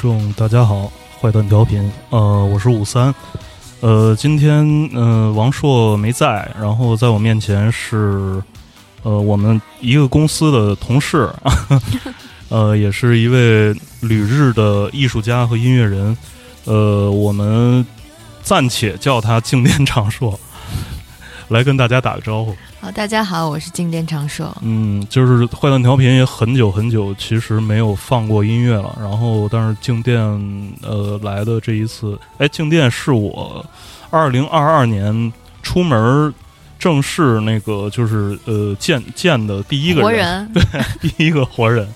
众，大家好，坏蛋调频，呃，我是五三，呃，今天呃王硕没在，然后在我面前是呃我们一个公司的同事，呃，也是一位旅日的艺术家和音乐人，呃，我们暂且叫他静电长硕，来跟大家打个招呼。好，大家好，我是静电长寿。嗯，就是坏蛋调频也很久很久，其实没有放过音乐了。然后，但是静电呃来的这一次，哎，静电是我二零二二年出门正式那个就是呃见见的第一个活人，对，第一个活人。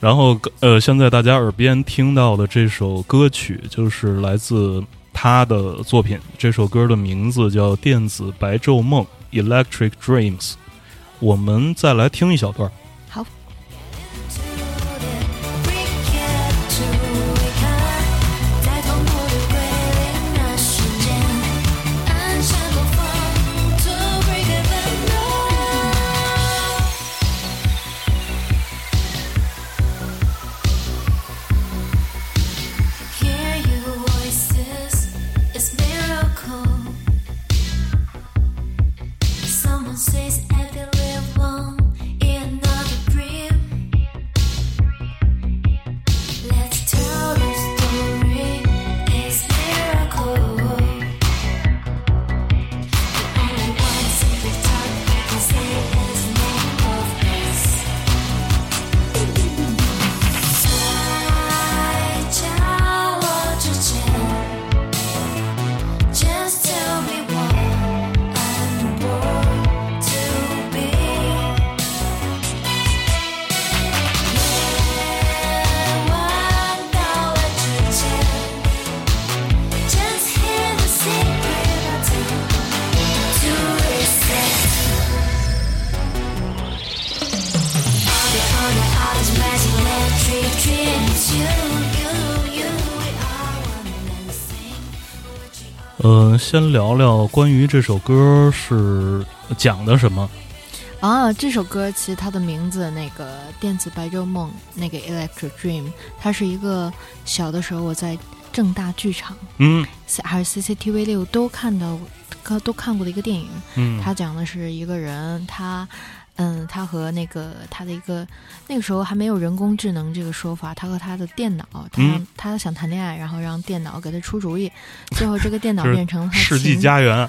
然后呃，现在大家耳边听到的这首歌曲，就是来自他的作品。这首歌的名字叫《电子白昼梦》。Electric Dreams，我们再来听一小段。先聊聊关于这首歌是讲的什么啊？这首歌其实它的名字那个《电子白昼梦》那个 Electric Dream，它是一个小的时候我在正大剧场，嗯，还是 CCTV 六都看到，都看过的一个电影。嗯，它讲的是一个人他。嗯，他和那个他的一个那个时候还没有人工智能这个说法，他和他的电脑，他他想谈恋爱，然后让电脑给他出主意，最后这个电脑变成他世纪家园，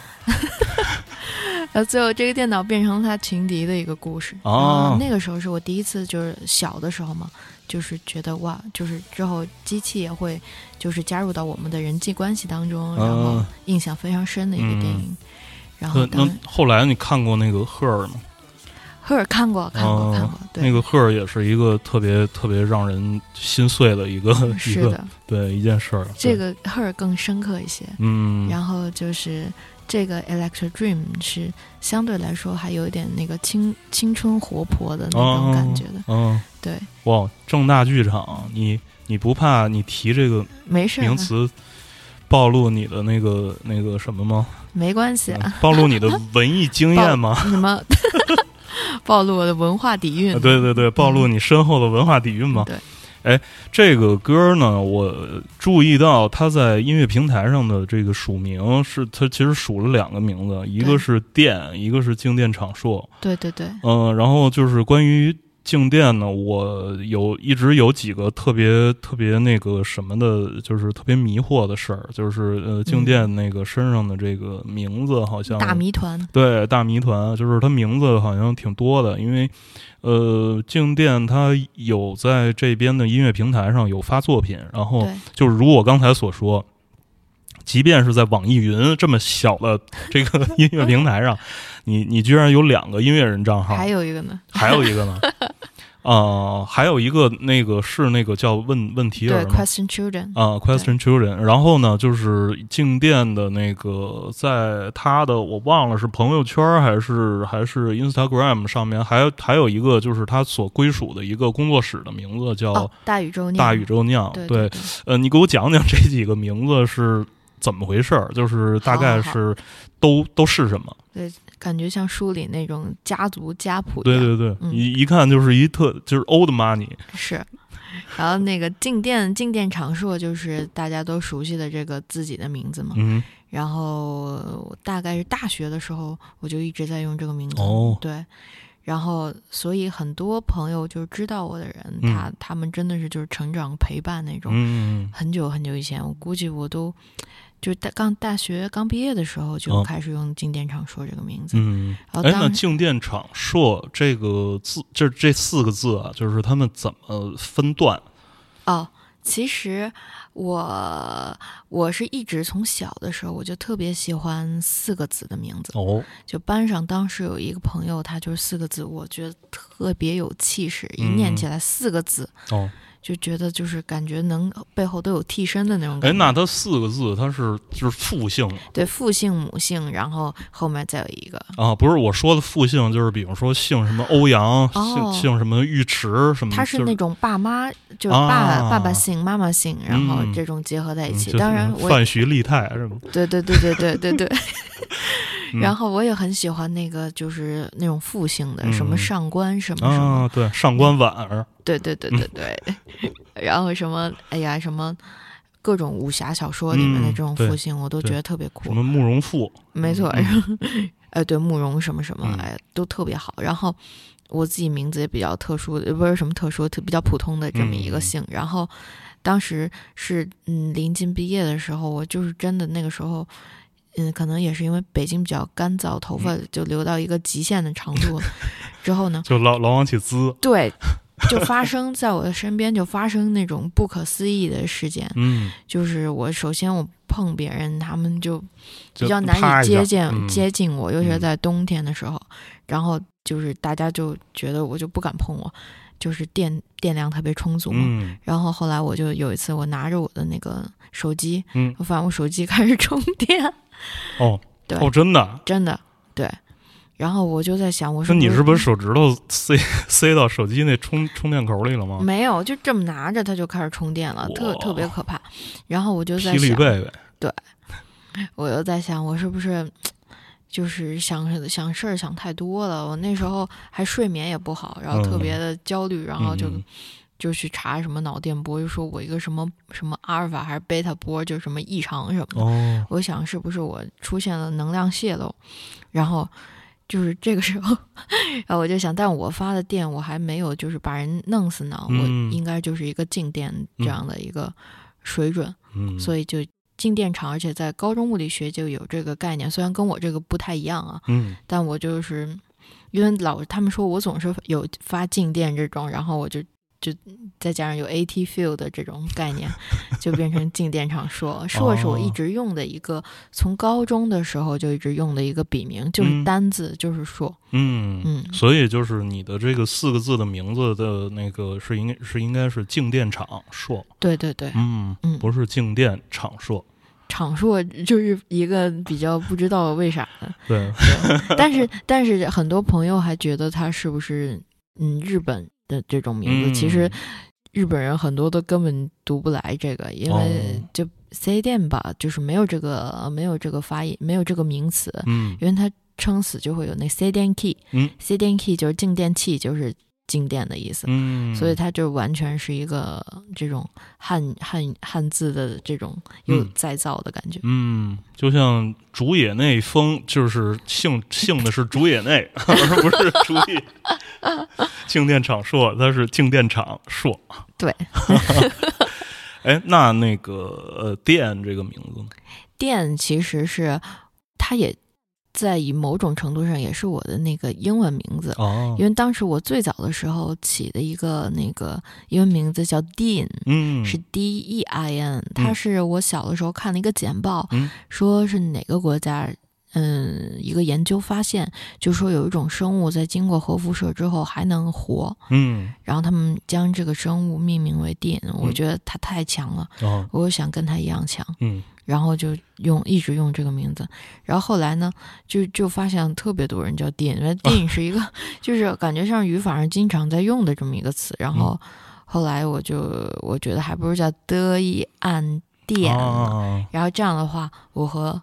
然 后最后这个电脑变成了他情敌的一个故事。哦，那个时候是我第一次，就是小的时候嘛，就是觉得哇，就是之后机器也会就是加入到我们的人际关系当中，然后印象非常深的一个电影。然后那后来你看过那个赫尔吗？赫尔看过，看过，看过。对那个赫尔也是一个特别特别让人心碎的一个 一个对一件事儿。这个赫尔更深刻一些，嗯。然后就是这个 Electric Dream 是相对来说还有一点那个青青春活泼的那种感觉的，嗯，对。哇，正大剧场，你你不怕你提这个没事名词暴露你的那个那个什么吗？没关系，暴露你的文艺经验吗？什么？暴露我的文化底蕴，对对对，暴露你身后的文化底蕴嘛？对，哎，这个歌呢，我注意到它在音乐平台上的这个署名是它其实署了两个名字，一个是电，一个是静电场硕。对对对，嗯，然后就是关于。静电呢？我有一直有几个特别特别那个什么的，就是特别迷惑的事儿，就是呃，静电那个身上的这个名字好像大谜团，对大谜团，就是它名字好像挺多的，因为呃，静电它有在这边的音乐平台上有发作品，然后就是如我刚才所说。即便是在网易云这么小的这个 音乐平台上，你你居然有两个音乐人账号，还有一个呢？还有一个呢？啊，还有一个那个是那个叫问问题儿，Question Children 啊，Question Children。然后呢，就是静电的那个，在他的我忘了是朋友圈还是还是 Instagram 上面，还还有一个就是他所归属的一个工作室的名字叫大宇宙大宇宙酿。对，呃，你给我讲讲这几个名字是。怎么回事儿？就是大概是都都是什么？对，感觉像书里那种家族家谱。对对对，一一看就是一特就是 old money。是，然后那个静电静电场硕就是大家都熟悉的这个自己的名字嘛。嗯然后大概是大学的时候，我就一直在用这个名字。哦对，然后所以很多朋友就是知道我的人，嗯他他们真的是就是成长陪伴那种。嗯很久很久以前，我估计我都就是大刚大学刚毕业的时候就哦开始用静电场硕这个名字。嗯，哎，然后当那静电场硕这个字，就是这四个字啊，就是他们怎么分段？哦，其实我我是一直从小的时候我就特别喜欢四个字的名字。哦，就班上当时有一个朋友，他就是四个字，我觉得特别有气势，一念嗯起来四个字，哦，就觉得就是感觉能背后都有替身的那种哎，感觉。那它四个字，它是就是父姓对父姓母姓，然后后面再有一个啊？不是我说的父姓，就是比如说姓什么欧阳，姓哦姓什么尉迟什么，他是那种爸妈，就是爸、啊爸爸姓妈妈姓，然后嗯这种结合在一起。嗯当然我范徐丽泰是吗？对对对对对对对。嗯然后我也很喜欢那个，就是那种复姓的，嗯什么上官什么什么，啊，对，上官婉儿，对对对对对。然后什么，哎呀，什么各种武侠小说里面的嗯这种对复姓，我都觉得特别酷什。么慕容复，没错，嗯哎，对，慕容什么什么，嗯哎，都特别好。然后我自己名字也比较特殊，呃不是什么特殊，特比较普通的这么一个嗯姓。然后当时是嗯临近毕业的时候，我就是真的那个时候。嗯，可能也是因为北京比较干燥，头发就留到一个极限的长度了。之后呢，就老老往起滋，对，就发生在我的身边，就发生那种不可思议的事件。嗯，就是我首先我碰别人，他们就就比较难以接近、嗯接近我，尤其是嗯在冬天的时候。然后就是大家就觉得我就不敢碰我，就是电电量特别充足嘛。嗯然后后来我就有一次，我拿着我的那个手机，嗯，我发现我手机开始充电，哦对哦，真的。真的对。然后我就在想，我那说你是不是手指头塞 塞到手机那充充电口里了吗？没有，就这么拿着它就开始充电了，特特别可怕。然后我就在霹雳想，贝贝，我又在想，我是不是就是想想事儿想太多了？我那时候还睡眠也不好，然后特别的焦虑，然后就嗯就去查什么脑电波，就说我一个什么什么阿尔法还是贝塔波，就什么异常什么的。哦，我想是不是我出现了能量泄漏，然后。就是这个时候，然后我就想，但我发的电我还没有就是把人弄死呢，嗯。我应该就是一个静电这样的一个水准，嗯，所以就静电场，而且在高中物理学就有这个概念，虽然跟我这个不太一样啊，嗯。但我就是因为老他们说我总是有发静电这种，然后我就就再加上有 AT field 的这种概念，就变成静电场硕。硕是我一直用的一个，从高中的时候就一直用的一个笔名，就是嗯单字，就是硕。嗯嗯所以就是你的这个四个字的名字的那个是应该是应该是静电场硕，对对对，嗯嗯不是静电场硕，场硕就是一个比较不知道为啥的。对，对，但是但是很多朋友还觉得他是不是嗯日本的这种名字，嗯其实日本人很多都根本读不来这个，因为哦。就 C 店吧，就是没有这个没有这个发音，没有这个名词，嗯。因为它撑死就会有那 C 电 key，嗯，C 电 key 就是静电器，就是静电的意思。嗯，所以它就完全是一个这种汉汉汉字的这种有嗯再造的感觉。嗯，就像竹野内丰，就是姓姓的是竹野内，而不是竹野。静电场硕，它是静电场硕。对，哎，那那个呃，电这个名字呢？电其实是它也在以某种程度上也是我的那个英文名字，哦。因为当时我最早的时候起的一个那个英文名字叫 Dean，、嗯，是 D E I N，它是我小的时候看了一个简报，嗯。说是哪个国家。嗯，一个研究发现，就说有一种生物在经过核辐射之后还能活，嗯。然后他们将这个生物命名为 Dean，、我觉得它太强了，哦。我想跟它一样强。嗯然后就用一直用这个名字，然后后来呢，就就发现特别多人叫 Dean，因为 Dean 是一个、就是感觉像语法上经常在用的这么一个词。然后后来我就我觉得还不如叫德意按电然后这样的话，我和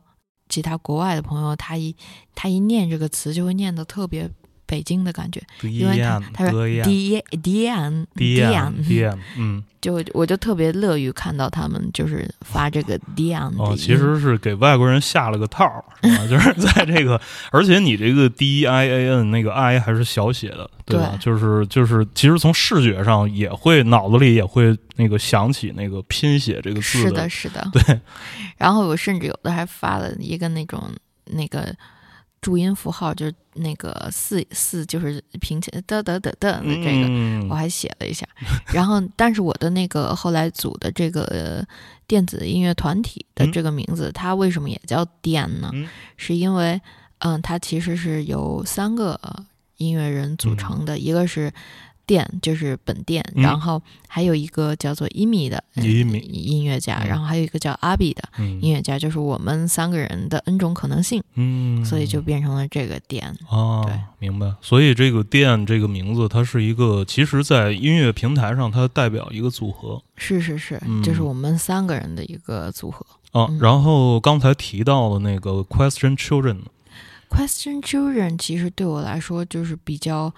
其他国外的朋友，他一他一念这个词就会念得特别北京的感觉，因为他他说 D D N D N D N，嗯，就我就特别乐于看到他们就是发这个 D N 哦，其实是给外国人下了个套儿，就是在这个，而且你这个 D I A N 那个 I 还是小写的，对吧？就是就是，其实从视觉上也会脑子里也会那个想起那个拼写这个字，是的，是的，对。然后我甚至有的还发了一个那种那个。注音符号就是那个四四，就是平起的的的的的这个，我还写了一下。然后，但是我的那个后来组的这个电子音乐团体的这个名字，它为什么也叫电呢？是因为，嗯，它其实是由三个音乐人组成的，一个是。店就是本店，然后还有一个叫做伊米的伊米音乐家，然后还有一个叫阿比的音乐家，就是我们三个人的 N 种可能性，嗯，所以就变成了这个店。哦，对，明白。所以这个店这个名字，它是一个，其实在音乐平台上，它代表一个组合，是是是，就是我们三个人的一个组合。哦。然后刚才提到的那个 Question Children，Question Children 其实对我来说就是比较。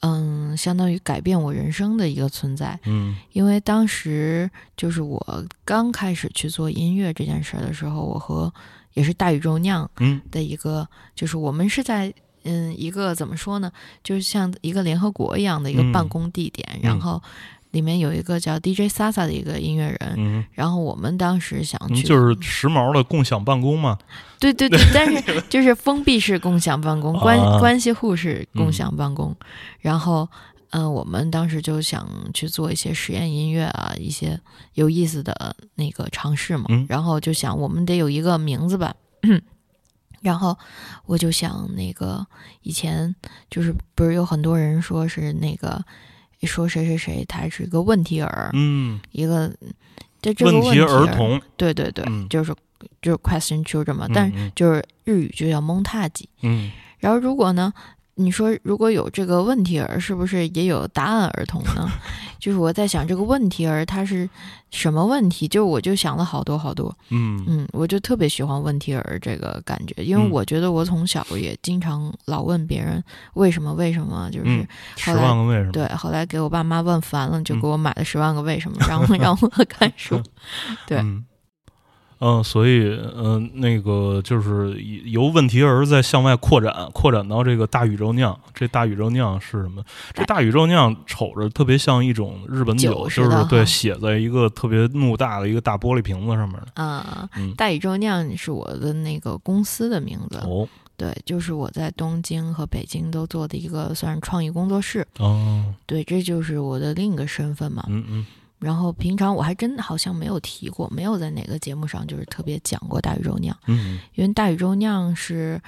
嗯，相当于改变我人生的一个存在。嗯，因为当时就是我刚开始去做音乐这件事儿的时候，我和也是大宇宙酿的一个，就是我们是在嗯一个怎么说呢，就是像一个联合国一样的一个办公地点，然后。里面有一个叫 DJ Sasa 的一个音乐人，然后我们当时想去，就是时髦的共享办公嘛。对对对，但是就是封闭式共享办公，关关系户式共享办公。然后，嗯，我们当时就想去做一些实验音乐啊，一些有意思的那个尝试嘛。然后就想，我们得有一个名字吧。然后我就想，那个以前就是不是有很多人说是那个。一说谁谁谁，他是一个问题儿，嗯，一个这这个问题儿童，对对对，就是就是 question children 嘛，但就是日语就叫蒙太奇，嗯，然后如果呢？你说如果有这个问题儿，是不是也有答案儿童呢？就是我在想这个问题儿它是什么问题？就我就想了好多好多。嗯嗯，我就特别喜欢问题儿这个感觉，因为我觉得我从小也经常老问别人为什么为什么，就是十万个为什么。对，后来给我爸妈问烦了，就给我买了十万个为什么，让我 让我看书。对。嗯，所以，嗯，那个就是由问题儿在向外扩展，扩展到这个大宇宙酿。这大宇宙酿是什么？这大宇宙酿瞅着特别像一种日本酒，就是对，写在一个特别怒大的一个大玻璃瓶子上面的。啊，大宇宙酿是我的那个公司的名字。哦，对，就是我在东京和北京都做的一个算是创意工作室。哦，对，这就是我的另一个身份嘛。嗯嗯。然后平常我还真的好像没有提过，没有在哪个节目上就是特别讲过大宇宙酿。嗯，因为大宇宙酿是，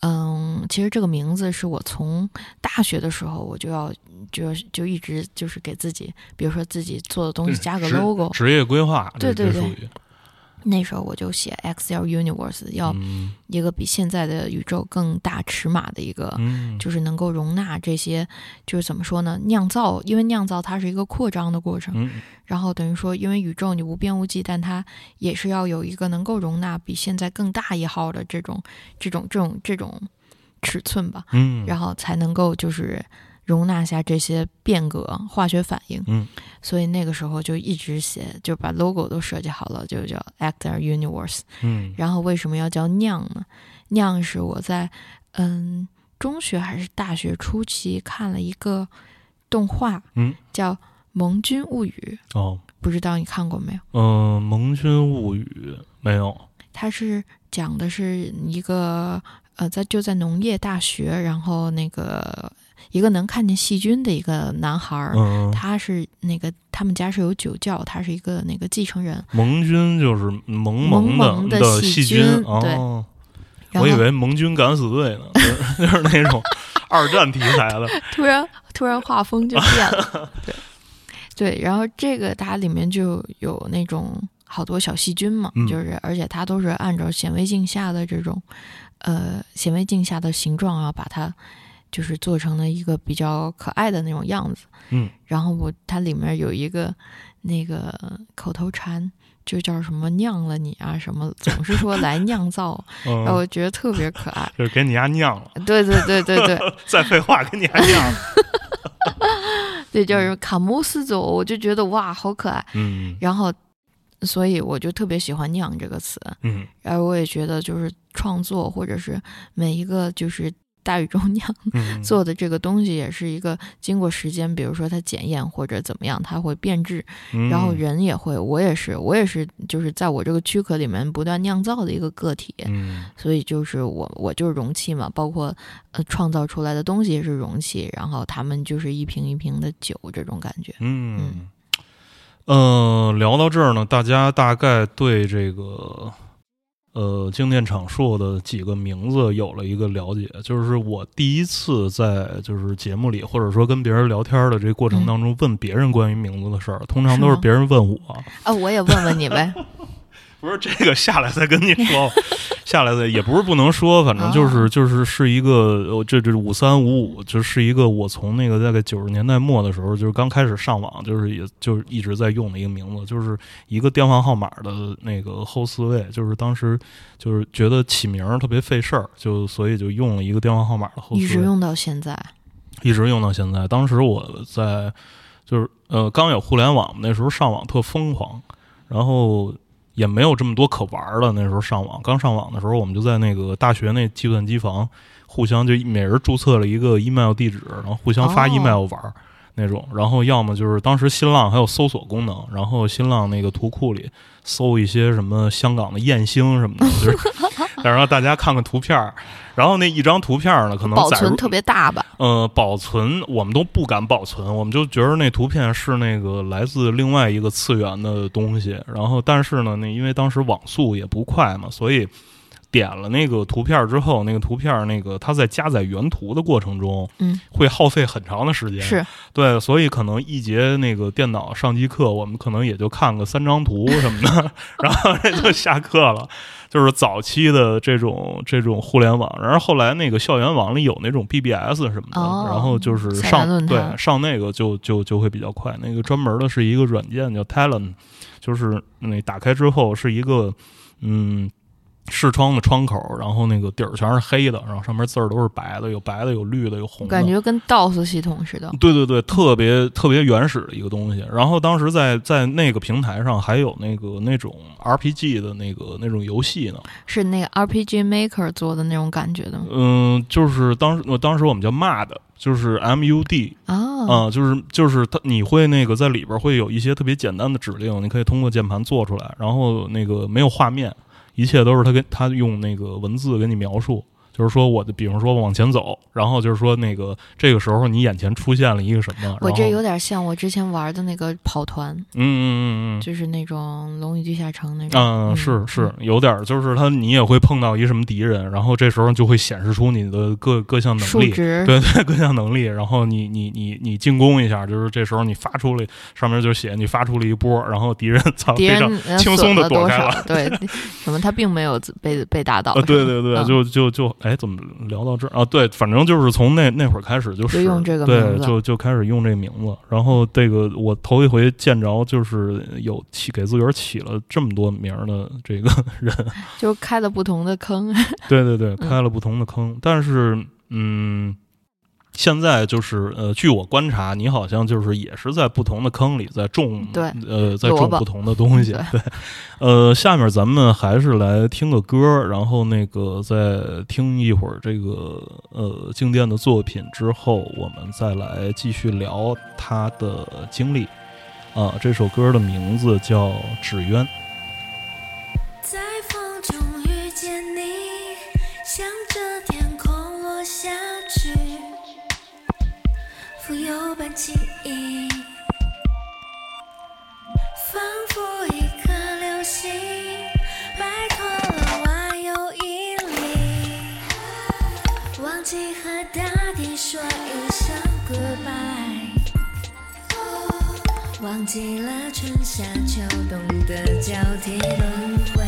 嗯，其实这个名字是我从大学的时候我就要就就一直就是给自己，比如说自己做的东西加个 logo，职业规划，对对对。那时候我就写 Excel Universe，要一个比现在的宇宙更大尺码的一个，就是能够容纳这些，就是怎么说呢？酿造，因为酿造它是一个扩张的过程，然后等于说，因为宇宙你无边无际，但它也是要有一个能够容纳比现在更大一号的这种、这种、这种、这种尺寸吧，嗯，然后才能够就是。容纳下这些变革、化学反应，嗯，所以那个时候就一直写，就把 logo 都设计好了，就叫 Actor Universe，嗯，然后为什么要叫酿呢？酿是我在嗯中学还是大学初期看了一个动画，嗯，叫《盟军物语》，哦，不知道你看过没有？嗯，《盟军物语》没有，它是讲的是一个呃，在就在农业大学，然后那个。一个能看见细菌的一个男孩儿，他是那个他们家是有酒窖，他是一个那个继承人。盟军就是萌萌的细菌，对。我以为盟军敢死队呢，就是那种二战题材的。突然，突然画风就变了。对，对。然后这个它里面就有那种好多小细菌嘛，就是而且它都是按照显微镜下的这种呃显微镜下的形状啊，把它。就是做成了一个比较可爱的那种样子，嗯，然后我它里面有一个那个口头禅，就叫什么酿了你啊什么，总是说来酿造，然后我觉得特别可爱，就是给你家酿了。对对对对对，再废话，给你家酿了。对，叫什么卡姆斯走，我就觉得哇，好可爱。嗯，然后，所以我就特别喜欢“酿”这个词。嗯，然后我也觉得，就是创作或者是每一个就是大宇宙 酿做的这个东西，也是一个经过时间，比如说它检验或者怎么样，它会变质。然后人也会，我也是，我也是，就是在我这个躯壳里面不断酿造的一个个体。嗯，所以就是我，我就是容器嘛，包括呃创造出来的东西也是容器，然后他们就是一瓶一瓶的酒这种感觉。嗯，呃，聊到这儿呢，大家大概对这个。呃，静电场硕的几个名字有了一个了解，就是我第一次在就是节目里或者说跟别人聊天的这个过程当中问别人关于名字的事儿，通常都是别人问我。啊，我也问问你呗。不是这个下来再跟你说，下来再也不是不能说，反正就是就是是一个，这这五三五五，就是一个我从那个大概九十年代末的时候，就是刚开始上网，就是也就是一直在用的一个名字，就是一个电话号码的那个后四位，就是当时就是觉得起名特别费事儿，就所以就用了一个电话号码的后四位，一直用到现在，一直用到现在。当时我在就是呃刚有互联网那时候上网特疯狂，然后。也没有这么多可玩的。那时候上网，刚上网的时候，我们就在那个大学那计算机房，互相就每人注册了一个 email 地址，然后互相发 email 玩那种。然后要么就是当时新浪还有搜索功能，然后新浪那个图库里搜一些什么香港的艳星什么的，就是想让大家看看图片。然后那一张图片呢，可能保存特别大吧？呃，保存我们都不敢保存，我们就觉得那图片是那个来自另外一个次元的东西。然后，但是呢，那因为当时网速也不快嘛，所以点了那个图片之后，那个图片那个它在加载原图的过程中，嗯，会耗费很长的时间。是对，所以可能一节那个电脑上机课，我们可能也就看个三张图什么的，然后就下课了。就是早期的这种这种互联网，然后后来那个校园网里有那种 BBS 什么的，然后就是上对上那个就就就会比较快。那个专门的是一个软件叫 Talent，就是那打开之后是一个嗯。视窗的窗口，然后那个底儿全是黑的，然后上面字儿都是白的，有白的，有绿的，有红的，感觉跟 DOS 系统似的。对对对，特别特别原始的一个东西。然后当时在在那个平台上还有那个那种 RPG 的那个那种游戏呢，是那个 RPG Maker 做的那种感觉的吗？嗯，就是当时当时我们叫 MUD，就是 MUD 啊，嗯，就是就是它你会那个在里边会有一些特别简单的指令，你可以通过键盘做出来，然后那个没有画面。一切都是他跟他用那个文字给你描述。就是说，我的，比方说往前走，然后就是说，那个这个时候你眼前出现了一个什么？我这有点像我之前玩的那个跑团，嗯嗯嗯嗯，就是那种《龙与地下城》那种。嗯，是是，有点，就是他你也会碰到一什么敌人，然后这时候就会显示出你的各各项能力，对 对，各项能力，然后你你你你进攻一下，就是这时候你发出了上面就写你发出了一波，然后敌人操，敌人轻松的躲开了，对，什么他并没有被被打倒，对对对，就就就。哎，怎么聊到这儿啊？对，反正就是从那那会儿开始就是用这个对，就就开始用这个名字。然后这个我头一回见着，就是有起给自个儿起了这么多名的这个 人，就开了不同的坑。对对对，开了不同的坑。但是，嗯。现在就是呃，据我观察，你好像就是也是在不同的坑里在种，对，呃，在种不同的东西。对，呃，下面咱们还是来听个歌，然后那个再听一会儿这个呃静电的作品之后，我们再来继续聊他的经历。啊，这首歌的名字叫《纸鸢》。在风中遇见你，向着天空落下去。浮游般轻盈，仿佛一颗流星，摆脱了万有引力，忘记和大地说一声 goodbye，忘记了春夏秋冬的交替轮回，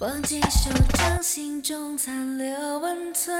忘记手掌心中残留温存。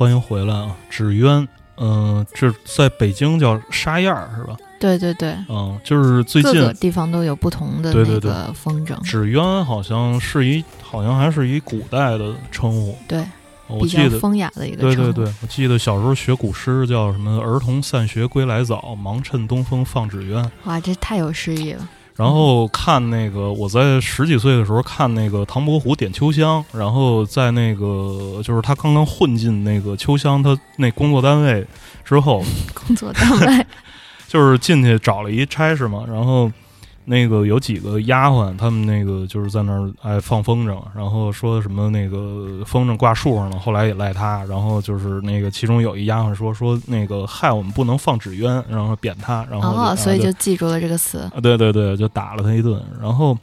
欢迎回来啊，纸鸢，嗯、这在北京叫沙燕儿是吧？对对对，嗯，就是最近各近个地方都有不同的那对对对个风筝，纸鸢好像是一，好像还是一古代的称呼。对，我记得，风雅的一个。对对对，我记得小时候学古诗叫什么“儿童散学归来早，忙趁东风放纸鸢”。哇，这太有诗意了。然后看那个，我在十几岁的时候看那个唐伯虎点秋香，然后在那个就是他刚刚混进那个秋香他那工作单位之后，工作单位，就是进去找了一差事嘛，然后那个有几个丫鬟，他们那个就是在那儿爱放风筝，然后说什么那个风筝挂树上了，后来也赖他，然后就是那个其中有一丫鬟说说那个害我们不能放纸鸢，然后贬他，然后哦，所以就就记住了这个词。啊，对对对，就打了他一顿。然后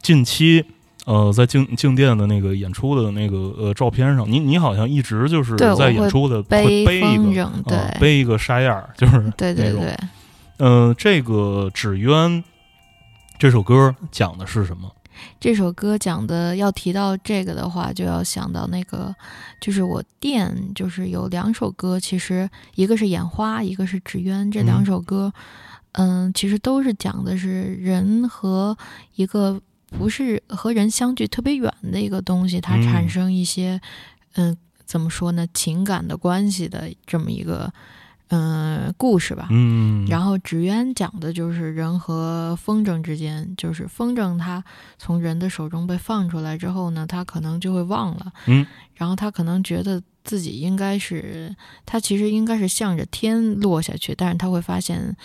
近期，呃，在静静电的那个演出的那个呃照片上，你你好像一直就是在演出的背会背一个，对，背一个沙燕儿，就是对对对，嗯、这个《纸鸢》这首歌讲的是什么？这首歌讲的要提到这个的话，就要想到那个，就是我店就是有两首歌，其实一个是眼花，一个是纸鸢，这两嗯首歌，嗯其实都是讲的是人和一个不是和人相距特别远的一个东西，它嗯产生一些，嗯、怎么说呢，情感的关系的这么一个，嗯、故事吧。嗯，然后纸鸢讲的就是人和风筝之间，就是风筝它从人的手中被放出来之后呢，它可能就会忘了，嗯，然后他可能觉得自己应该是，他其实应该是向着天落下去，但是他会发现，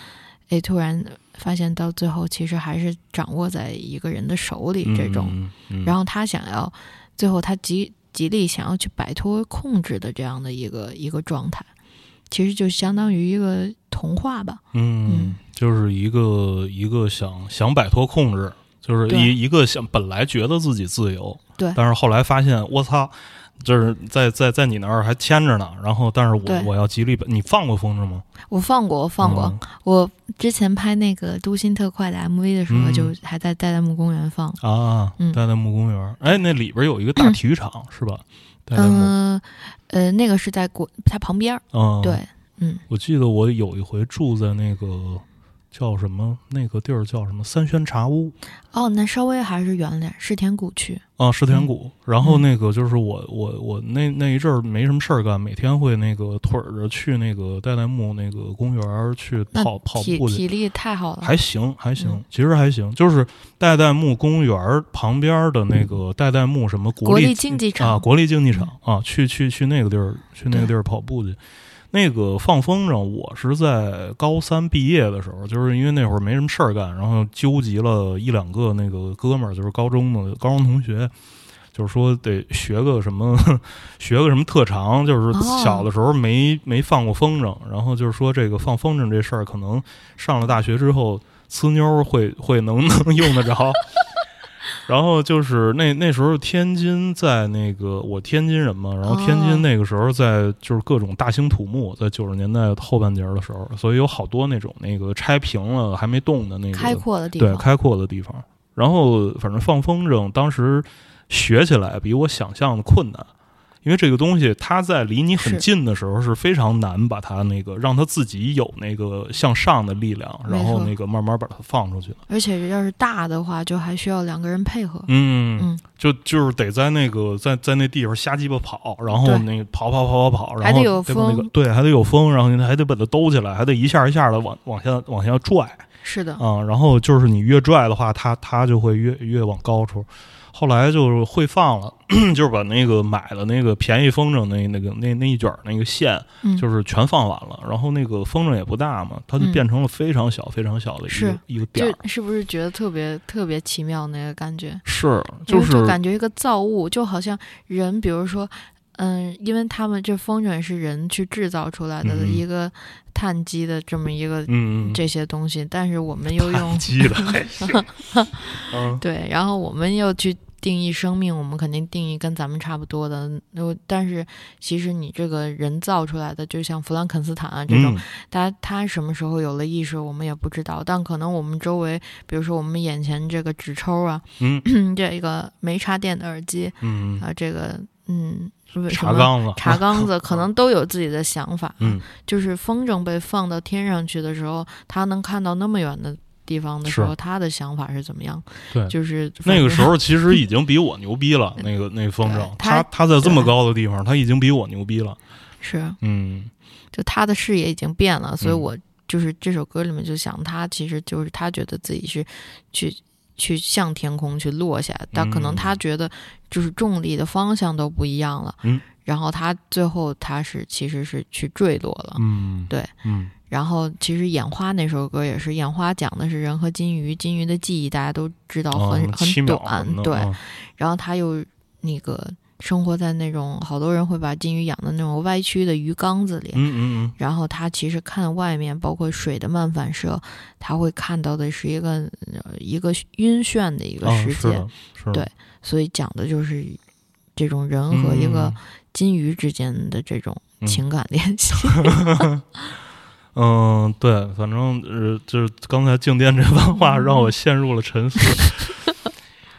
哎，突然发现到最后其实还是掌握在一个人的手里这种，嗯，嗯。然后他想要，最后他极极力想要去摆脱控制的这样的一个一个状态，其实就相当于一个童话吧。嗯嗯，就是一个一个想想摆脱控制，就是一一个想本来觉得自己自由，对但是后来发现我操。就是在在在你那儿还牵着呢，然后但是我我要极力把你放过风筝吗？我放过，我放过。嗯我之前拍那个《都心特快》的 MV 的时候，嗯就还在代代木公园放。啊，嗯代代木公园，哎，那里边有一个大体育场、是吧？嗯呃，那个是在国它旁边儿。嗯，对，嗯，我记得我有一回住在那个叫什么那个地儿叫什么三轩茶屋哦，那稍微还是远点，世田谷区。啊，世田谷。然后嗯那个就是我我我那那一阵儿没什么事儿干，每天会那个腿儿着去那个代代木那个公园儿去跑跑步去。体力太好了。还行，还行，嗯其实还行。就是代代木公园儿旁边的那个代代木什么力国立竞技场啊，国立竞技场啊，去去去那个地儿，去那个地儿跑步去。那个放风筝，我是在高三毕业的时候，就是因为那会儿没什么事儿干，然后纠集了一两个那个哥们儿，就是高中的高中同学，就是说得学个什么，学个什么特长，就是哦小的时候没没放过风筝，然后就是说这个放风筝这事儿，可能上了大学之后，呲妞儿会会能 能用得着。然后就是那那时候天津在那个我天津人嘛，然后天哦津那个时候在就是各种大兴土木，在九十年代后半截儿的时候，所以有好多那种那个拆平了还没动的那个开阔的地方。对开阔的地方。然后反正放风筝，当时学起来比我想象的困难，因为这个东西它在离你很近的时候是非常难把它那个让它自己有那个向上的力量，然后那个慢慢把它放出去的。而且要是大的话，就还需要两个人配合。嗯，嗯就就是得在那个在在那地方瞎鸡巴跑，然后那个跑跑跑跑跑，然后还得有把那个风对，还得有风，然后你还得把它兜起来，还得一下一下的往往下往下拽是的，啊、然后就是你越拽的话，它它就会越越往高处。后来就是会放了，就是把那个买的那个便宜风筝那那个那那一卷儿那个线，嗯，就是全放完了。然后那个风筝也不大嘛，它就嗯变成了非常小非常小的一个一个点儿。是不是觉得特别特别奇妙那个感觉？是，就是就感觉一个造物，就好像人，比如说，嗯，因为他们这风筝是人去制造出来的嗯一个碳基的这么一个嗯，这些东西，但是我们又用碳基的还 行，嗯对，然后我们又去定义生命，我们肯定定义跟咱们差不多的。那但是其实你这个人造出来的，就像弗兰肯斯坦啊这种，嗯他他什么时候有了意识，我们也不知道。但可能我们周围，比如说我们眼前这个纸抽啊，嗯 这个没插电的耳机嗯啊，这个嗯，什茶么缸子，茶缸子，可能都有自己的想法。嗯，就是风筝被放到天上去的时候，它能看到那么远的地方的时候，他的想法是怎么样？对。就是那个时候候其实已经比我牛逼了。那个那个风筝，他他他在这么高的地方，他已经比我牛逼了。是，嗯。就他的视野已经变了，所以嗯。我就是这首歌里面就想，他其实就是他觉得自己是去去向天空去落下，但可能他嗯。觉得就是重力的方向都不一样了，嗯，然后他最后他是其实是去坠落了，嗯，对，嗯然后其实《眼花》那首歌也是，《眼花》讲的是人和金鱼，金鱼的记忆大家都知道哦很、很短对，啊然后他又那个生活在那种好多人会把金鱼养的那种歪曲的鱼缸子里，嗯嗯然后他其实看外面，包括水的漫反射，他会看到的是一个呃一个晕眩的一个世界，对所以讲的就是这种人和一个金鱼之间的这种嗯。情感联系。嗯，对，反正呃，就是刚才静电这番话让我陷入了沉思。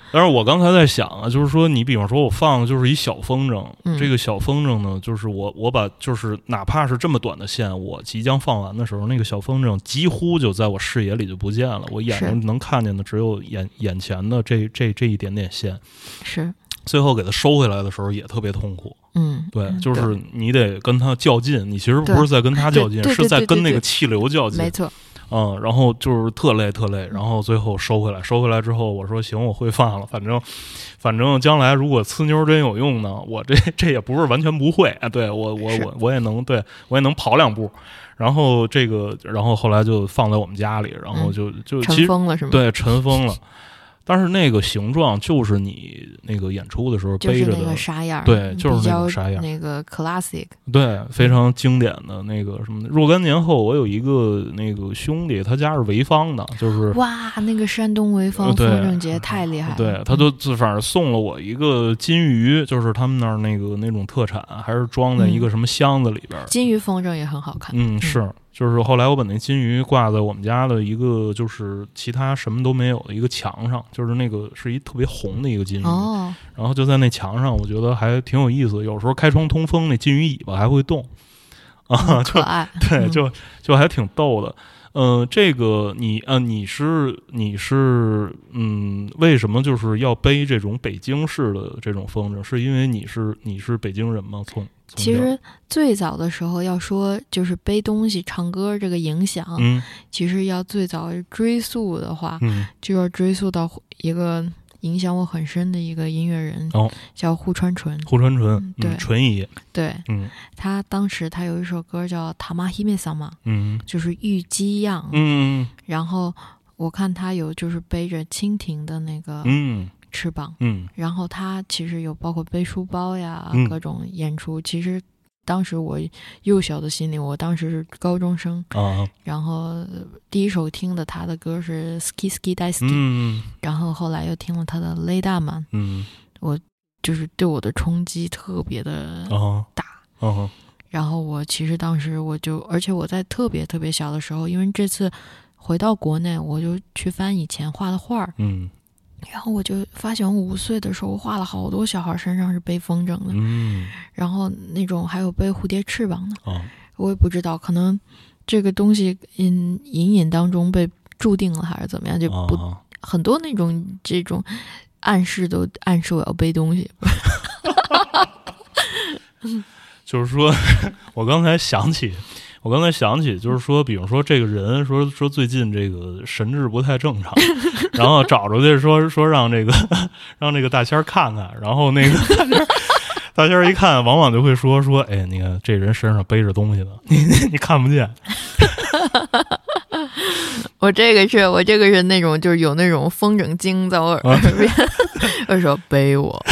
但是我刚才在想啊，就是说，你比方说，我放的就是一小风筝，嗯。这个小风筝呢，就是我我把就是哪怕是这么短的线，我即将放完的时候，那个小风筝几乎就在我视野里就不见了，我眼是。睛能看见的只有眼眼前的这这这一点点线，是，最后给他收回来的时候也特别痛苦。嗯，对，嗯就是你得跟他较劲，你其实不是在跟他较劲，是在跟那个气流较劲。没错，嗯，然后就是特累特累，然后最后收回来，收回来之后，我说行，我会放了，反正反正将来如果呲妞真有用呢，我这 这也不是完全不会，啊，对我我我我也能，对我也能跑两步，然后这个，然后后来就放在我们家里，然后就、就其尘实封了是吗？，对尘封了，但是那个形状就是你那个演出的时候就是那背着的，个沙样儿，对就是那比较种沙样儿那个 classic，对，非常经典的那个什么。若干年后，我有一个那个兄弟，他家是潍坊的，就是哇，那个山东潍坊风筝节太厉害了，对，他就自反正送了我一个金鱼，就是他们那儿那个那种特产，还是装在一个什么箱子里边儿。金鱼风筝也很好看，嗯，是，就是后来我把那金鱼挂在我们家的一个就是其他什么都没有的一个墙上，就是那个是一特别红的一个金鱼，哦，然后就在那墙上，我觉得还挺有意思。有时候开窗通风，那金鱼尾巴还会动，啊，可爱，对，嗯就就还挺逗的。呃，这个你啊，你是你是嗯，为什么就是要背这种北京式的这种风筝？是因为你是你是北京人吗？从从其实最早的时候要说就是背东西唱歌这个影响，嗯其实要最早追溯的话，嗯就要追溯到一个影响我很深的一个音乐人，哦叫户川纯。户川纯嗯，对嗯，纯姨，对嗯他当时他有一首歌叫《塔玛希梅桑嘛》，嗯就是玉鸡样。嗯然后我看他有就是背着蜻蜓的那个嗯翅膀，嗯然后他其实有包括背书包呀，嗯各种演出。其实当时我幼小的心灵，我当时是高中生，啊。然后呃第一首听的他的歌是《Ski Ski d i Ski》，嗯然后后来又听了他的《雷大曼》，嗯。我就是对我的冲击特别的啊大。啊然后我其实当时我就，而且我在特别特别小的时候，因为这次回到国内，我就去翻以前画的画儿，嗯然后我就发现我五岁的时候画了好多小孩身上是背风筝的，嗯然后那种还有背蝴蝶翅膀的，哦我也不知道，可能这个东西隐隐隐当中被注定了还是怎么样，就不、啊很多那种这种暗示都暗示我要背东西。就是说，我刚才想起，我刚才想起，就是说，比如说这个人说说最近这个神志不太正常，然后找出去说说让这个让这个大仙儿看看，然后那个 大仙儿大仙儿一看，往往就会说说，哎，你看这人身上背着东西呢，你你看不见，我这个是我这个是那种就是有那种风筝精在我啊。耳边，我说背我，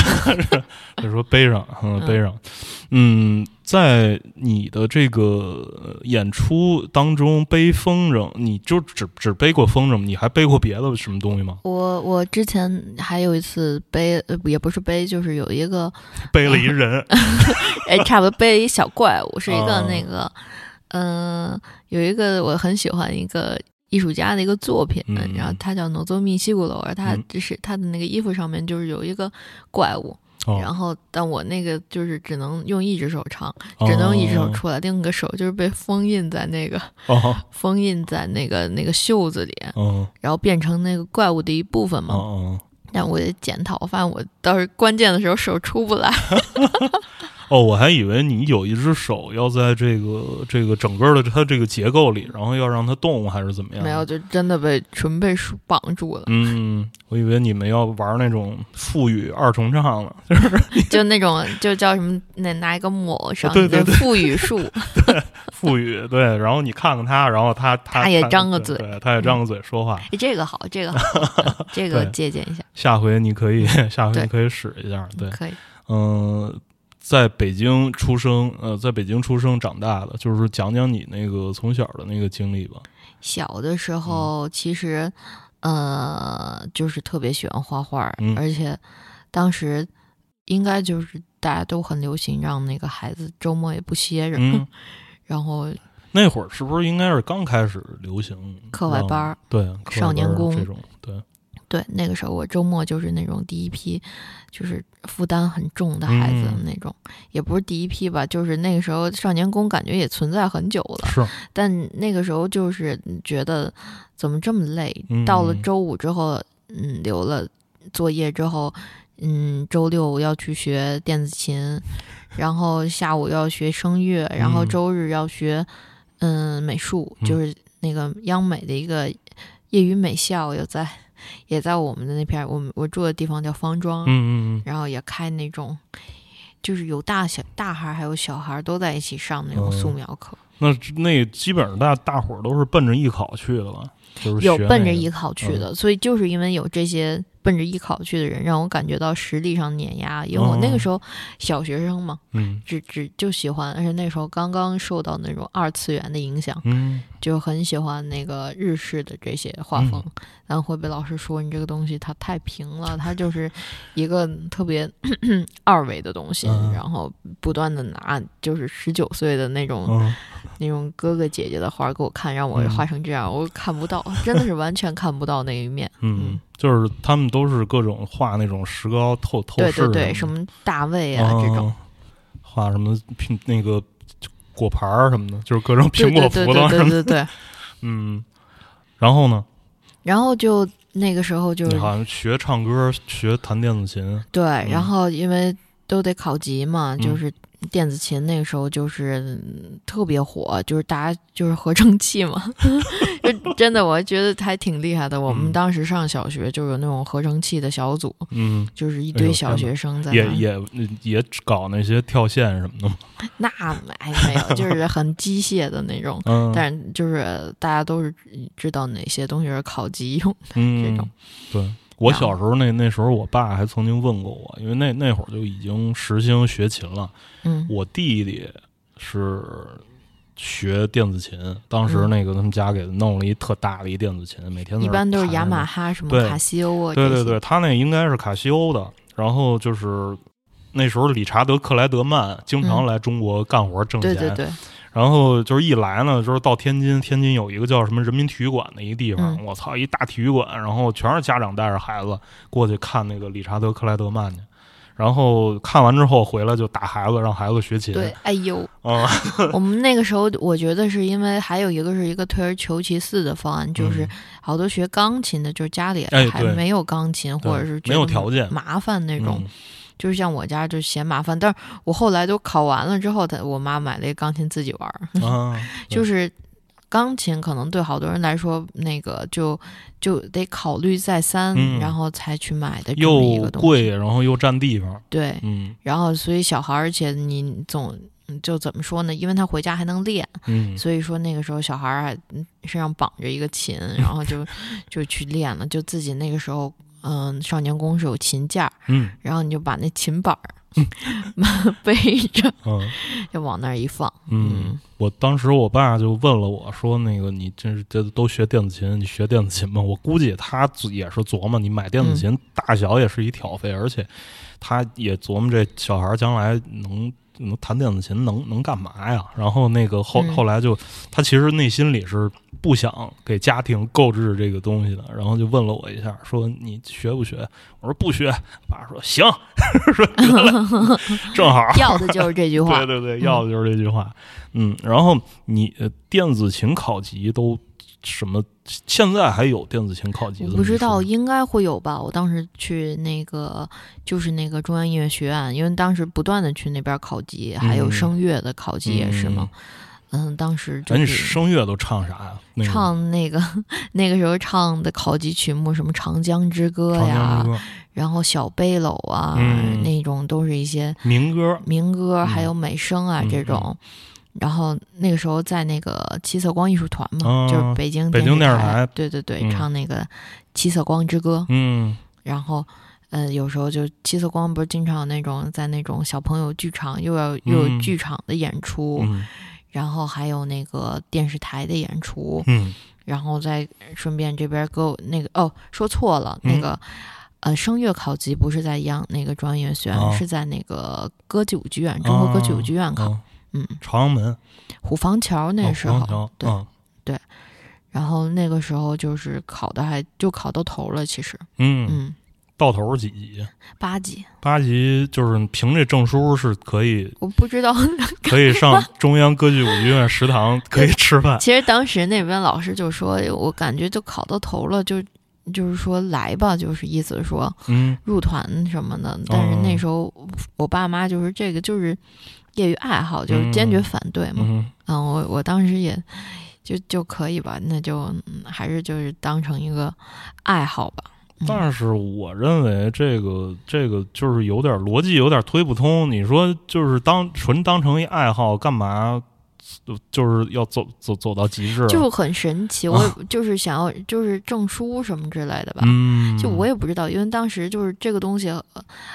他说背上，嗯，嗯背上，嗯，在你的这个呃演出当中背风筝，你就只只背过风筝吗，你还背过别的什么东西吗？我我之前还有一次背，呃也不是背，就是有一个背了一人，哎，差不多背了一小怪物，是一个哦那个，嗯、有一个我很喜欢一个艺术家的一个作品，嗯。然后他叫诺佐密西古罗尔，他嗯。就是他的那个衣服上面就是有一个怪物，哦。然后但我那个就是只能用一只手唱，只能用一只手出来，另一个手就是被封印在那个哦。封印在那个那个袖子里，嗯然后变成那个怪物的一部分嘛。哦但我得检讨，我发现我倒是关键的时候手出不来。哦，我还以为你有一只手要在这个这个整个的它这个结构里，然后要让它动，还是怎么样？没有，就真的被纯被绑住了，嗯，我以为你们要玩那种腹语二重唱了。就是、就那种就叫什么，那拿一个抹上对对对腹语术，腹语 对，然后你看看他，然后他他他也张个嘴对，他也张个嘴说话。哎，这个好，这个好，这个借鉴一下，下回你可以，下回你可以使一下。对，可以。嗯、在北京出生，呃，在北京出生长大的，就是讲讲你那个从小的那个经历吧。小的时嗯。候，其实，呃，就是特别喜欢画画，嗯。而且当时应该就是大家都很流行让那个孩子周末也不歇着，嗯，然后那会儿是不是应该是刚开始流行课外班儿。对，少年宫这种，对，对那个时候我周末就是那种第一批，就是负担很重的孩子嗯。那种，也不是第一批吧，就是那个时候少年宫感觉也存在很久了，是，但那个时候就是觉得怎么这么累？嗯到了周五之后，嗯，留了作业之后，嗯，周六要去学电子琴，然后下午要学声乐，然后嗯。周日要学嗯美术，嗯。就是那个央美的一个业余美校，又在也在我们的那片儿，我们我住的地方叫方庄，嗯嗯嗯，然后也开那种。就是有大小大孩儿还有小孩儿都在一起上那种嗯素描课，那那基本上大大伙儿都是奔着艺考去的吧？就是有学那个奔着艺考去的，所以就是因为有这些奔着艺考去的人，让我感觉到实力上碾压。因为我那个时候小学生嘛，嗯。只只就喜欢，而且那时候刚刚受到那种二次元的影响，嗯。就很喜欢那个日式的这些画风，然后会被老师说你这个东西它太平了，它就是一个特别二维的东西，嗯。然后不断的拿就是十九岁的那种、嗯那种哥哥姐姐的画给我看，让我嗯画成这样，我看不到，真的是完全看不到那一面。嗯，就是他们都是各种画那种石膏透透视对对，什什么大卫啊、这种，哦画什么苹那个果盘儿什么的，就是各种对苹果对对对葡萄什么的。对对对。嗯，然后呢，然后就那个时候就你好像学唱歌，学弹电子琴。对，嗯然后因为都得考级嘛，嗯就是电子琴那个时候就是嗯特别火，就是大家就是合成器嘛，就真的我觉得还挺厉害的。我们嗯当时上小学就有那种合成器的小组，嗯，就是一堆小学生在也那，也也搞那些跳线什么的吗。那哎没有，就是很机械的那种。嗯，但是就是大家都是知道哪些东西是考级用，嗯这种对。我小时候那那时候，我爸还曾经问过我，因为那那会儿就已经实行学琴了。嗯我弟弟是学电子琴，当时嗯那个他们家给弄了一特大的一电子琴，每天一般都是雅马哈、什么卡西欧啊，对对对，他那应该是卡西欧的。然后就是那时候理查德克莱德曼经常嗯来中国干活挣钱，对对对，然后就是一来呢，就是到天津，天津有一个叫什么人民体育馆的一个地方，嗯我操，一大体育馆，然后全是家长带着孩子过去看那个理查德克莱德曼去。然后看完之后回来就打孩子，让孩子学琴。对，哎呦，啊，我们那个时候，我觉得是因为还有一个是一个退而求其次的方案，就是嗯好多学钢琴的，就是家里还没有钢琴，对或者是没有条件麻烦那种，嗯就是像我家就嫌麻烦。但是我后来都考完了之后，他我妈买了一个钢琴自己玩儿，啊，就是钢琴可能对好多人来说，那个就就得考虑再三，嗯然后才去买的这么一又个东西。贵，然后又占地方。对，嗯然后所以小孩儿，而且你总嗯就怎么说呢？因为他回家还能练。嗯所以说那个时候小孩儿还嗯身上绑着一个琴，然后就就去练了，就自己那个时候。嗯，少年宫是有琴架，嗯然后你就把那琴板儿 背着，嗯 就往那儿一放。嗯，我当时我爸就问了我说：“那个你这这都学电子琴，你学电子琴吗？”我估计他也是琢磨，你买电子琴大小也是一挑费，而且他也琢磨这小孩将来能能弹电子琴能能干嘛呀？然后那个后、嗯后来就他其实内心里是不想给家庭购置这个东西的，然后就问了我一下，说你学不学？我说不学。爸说行，说正好。要的就是这句话 对。对对，要的就是这句话。嗯，然后你呃，电子琴考级都什么？现在还有电子琴考级？我不知道，应该会有吧。我当时去那个就是那个中央音乐学院，因为当时不断的去那边考级，还有嗯声乐的考级也是嘛。嗯，当时就哎，你是声乐都唱啥呀？那个唱那个 那个时候唱的考级曲目，什么《长江之歌》呀，歌、然后小背篓啊，嗯那种都是一些民歌，民歌，嗯还有美声啊、嗯这种。然后那个时候在那个七色光艺术团嘛，哦就是北京北京电视视台对对对，嗯唱那个《七色光之歌》嗯然后。呃，有时候就七色光不是经常有那种在那种小朋友剧场又要又有嗯剧场的演出，嗯然后还有那个电视台的演出，嗯然后再顺便这边给我那个哦，说错了，嗯那个呃声乐考级不是在央那个中央音乐学院，哦是在那个歌剧舞剧院，中国歌剧舞剧院考。哦嗯，朝阳门虎坊桥那时候，对，嗯然后那个时候就是考的还就考到头了，其实，嗯，嗯，到头是几级？八级，八级就是凭这证书是可以我不知道。可以上中央歌剧舞剧院食堂 可以吃饭。其实当时那边老师就说，我感觉就考到头了，就就是说来吧，就是意思说嗯入团什么的。但是那时候我爸妈就是这个就是业余爱好，就是坚决反对嘛。嗯嗯，我我当时也就就可以吧，那就、嗯还是就是当成一个爱好吧。嗯但是我认为这个这个就是有点逻辑，有点推不通。你说就是当纯当成一爱好，干嘛就是要走走走到极致啊？就很神奇，我也就是想要就是证书什么之类的吧。嗯，就我也不知道，因为当时就是这个东西，呃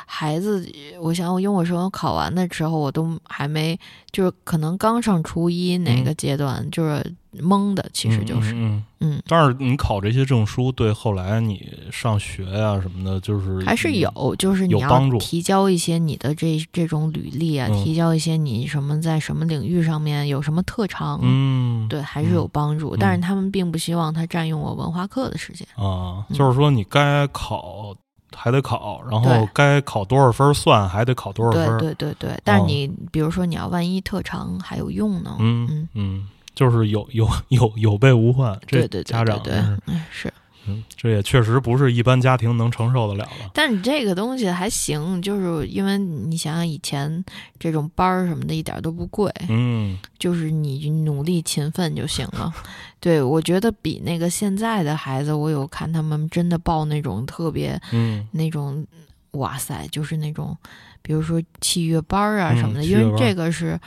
孩子，我想我因为我说考完的时候，我都还没，就是可能刚上初一哪个阶段，就是懵的，其实就是，嗯嗯但是你考这些证书，对后来你上学呀、什么的，就是还是有，就是你要有帮助。提交一些你的这这种履历啊，嗯。提交一些你什么在什么领域上面有什么特长，嗯，对，还是有帮助。嗯。但是他们并不希望他占用我文化课的时间。啊，嗯。就是说你该考还得考，然后该考多少分算还得考多少分，对对对对，但是哦你、比如说你要万一特长还有用呢，嗯嗯。嗯，就是有有有有备无患，这对对对家长对对是，嗯这也确实不是一般家庭能承受得了的。但你这个东西还行，就是因为你想想以前这种班儿什么的，一点都不贵，嗯就是你努力勤奋就行了。对我觉得比那个现在的孩子，我有看他们真的报那种特别嗯那种，哇塞，就是那种，比如说器乐班儿啊嗯什么的，因为这个是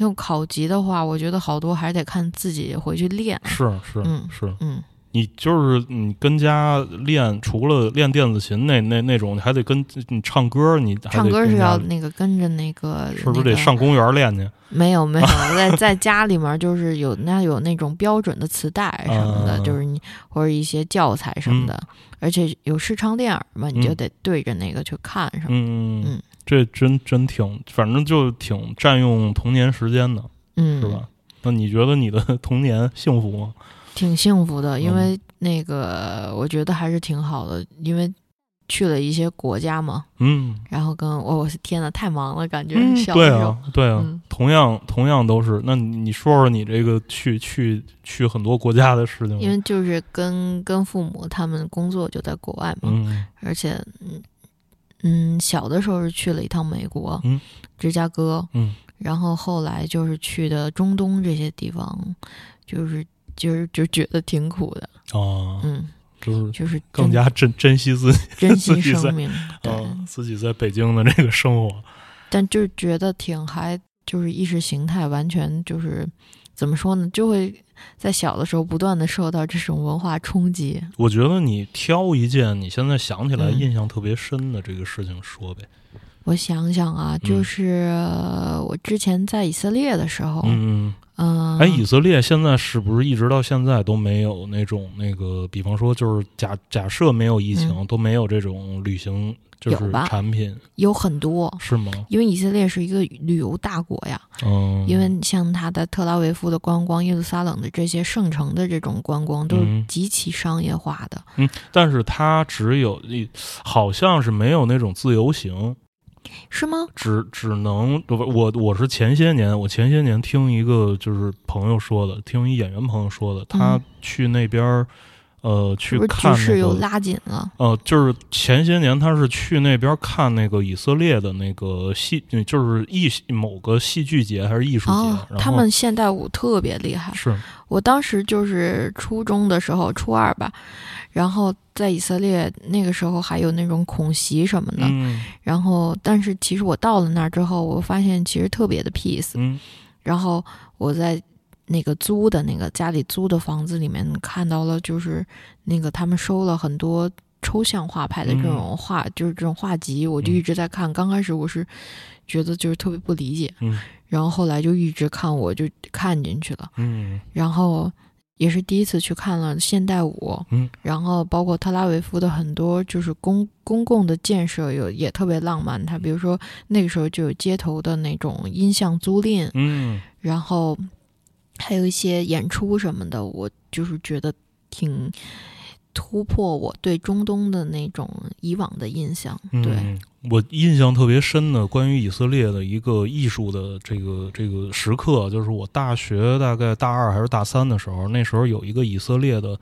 用考级的话，我觉得好多还是得看自己回去练。是是嗯是，嗯，你就是你跟家练，除了练电子琴那那那种，你还得跟你唱歌，你唱歌是要那个跟着那个，是不是得上公园练去？没 有没有，在在家里面就是有那有那种标准的磁带什么的，啊就是你或者一些教材什么的，而且有视唱练耳嘛，你就嗯得对着那个去看什么。嗯嗯这真真挺，反正就挺占用童年时间的，嗯，是吧？那你觉得你的 童年幸福吗？挺幸福的，因嗯为那个我觉得还是挺好的，因为去了一些国家嘛，嗯，然后跟我我天呐，太忙了，感觉对啊，对啊，嗯同样同样都是。那你你说说你这个去去去很多国家的事情，因为就是跟跟父母他们工作就在国外嘛，嗯而且嗯嗯，小的时候是去了一趟美国，嗯芝加哥，嗯然后后来就是去的中东这些地方，就是就是就觉得挺苦的，哦，嗯，就是就是更加珍珍惜自己珍惜生命，对，啊自己在北京的这个生活。但就是觉得挺还就是意识形态完全就是怎么说呢，就会在小的时候不断的受到这种文化冲击，我觉得你挑一件你现在想起来嗯。印象特别深的这个事情说呗。我想想啊，嗯。就是呃我之前在以色列的时候，嗯，嗯，哎，以色列现在是不是一直到现在都没有那种那个，比方说就是假假设没有疫情，嗯都没有这种旅行就是产品有很多，是吗？因为以色列是一个旅游大国呀。嗯，因为像它的特拉维夫的观光、耶路撒冷的这些圣城的这种观光，都是嗯极其商业化的。嗯，但是它只有一，好像是没有那种自由行，是吗？只只能不我我是前些年我前些年听一个就是朋友说的，听一演员朋友说的，他嗯去那边儿、呃去是不是看那局势又个。拉紧了？呃，就是前些年他是去那边看那个以色列的那个戏，嗯就是艺某个戏剧节还是艺术节，他们现代舞特别厉害。是我当时就是初中的时候，初二吧，然后在以色列那个时候还有那种恐袭什么的，嗯然后但是其实我到了那儿之后，我发现其实特别的 peace，嗯然后我在那个租的那个家里租的房子里面看到了，就是那个他们收了很多抽象画派的这种画，就是这种画集，我就嗯一直在看。刚开始我是觉得就是特别不理解，嗯然后后来就一直看，我就看进去了。嗯然后也是第一次去看了现代舞，嗯，然后包括特拉维夫的很多就是公公共的建设有也特别浪漫，它比如说那个时候就有街头的那种音像租赁，嗯然后还有一些演出什么的，我就是觉得挺突破我对中东的那种以往的印象。对，嗯，我印象特别深的关于以色列的一个艺术的这个这个时刻，就是我大学大概大二还是大三的时候，那时候有一个以色列的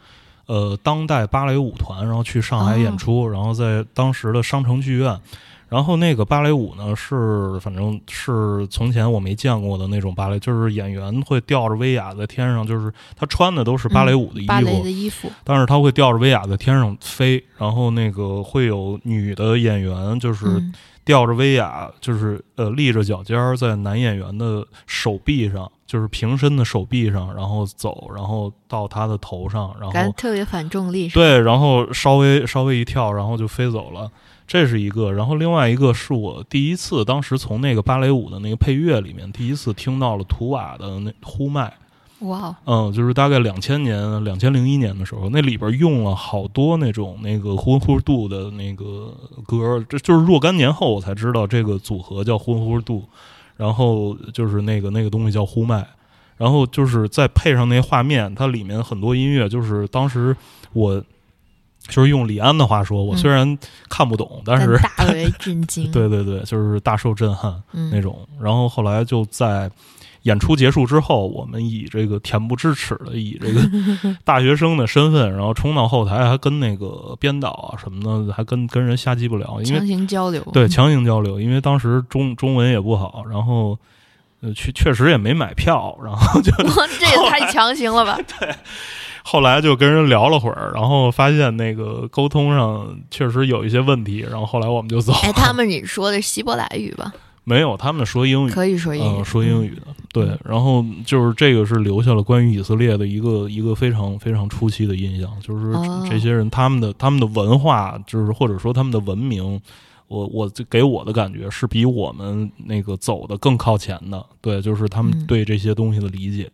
呃当代芭蕾舞团，然后去上海演出，然后在当时的商城剧院。然后那个芭蕾舞呢，是反正是从前我没见过的那种芭蕾，就是演员会吊着威亚在天上，就是他穿的都是芭蕾舞的衣服，芭蕾的衣服，但是他会吊着威亚在天上飞，然后那个会有女的演员，就是嗯吊着威亚，就是呃立着脚尖儿在男演员的手臂上，就是平伸的手臂上，然后走，然后到他的头上，然后感觉特别反重力。对，然后稍微稍微一跳，然后就飞走了。这是一个，然后另外一个是我第一次，当时从那个芭蕾舞的那个配乐里面，第一次听到了图瓦的那呼麦，哇哦，嗯，就是大概两千年、两千零一年的时候，那里边用了好多那种那个呼呼度的那个歌，这就是若干年后我才知道这个组合叫呼呼度，然后就是那个那个东西叫呼麦，然后就是再配上那画面，它里面很多音乐，就是当时我就是用李安的话说，我嗯虽然看不懂，但是大为震惊。对对对，就是大受震撼。嗯，那种。然后后来就在演出结束之后，我们以这个恬不知耻的以这个 大学生的身份，然后冲到后台，还跟那个编导啊什么的，还跟跟人瞎鸡巴聊，因强为行交流。对强行交流，因为当时中中文也不好，然后。呃，确确实也没买票，然后就哇，这也太强行了吧！后来就跟人聊了会儿，然后发现那个沟通上确实有一些问题，然后后来我们就走了。哎，他们你说的是希伯来语吧？没有，他们说英语，可以说英说英语的，对嗯。然后就是这个是留下了关于以色列的一个一个非常非常初期的印象，就是哦这些人他们的他们的文化，就是或者说他们的文明，我我这给我的感觉是比我们那个走的更靠前的，对，就是他们嗯对这些东西的理解。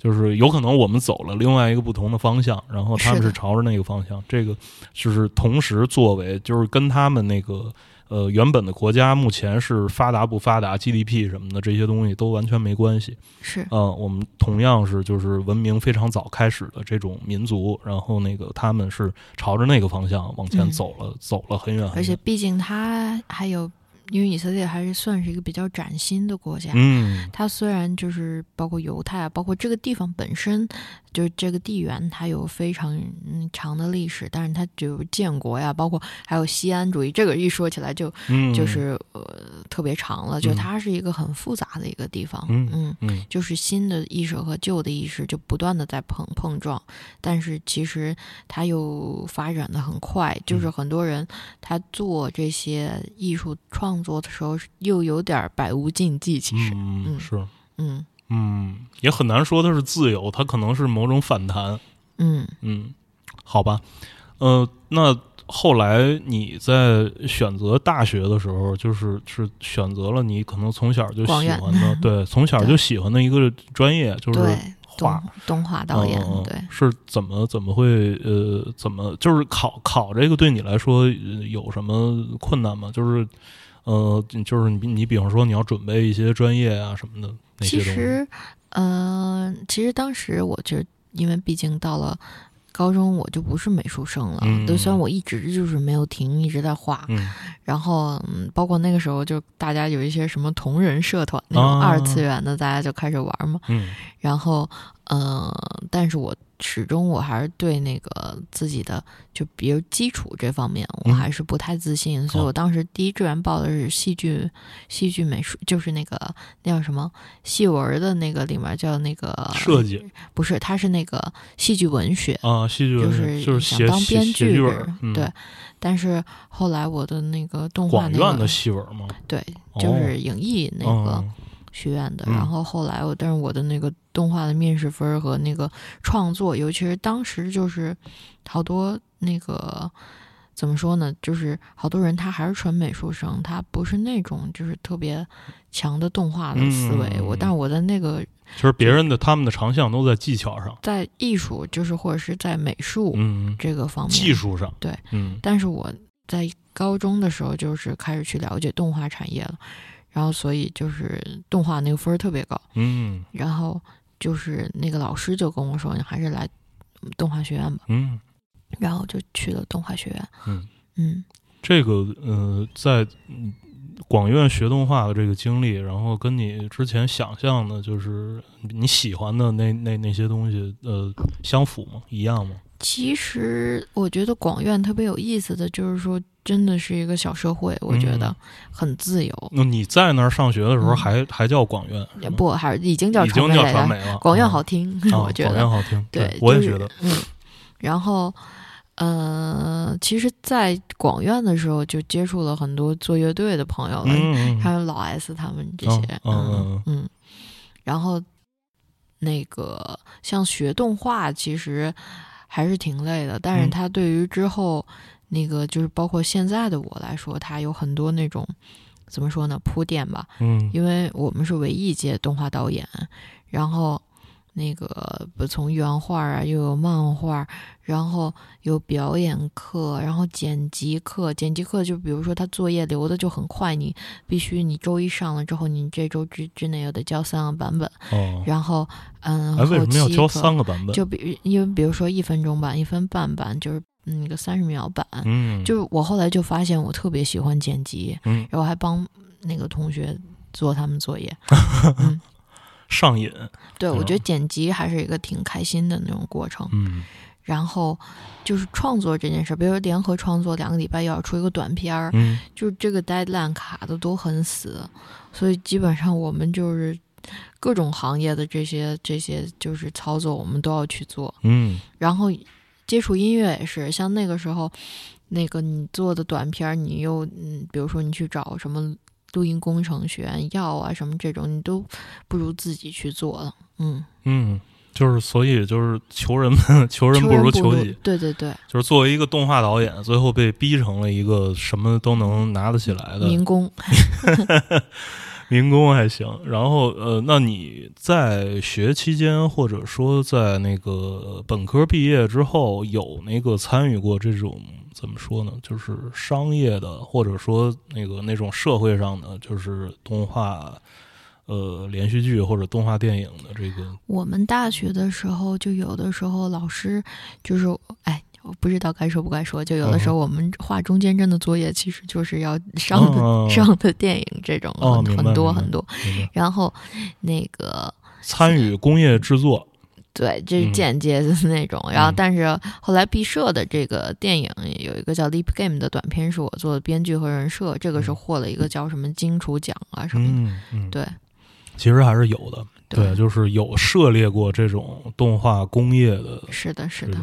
就是有可能我们走了另外一个不同的方向，然后他们是朝着那个方向。这个就是同时作为，就是跟他们那个呃原本的国家目前是发达不发达、GDP 什么的这些东西都完全没关系。是嗯、我们同样是就是文明非常早开始的这种民族，然后那个他们是朝着那个方向往前嗯走了，走了很远很远。而且毕竟它还有，因为以色列还是算是一个比较崭新的国家。嗯它虽然就是包括犹太啊，包括这个地方本身，就是这个地缘，它有非常嗯长的历史，但是它就建国呀，包括还有西安主义，这个一说起来就嗯，就是、呃特别长了，就嗯。它是一个很复杂的一个地方，嗯嗯嗯。就是新的意识和旧的意识就不断的在碰碰撞，但是其实它又发展的很快，就是很多人他做这些艺术创作的时候又有点儿百无禁忌，其实，嗯嗯是。嗯嗯，也很难说它是自由，它可能是某种反弹。嗯嗯，好吧，呃，那后来你在选择大学的时候，就是是选择了你可能从小就喜欢的，对，从小就喜欢的一个专业，就是画动动画导演，对。是怎么怎么会呃怎么就是考考这个对你来说呃有什么困难吗？就是呃就是你你比方说你要准备一些专业啊什么的那些东西，其实，呃，其实当时我就因为毕竟到了高中，我就不是美术生了。嗯对，虽然我一直就是没有停，一直在画。嗯然后，嗯，包括那个时候，就大家有一些什么同人社团那种啊二次元的，大家就开始玩嘛。嗯然后，呃，但是我始终我还是对那个自己的，就比如基础这方面，我嗯还是不太自信，所以哦我当时第一志愿报的是戏剧，戏剧美术，就是那个那叫什么戏文的那个里面叫那个设计不是，它是那个戏剧文学，啊戏剧就是就是想当编剧对。但是后来我的那个动画那个广院的戏文吗？对，哦就是影艺那个。嗯学院的，嗯。然后后来我，但是我的那个动画的面试分儿和那个创作，尤其是当时就是好多那个怎么说呢，就是好多人他还是纯美术生，他不是那种就是特别强的动画的思维。嗯我但是我的那个其实别人的他们的长项都在技巧上，在艺术，就是或者是在美术嗯，这个方面，技术上，对，嗯。但是我在高中的时候就是开始去了解动画产业了，然后所以就是动画那个分儿特别高。嗯然后就是那个老师就跟我说，你还是来动画学院吧。嗯然后就去了动画学院。嗯。嗯，这个呃，在嗯广院学动画的这个经历，然后跟你之前想象的，就是你喜欢的那那那些东西，呃，相符吗？一样吗？其实我觉得广院特别有意思的就是说，真的是一个小社会，我觉得嗯很自由。那你在那儿上学的时候嗯还，还叫广院？也不，还是已经叫已经叫传媒了。广院啊好听，啊 我觉得广院。好听，对，就是我也觉得。嗯，然后，呃，其实，在广院的时候就接触了很多做乐队的朋友了，嗯嗯还有老 S 他们这嗯些，嗯嗯嗯，然后那个像学动画，其实还是挺累的，但是他对于之后那个就是包括现在的我来说，它有很多那种怎么说呢铺垫吧，嗯因为我们是唯一一届动画导演，然后那个不从原画啊，又有漫画，然后有表演课，然后剪辑课。剪辑课就比如说他作业留的就很快，你必须你周一上了之后，你这周之之内又得交三个版本，哦，然后嗯，哎，为什么要教后期课三个版本？就比因为比如说一分钟版、一分半版，就是那个三十秒版。嗯，就是我后来就发现我特别喜欢剪辑，嗯然后还帮那个同学做他们作业。上瘾。对，我嗯觉得剪辑还是一个挺开心的那种过程。嗯然后就是创作这件事，比如说联合创作，两个礼拜要出一个短片儿，嗯就是这个 deadline 卡的都很死，所以基本上我们就是各种行业的这些这些就是操作，我们都要去做。嗯然后接触音乐也是，像那个时候，那个你做的短片儿，你又嗯，比如说你去找什么录音工程学院要啊什么这种，你都不如自己去做了。嗯，嗯，就是所以就是求人们 求人不如求己。对对对，就是作为一个动画导演，最后被逼成了一个什么都能拿得起来的民工。民工还行。然后呃，那你在学期间，或者说在那个本科毕业之后，有那个参与过这种怎么说呢？就是商业的，或者说那个那种社会上的，就是动画。呃，连续剧或者动画电影的这个，我们大学的时候，就有的时候老师就是，哎，我不知道该说不该说，就有的时候我们画中间帧的作业，其实就是要上的、哦 上的电影这种很、哦很多很多。然后那个参与工业制作，对，这是嗯。间接的那种。然后嗯，但是后来毕设的这个电影有一个叫《Leap Game》的短片，是我做的编剧和人设，这个是嗯。获了一个叫什么金厨奖啊什么的。嗯嗯，对，其实还是有的，对。对，就是有涉猎过这种动画工业的是的，是的。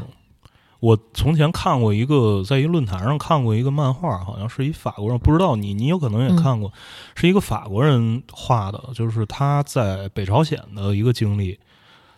我从前看过一个，在一个论坛上看过一个漫画，好像是一法国人，不知道你你有可能也嗯。看过，是一个法国人画的，就是他在北朝鲜的一个经历，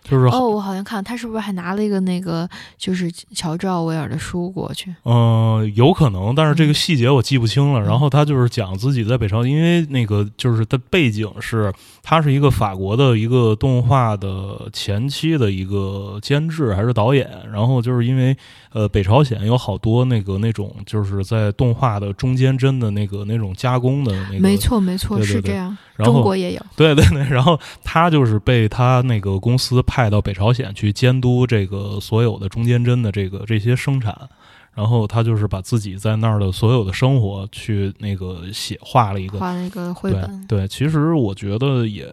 就是哦，我好像看他是不是还拿了一个那个就是乔治奥威尔的书过去？嗯，有可能，但是这个细节我记不清了。嗯然后他就是讲自己在北朝，因为那个就是他背景是，他是一个法国的一个动画的前期的一个监制还是导演，然后就是因为呃北朝鲜有好多那个那种就是在动画的中间帧的那个那种加工的那个，没。错，没错，是这样。然后中国也有。对对对，然后他就是被他那个公司派到北朝鲜去监督这个所有的中间针的这个这些生产，然后他就是把自己在那儿的所有的生活去那个写画了一个。画了一个绘对本，对，其实我觉得也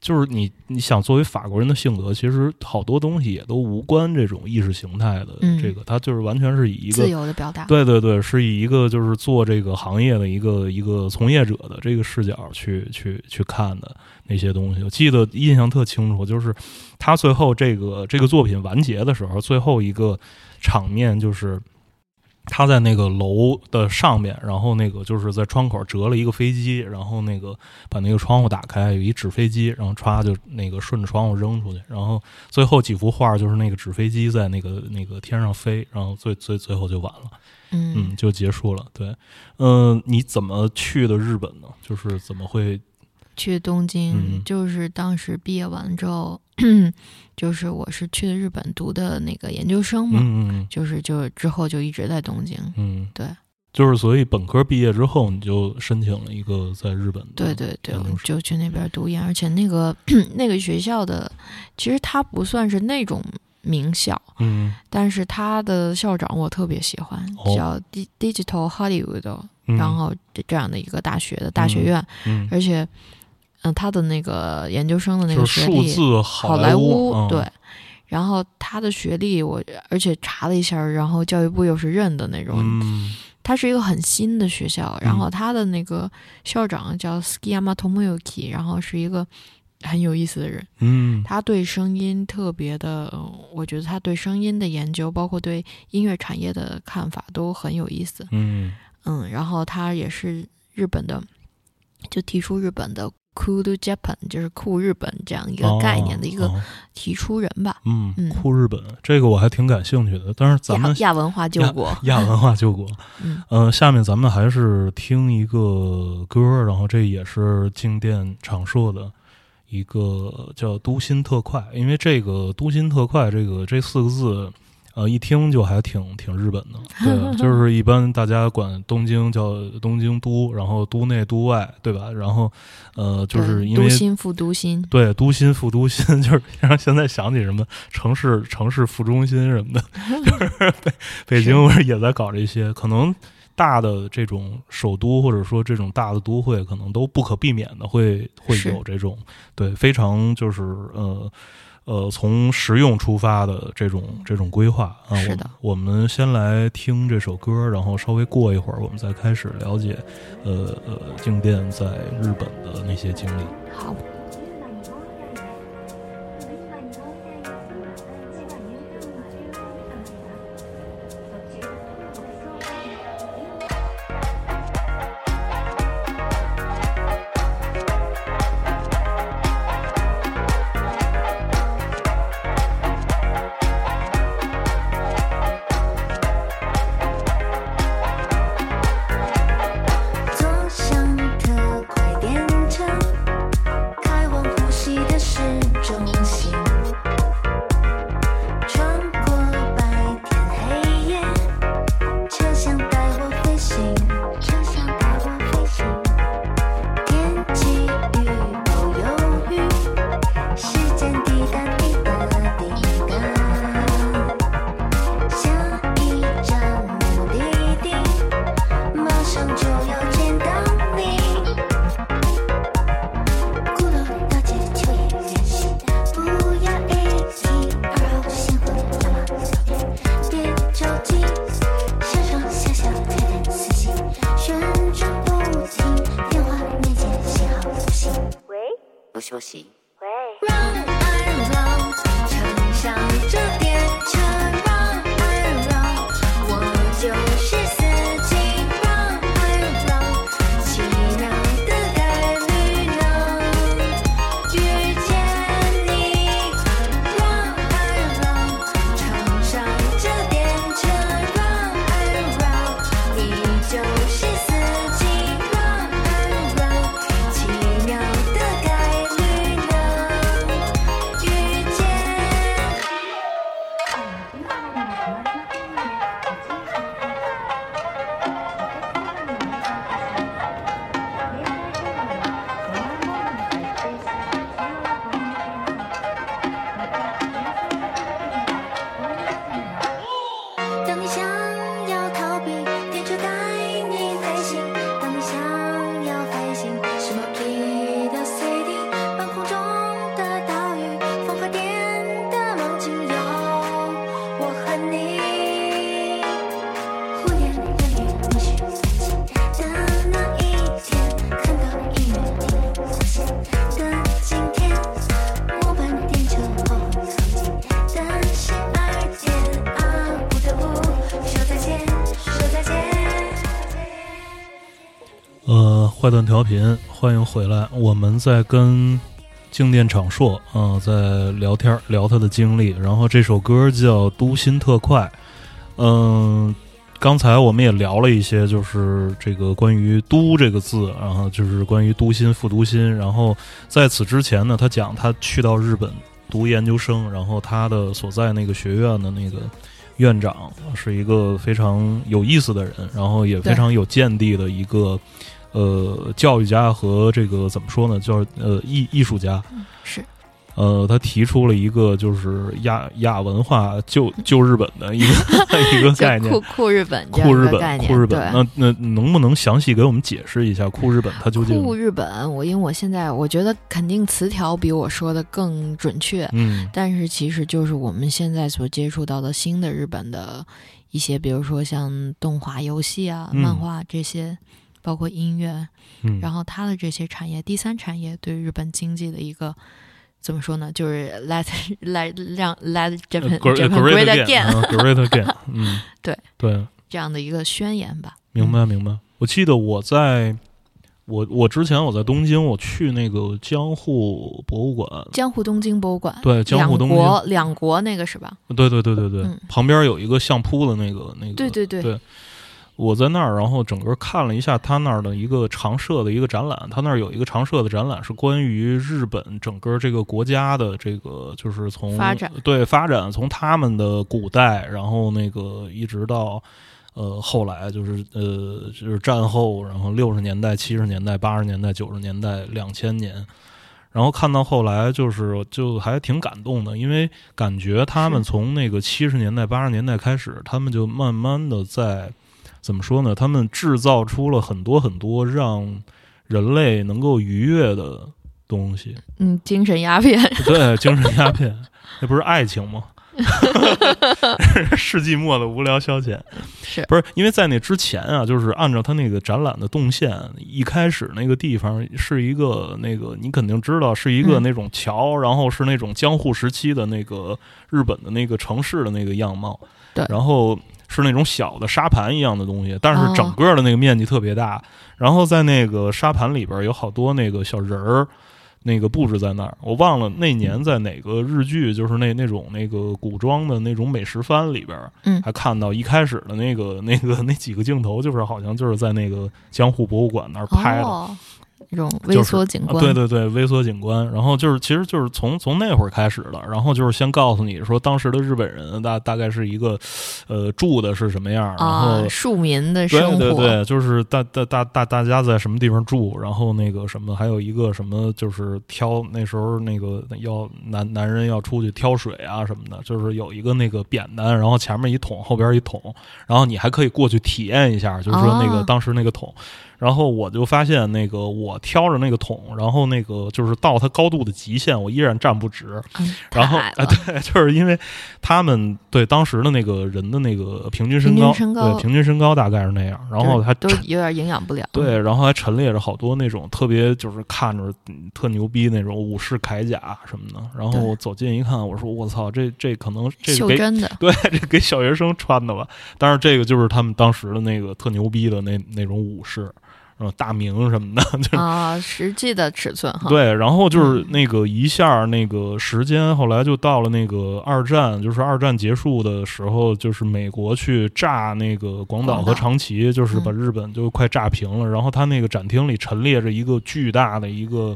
就是你你想作为法国人的性格，其实好多东西也都无关这种意识形态的嗯这个，他就是完全是以一个自由的表达。对对对，是以一个就是做这个行业的一个一个从业者的这个视角去去去看的那些东西。我记得印象特清楚，就是他最后这个这个作品完结的时候，最后一个场面就是。他在那个楼的上面，然后那个就是在窗口折了一个飞机，然后那个把那个窗户打开，有一纸飞机，然后歘就那个顺着窗户扔出去，然后最后几幅画就是那个纸飞机在那个那个天上飞，然后最最最后就完了。嗯嗯，就结束了。对，嗯、你怎么去的日本呢？就是怎么会？去东京，嗯就是当时毕业完之后，就是我是去的日本读的那个研究生嘛，就是就之后就一直在东京。嗯，对，就是所以本科毕业之后，你就申请了一个在日本的对对对，就去那边读研，而且那个 那个学校的，其实它不算是那种名校，嗯。但是它的校长我特别喜欢，哦。叫 Di- Digital Hollywood，、嗯，然后这这样的一个大学的大学院，嗯，而且，嗯、他的那个研究生的那个学历，字好莱坞、嗯、对，然后他的学历我而且查了一下，然后教育部又是认的那种，嗯。他是一个很新的学校，然后他的那个校长叫 Skiyama Tomoyuki，然后是一个很有意思的人，嗯。他对声音特别的，呃我觉得他对声音的研究，包括对音乐产业的看法都很有意思。嗯。嗯，然后他也是日本的，就提出日本的 “cool Japan”，就是酷日本这样一个概念的一个提出人吧。嗯嗯酷日本这个我还挺感兴趣的，但是咱们亚文化救国，亚文化救国。嗯，呃，下面咱们还是听一个歌，然后这也是静电场硕的一个叫《都心特快》，因为这个“都心特快”这个这四个字，呃，一听就还挺挺日本的。对，就是一般大家管东京叫东京都，然后都内都外，对吧？然后呃，就是因为都心副都心，对，都心副都心，就是让现在想起什么城市城市副中心什么的，就是北北京不是也在搞这些，可能大的这种首都或者说这种大的都会，可能都不可避免的会会有这种对非常就是呃。呃，从实用出发的这种这种规划啊，是的我们我们先来听这首歌，然后稍微过一会儿，我们再开始了解，呃呃，静电在日本的那些经历。好，段调频，欢迎回来。我们在跟静电场硕啊、在聊天聊他的经历，然后这首歌叫《都心特快》。嗯，刚才我们也聊了一些，就是这个关于“都”这个字，然后就是关于都心、副都心。然后在此之前呢，他讲他去到日本读研究生，然后他的所在那个学院的那个院长是一个非常有意思的人，然后也非常有见地的一个呃教育家和这个怎么说呢，叫呃艺艺术家。是。呃，他提出了一个就是亚亚文化救救日本的一个 一个概念。酷，酷日本酷日本酷日本。那那能不能详细给我们解释一下酷日本它究竟？酷日本，我因为我现在我觉得肯定词条比我说的更准确，嗯。但是其实就是我们现在所接触到的新的日本的一些，比如说像动画、游戏啊、嗯。漫画这些，包括音乐，嗯，然后它的这些产业，第三产业对日本经济的一个怎么说呢？就是 let let 让 let Japan 呃 great again，嗯，对对，这样的一个宣言吧。明白明白。我记得我在我我之前我在东京，我去那个江户博物馆，江户东京博物馆，对江户东京两国两国那个是吧？对对对对对，嗯旁边有一个相扑的那个那个，对对对对我在那儿，然后整个看了一下他那儿的一个常设的一个展览，他那儿有一个常设的展览是关于日本整个这个国家的这个就是从发展对发展从他们的古代，然后那个一直到。呃，后来就是呃，就是战后，然后六十年代、七十年代、八十年代、九十年代、两千年，然后看到后来就是就还挺感动的，因为感觉他们从那个七十年代、八十年代开始，他们就慢慢的在怎么说呢？他们制造出了很多很多让人类能够愉悦的东西，嗯，精神鸦片对，精神鸦片，那不是爱情吗？世纪末的无聊消遣是不是？因为在那之前啊，就是按照他那个展览的动线，一开始那个地方是一个那个你肯定知道是一个嗯那种桥，然后是那种江户时期的那个日本的那个城市的那个样貌，对然后是那种小的沙盘一样的东西，但是哦。整个的那个面积特别大，然后在那个沙盘里边有好多那个小人儿。那个布置在那儿，我忘了那年在哪个日剧，就是那那种那个古装的那种美食番里边，嗯。还看到一开始的那个那个那几个镜头，就是好像就是在那个江户博物馆那儿拍的，哦，那种微就是啊缩景观，对对对，微缩景观。然后就是，其实就是从从那会儿开始的。然后就是先告诉你说，当时的日本人大大概是一个，呃，住的是什么样，然后啊，庶民的对生活，对对，就是大大大大大家在什么地方住，然后那个什么，还有一个什么，就是挑那时候那个要男男人要出去挑水啊什么的，就是有一个那个扁担，然后前面一桶，后边一桶，然后你还可以过去体验一下，就是说那个哦当时那个桶。然后我就发现，那个我挑着那个桶，然后那个就是到它高度的极限，我依然站不直。嗯然后啊，对，就是因为他们对当时的那个人的那个平均身平高，均身高对平均身高大概是那样，然后就是还都有点营养不良，对，然后还陈列着好多那种特别就是看着嗯特牛逼那种武士铠甲什么的。然后我走近一看，我说我操，这这可能这是给 对这给小学生穿的吧？但是这个就是他们当时的那个特牛逼的那那种武士。嗯，大明什么的，就是啊，实际的尺寸哈，对，然后就是嗯。那个一下那个时间，后来就到了那个二战，就是二战结束的时候，就是美国去炸那个广岛和长崎，就是把嗯。日本就快炸平了。然后他那个展厅里陈列着一个巨大的一个，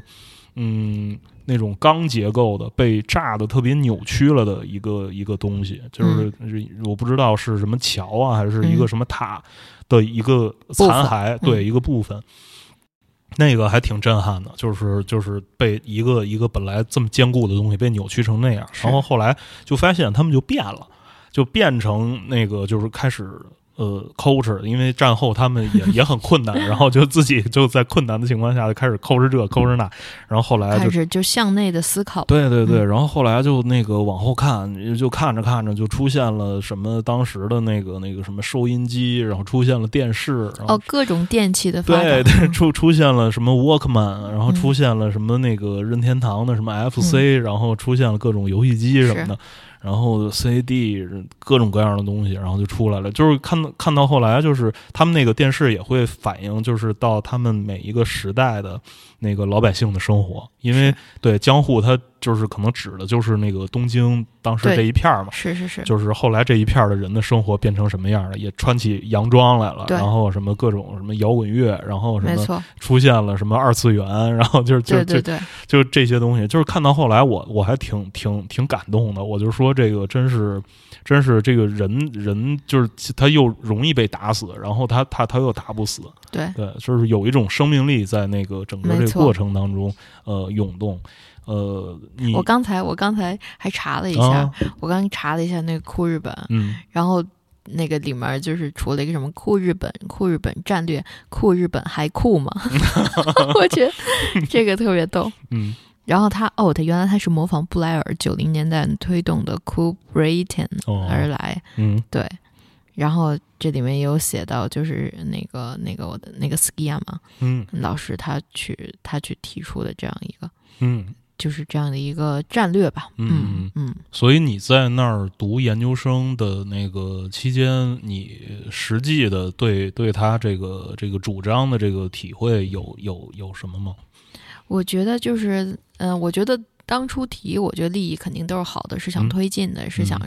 嗯，那种钢结构的被炸的特别扭曲了的一个一个东西，就是我不知道是什么桥啊，还是一个嗯。什么塔的一个残骸，对，嗯。一个部分。那个还挺震撼的，就是就是被一个一个本来这么坚固的东西被扭曲成那样，然后后来就发现他们就变了，就变成那个就是开始呃抠哧，因为战后他们也 也很困难，然后就自己就在困难的情况下就开始抠哧这抠哧那，然后后来就开始就向内的思考，对对对，嗯。然后后来就那个往后看，就看着看着就出现了什么当时的那个那个什么收音机，然后出现了电视，然后哦，各种电器的对对，嗯。出出现了什么 Walkman，然后嗯。出现了什么那个任天堂的什么 FC，、然后出现了各种游戏机什么的，然后 CAD 各种各样的东西，然后就出来了。就是看到看到后来，就是他们那个电视也会反映，就是到他们每一个时代的那个老百姓的生活。因为对江户，它就是可能指的就是那个东京当时这一片儿嘛。是是是，就是后来这一片儿的人的生活变成什么样了，也穿起洋装来了，然后什么各种什么摇滚乐，然后什么，出现了什么二次元，然后就是就就就这些东西，就是看到后来我我还挺挺挺感动的，我就说这个真是真是这个人人就是他又容易被打死，然后他他他又打不死，对对，就是有一种生命力在那个整个这个过程当中呃涌动，呃，你我刚才我刚才还查了一下，啊我刚查了一下那个酷日本，嗯然后那个里面就是除了一个什么酷日本、酷日本战略、酷日本还酷吗？我觉得这个特别逗。嗯然后他哦，他原来他是模仿布莱尔九零年代推动的 Cool Britain 哦而来，嗯对。然后这里面也有写到，就是那个那个我的那个 Skiyama 嗯老师他去他去提出的这样一个，嗯，就是这样的一个战略吧。嗯嗯嗯，所以你在那儿读研究生的那个期间，你实际的对对他这个这个主张的这个体会有有有什么吗？我觉得就是，嗯、我觉得当初提，我觉得利益肯定都是好的，是想嗯推进的，是想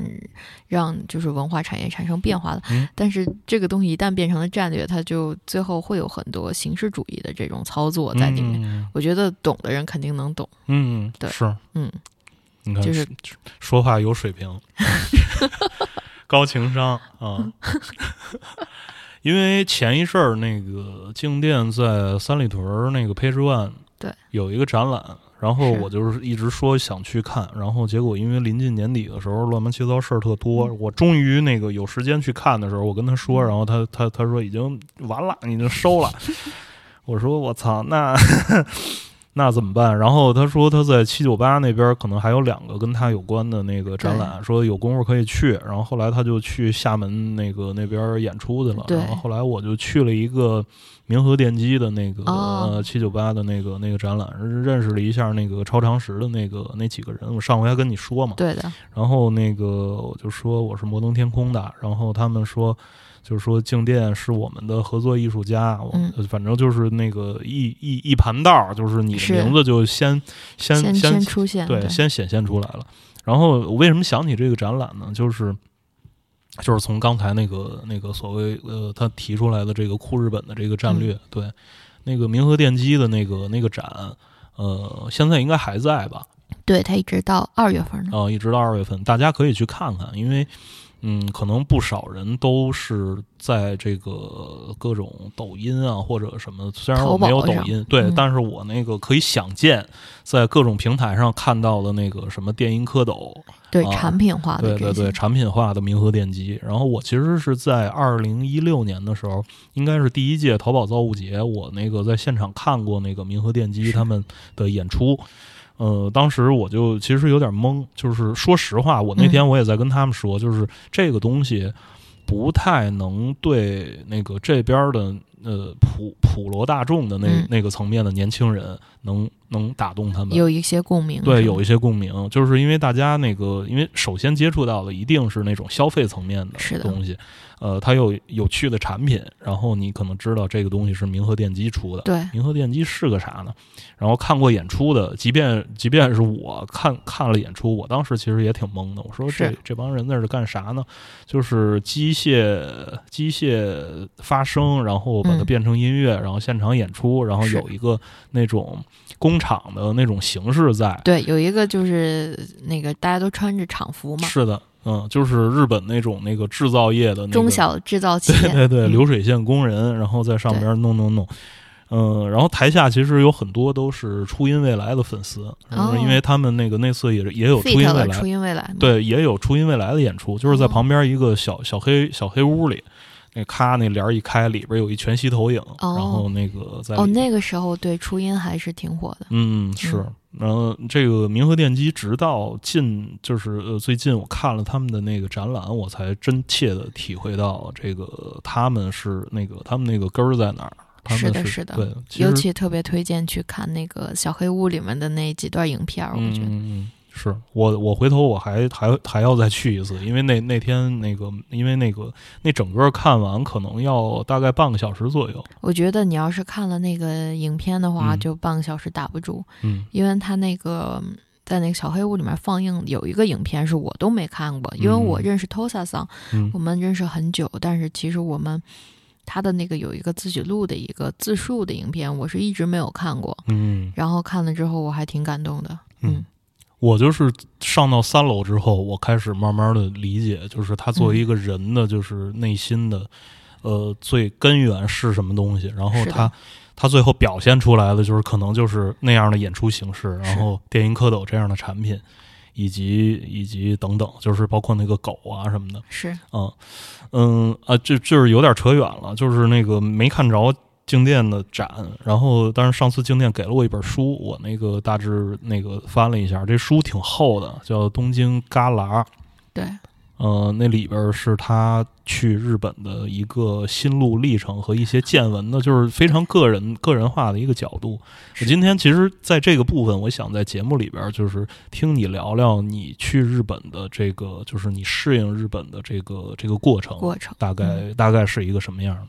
让就是文化产业产生变化的。嗯但是这个东西一旦变成了战略，它就最后会有很多形式主义的这种操作在里面。嗯我觉得懂的人肯定能懂，嗯，对是，嗯，你看，就是说话有水平，高情商啊。因为前一阵儿那个静电在三里屯儿那个 Page One 对有一个展览，然后我就是一直说想去看，然后结果因为临近年底的时候乱七八糟事儿特多，嗯我终于那个有时间去看的时候，我跟他说，然后他他他说已经完了，已经收了。我说我操，那 那怎么办？然后他说他在七九八那边可能还有两个跟他有关的那个展览，说有功夫可以去。然后后来他就去厦门那个那边演出去了。然后后来我就去了一个明和电机的那个哦呃七九八的那个那个展览，认识了一下那个超常识的那个那几个人。我上回还跟你说嘛，对的，然后那个我就说我是摩登天空的，然后他们说就是说静电是我们的合作艺术家，我嗯反正就是那个一一一盘道儿，就是你的名字就先先先先出现，对先显现出来了。然后我为什么想起这个展览呢？就是。就是从刚才那个那个所谓呃，他提出来的这个酷日本的这个战略，对那个明和电机的那个那个展，呃，现在应该还在吧？对他一直到二月份呢。啊、一直到二月份，大家可以去看看，因为嗯，可能不少人都是在这个各种抖音啊或者什么，虽然我没有抖音，对，嗯但是我那个可以想见，在各种平台上看到的那个什么电音蝌蚪，对啊产品化的对对对，产品化的明和电机。然后我其实是在二零一六年的时候，应该是第一届淘宝造物节，我那个在现场看过那个明和电机他们的演出。呃，当时我就其实有点懵，就是说实话，我那天我也在跟他们说，就是这个东西不太能对那个这边的呃普普罗大众的那、嗯那个层面的年轻人能能打动他们。有一些共鸣，对，有一些共鸣，就是因为大家那个，因为首先接触到的一定是那种消费层面的的东西，呃，它有有趣的产品，然后你可能知道这个东西是明和电机出的。对明和电机是个啥呢？然后看过演出的，即便即便是我看看了演出，我当时其实也挺懵的。我说这这帮人那是干啥呢？就是机械机械发声，然后把它嗯变成音乐，然后现场演出，然后有一个那种工厂的那种形式在。对，有一个就是那个大家都穿着厂服嘛，是的，嗯，就是日本那种那个制造业的那个中小制造企业，对对对，嗯。流水线工人，然后在上边弄弄弄。嗯，然后台下其实有很多都是初音未来的粉丝，然后哦因为他们那个那次也也有初音未来初，音未来，对，也有初音未来的演出，就是在哦。旁边一个小小黑小黑屋里，那咔那帘儿一开，里边有一全息投影，哦然后那个在哦，那个时候对初音还是挺火的，嗯，是。然后这个明和电机，直到近就是呃最近我看了他们的那个展览，我才真切的体会到这个他们是那个他们那个根儿在哪儿。他们是的是的对，尤其特别推荐去看那个小黑屋里面的那几段影片，我觉得是我我回头我还还还要再去一次，因为那那天那个因为那个那整个看完可能要大概半个小时左右。我觉得你要是看了那个影片的话，嗯。就半个小时打不住，嗯。因为他那个在那个小黑屋里面放映有一个影片是我都没看过，因为我认识 Tosa 桑，嗯。我们认识很久，但是其实我们他的那个有一个自己录的一个自述的影片，我是一直没有看过，嗯。然后看了之后我还挺感动的，嗯，我就是上到三楼之后，我开始慢慢的理解，就是他作为一个人的，就是内心的，呃，最根源是什么东西，然后他。他最后表现出来的就是可能就是那样的演出形式，然后电音蝌蚪这样的产品，以及以及等等，就是包括那个狗啊什么的，是。嗯嗯啊，这就是有点扯远了，就是那个没看着静电的展，然后但是上次静电给了我一本书，我那个大致那个翻了一下，这书挺厚的，叫《东京旮旯》，对，呃，那里边是他去日本的一个心路历程和一些见闻的，就是非常个人个人化的一个角度。我今天其实在这个部分，我想在节目里边就是听你聊聊你去日本的这个，就是你适应日本的这个这个过程，过程。大概、嗯。大概是一个什么样的？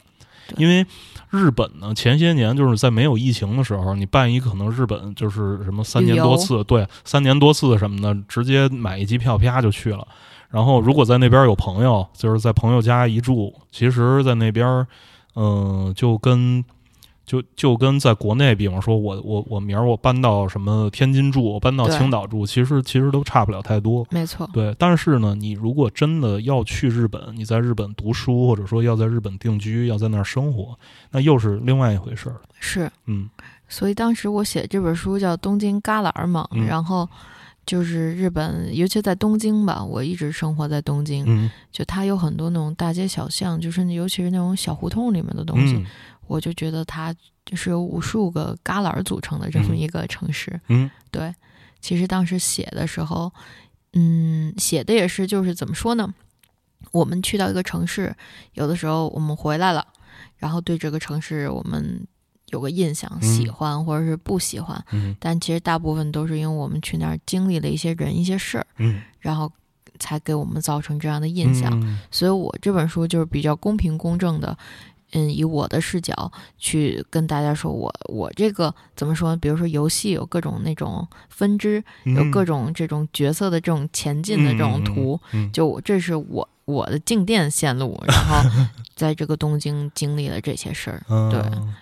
对因为日本呢，前些年就是在没有疫情的时候，你办一可能日本就是什么三年多次，对，三年多次什么的，直接买一机票啪就去了。然后如果在那边有朋友，就是在朋友家一住，其实，在那边，嗯、就跟就就跟在国内，比方说我我我明儿我搬到什么天津住，我搬到青岛住，其实其实都差不了太多。没错，对，但是呢，你如果真的要去日本，你在日本读书，或者说要在日本定居，要在那儿生活，那又是另外一回事儿了。是。嗯所以当时我写这本书叫《东京旮旯》嘛，嗯然后就是日本，尤其在东京吧，我一直生活在东京，嗯就它有很多那种大街小巷，就是尤其是那种小胡同里面的东西，嗯我就觉得它就是由无数个旮旯组成的这么嗯一个城市。嗯对，其实当时写的时候，嗯，写的也是就是怎么说呢？我们去到一个城市，有的时候我们回来了，然后对这个城市我们有个印象，嗯喜欢或者是不喜欢，嗯但其实大部分都是因为我们去那儿经历了一些人、一些事儿，嗯然后才给我们造成这样的印象。嗯所以我这本书就是比较公平公正的，嗯，以我的视角去跟大家说我我这个怎么说？比如说游戏有各种那种分支，有各种这种角色的这种前进的这种图，嗯就我这是我我的静电线路，然后 在这个东京经历了这些事儿。嗯对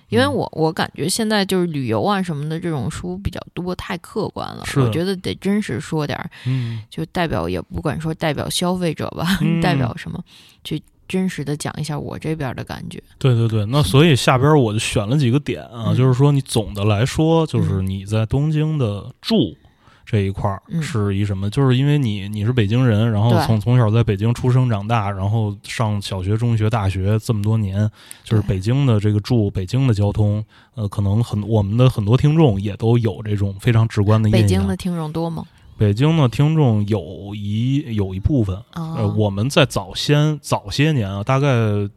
因为我我感觉现在就是旅游啊什么的这种书比较多，太客观了。我觉得得真实说点儿，嗯就代表也不管说代表消费者吧，嗯 代表什么，去真实的讲一下我这边的感觉。对对对，那所以下边我就选了几个点啊，嗯就是说你总的来说，就是你在东京的住这一块儿嗯是一什么？就是因为你你是北京人，然后从从小在北京出生长大，然后上小学、中学、大学这么多年，就是北京的这个住，北京的交通，呃，可能很我们的很多听众也都有这种非常直观的印象。北京的听众多吗？北京的听众有一有一部分，啊、呃，我们在早先早些年啊，大概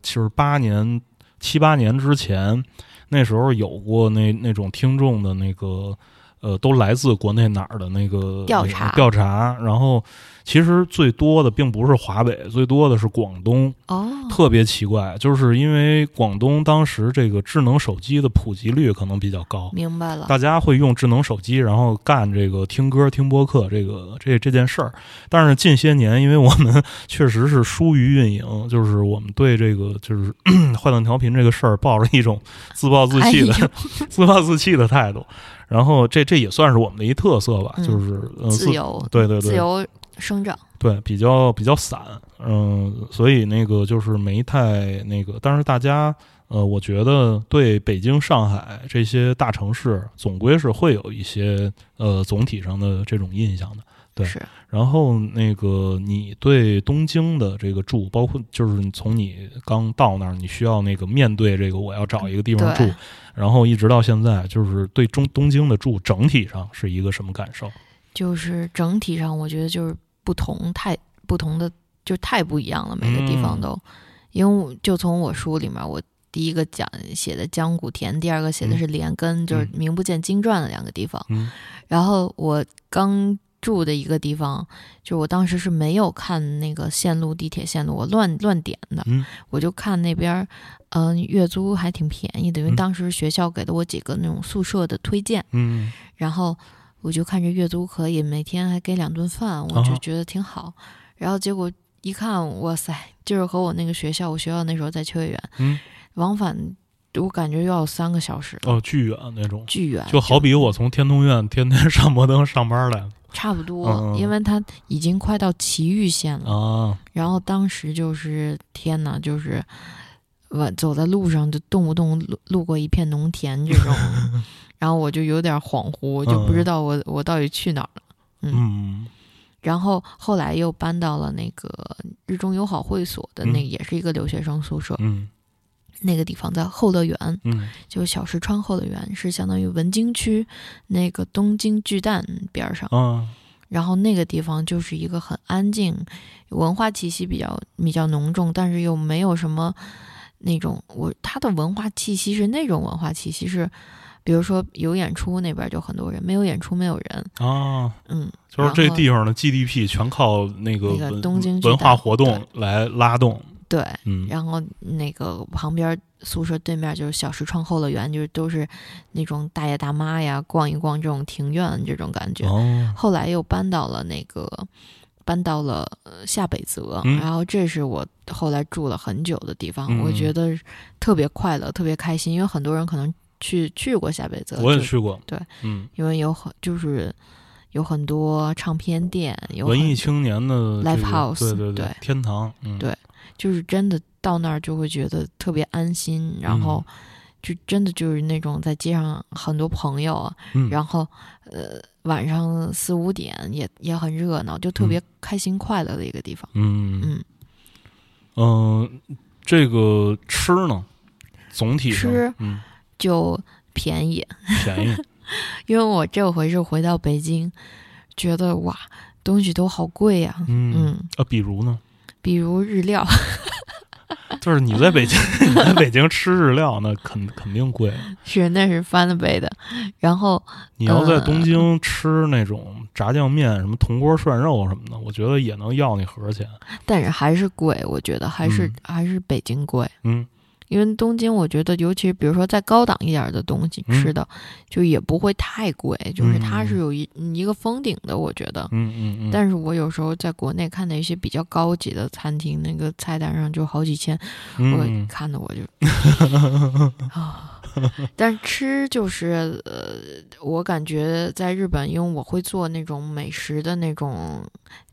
就是八年、七八年之前，那时候有过那那种听众的那个呃，都来自国内哪儿的那个调查。那个调查，然后其实最多的并不是华北，最多的是广东，哦，特别奇怪，就是因为广东当时这个智能手机的普及率可能比较高，明白了。大家会用智能手机，然后干这个听歌、听播客这个这这件事儿。但是近些年，因为我们确实是疏于运营，就是我们对这个就是 坏蛋调频这个事儿抱着一种自暴自弃的、哎 自暴自弃的态度。然后这这也算是我们的一特色吧，嗯就是呃自由，对对对，自由生长。对，比较比较散，嗯，所以那个就是没太那个，但是大家呃，我觉得对北京、上海这些大城市，总归是会有一些呃总体上的这种印象的。对是然后那个你对东京的这个住，包括就是从你刚到那儿，你需要那个面对这个我要找一个地方住，然后一直到现在，就是对中东京的住整体上是一个什么感受？就是整体上，我觉得就是不同太不同的，就太不一样了，每个地方嗯。都。因为就从我书里面，我第一个讲写的江古田，第二个写的是连根，就是嗯名不见经传的两个地方。嗯。然后我刚住的一个地方，就我当时是没有看那个线路地铁线路，我乱乱点的，嗯。我就看那边儿，嗯、月租还挺便宜的，因为嗯。当时学校给了我几个那种宿舍的推荐，嗯。然后我就看着月租可以，每天还给两顿饭，我啊就觉得挺好。然后结果一看，哇塞，就是和我那个学校，我学校那时候在秋叶原，嗯，往返我感觉要有三个小时，哦，巨远那种，巨远，就好比我从天通苑天天 上摩登上班来差不多，因为它已经快到祁玉县了。啊，然后当时就是天呐，就是我走在路上就动不动路路过一片农田这种，然后我就有点恍惚，我就不知道我我到底去哪儿了。嗯。然后后来又搬到了那个日中友好会所的那嗯。也是一个留学生宿舍，嗯。那个地方在后乐园，嗯。就是小石川后乐园，是相当于文京区那个东京巨蛋边儿上。嗯，然后那个地方就是一个很安静，文化气息比较比较浓重，但是又没有什么那种我它的文化气息是那种文化气息是，比如说有演出那边就很多人，没有演出没有人，啊，嗯，就是这地方的 GDP 全靠那个那个东京文化活动来拉动，对，嗯然后那个旁边宿舍对面就是小石川后乐园，就是都是那种大爷大妈呀逛一逛这种庭院这种感觉。哦，后来又搬到了那个，搬到了呃下北泽，嗯。然后这是我后来住了很久的地方，嗯我觉得特别快乐，特别开心，因为很多人可能去去过下北泽，我也去过，对，嗯，因为有很就是有很多唱片店，有文艺青年的 live house，对对对天堂，嗯，对就是真的到那儿就会觉得特别安心，然后嗯就真的就是那种在街上很多朋友然后呃晚上四五点也也很热闹，就特别开心快乐的一个地方。嗯。嗯，嗯，这个吃呢，总体吃嗯就便宜，便宜，因为我这回是回到北京，觉得哇东西都好贵呀、嗯嗯，啊，比如呢，比如日料，就是你在北京，你在北京吃日料，那肯肯定贵。是那是翻了倍的，然后你要在呃东京吃那种炸酱面、什么铜锅涮肉什么的，我觉得也能要你盒钱。但是还是贵，我觉得还是、嗯还是北京贵。嗯因为东京，我觉得尤其是比如说再高档一点的东西嗯。吃的，就也不会太贵，就是它嗯。是有一一个封顶的，我觉得。嗯嗯嗯，但是我有时候在国内看的一些比较高级的餐厅，那个菜单上就好几千，我嗯看的我就 啊。但吃就是呃，我感觉在日本，因为我会做那种美食的那种，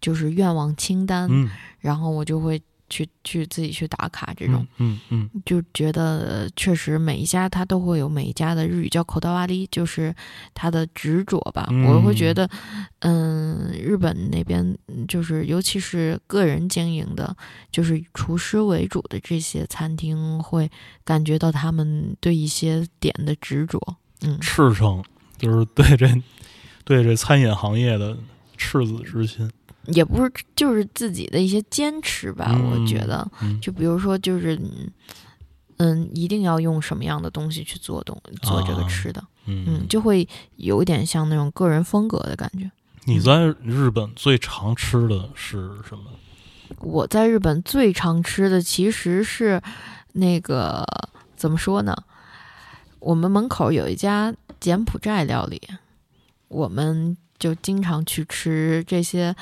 就是愿望清单，嗯。然后我就会去去自己去打卡这种。嗯嗯就觉得呃确实每一家他都会有每一家的日语叫口袋瓦里，就是他的执着吧。嗯我会觉得，嗯，日本那边嗯就是尤其是个人经营的，就是厨师为主的这些餐厅，会感觉到他们对一些点的执着。嗯，赤诚就是对这对这餐饮行业的赤子之心。也不是就是自己的一些坚持吧，嗯我觉得。嗯就比如说，就是嗯嗯，一定要用什么样的东西去做东做这个啊吃的。嗯嗯，就会有点像那种个人风格的感觉。你在日本最常吃的是什么？我在日本最常吃的其实是那个怎么说呢？我们门口有一家柬埔寨料理，我们就经常去吃这些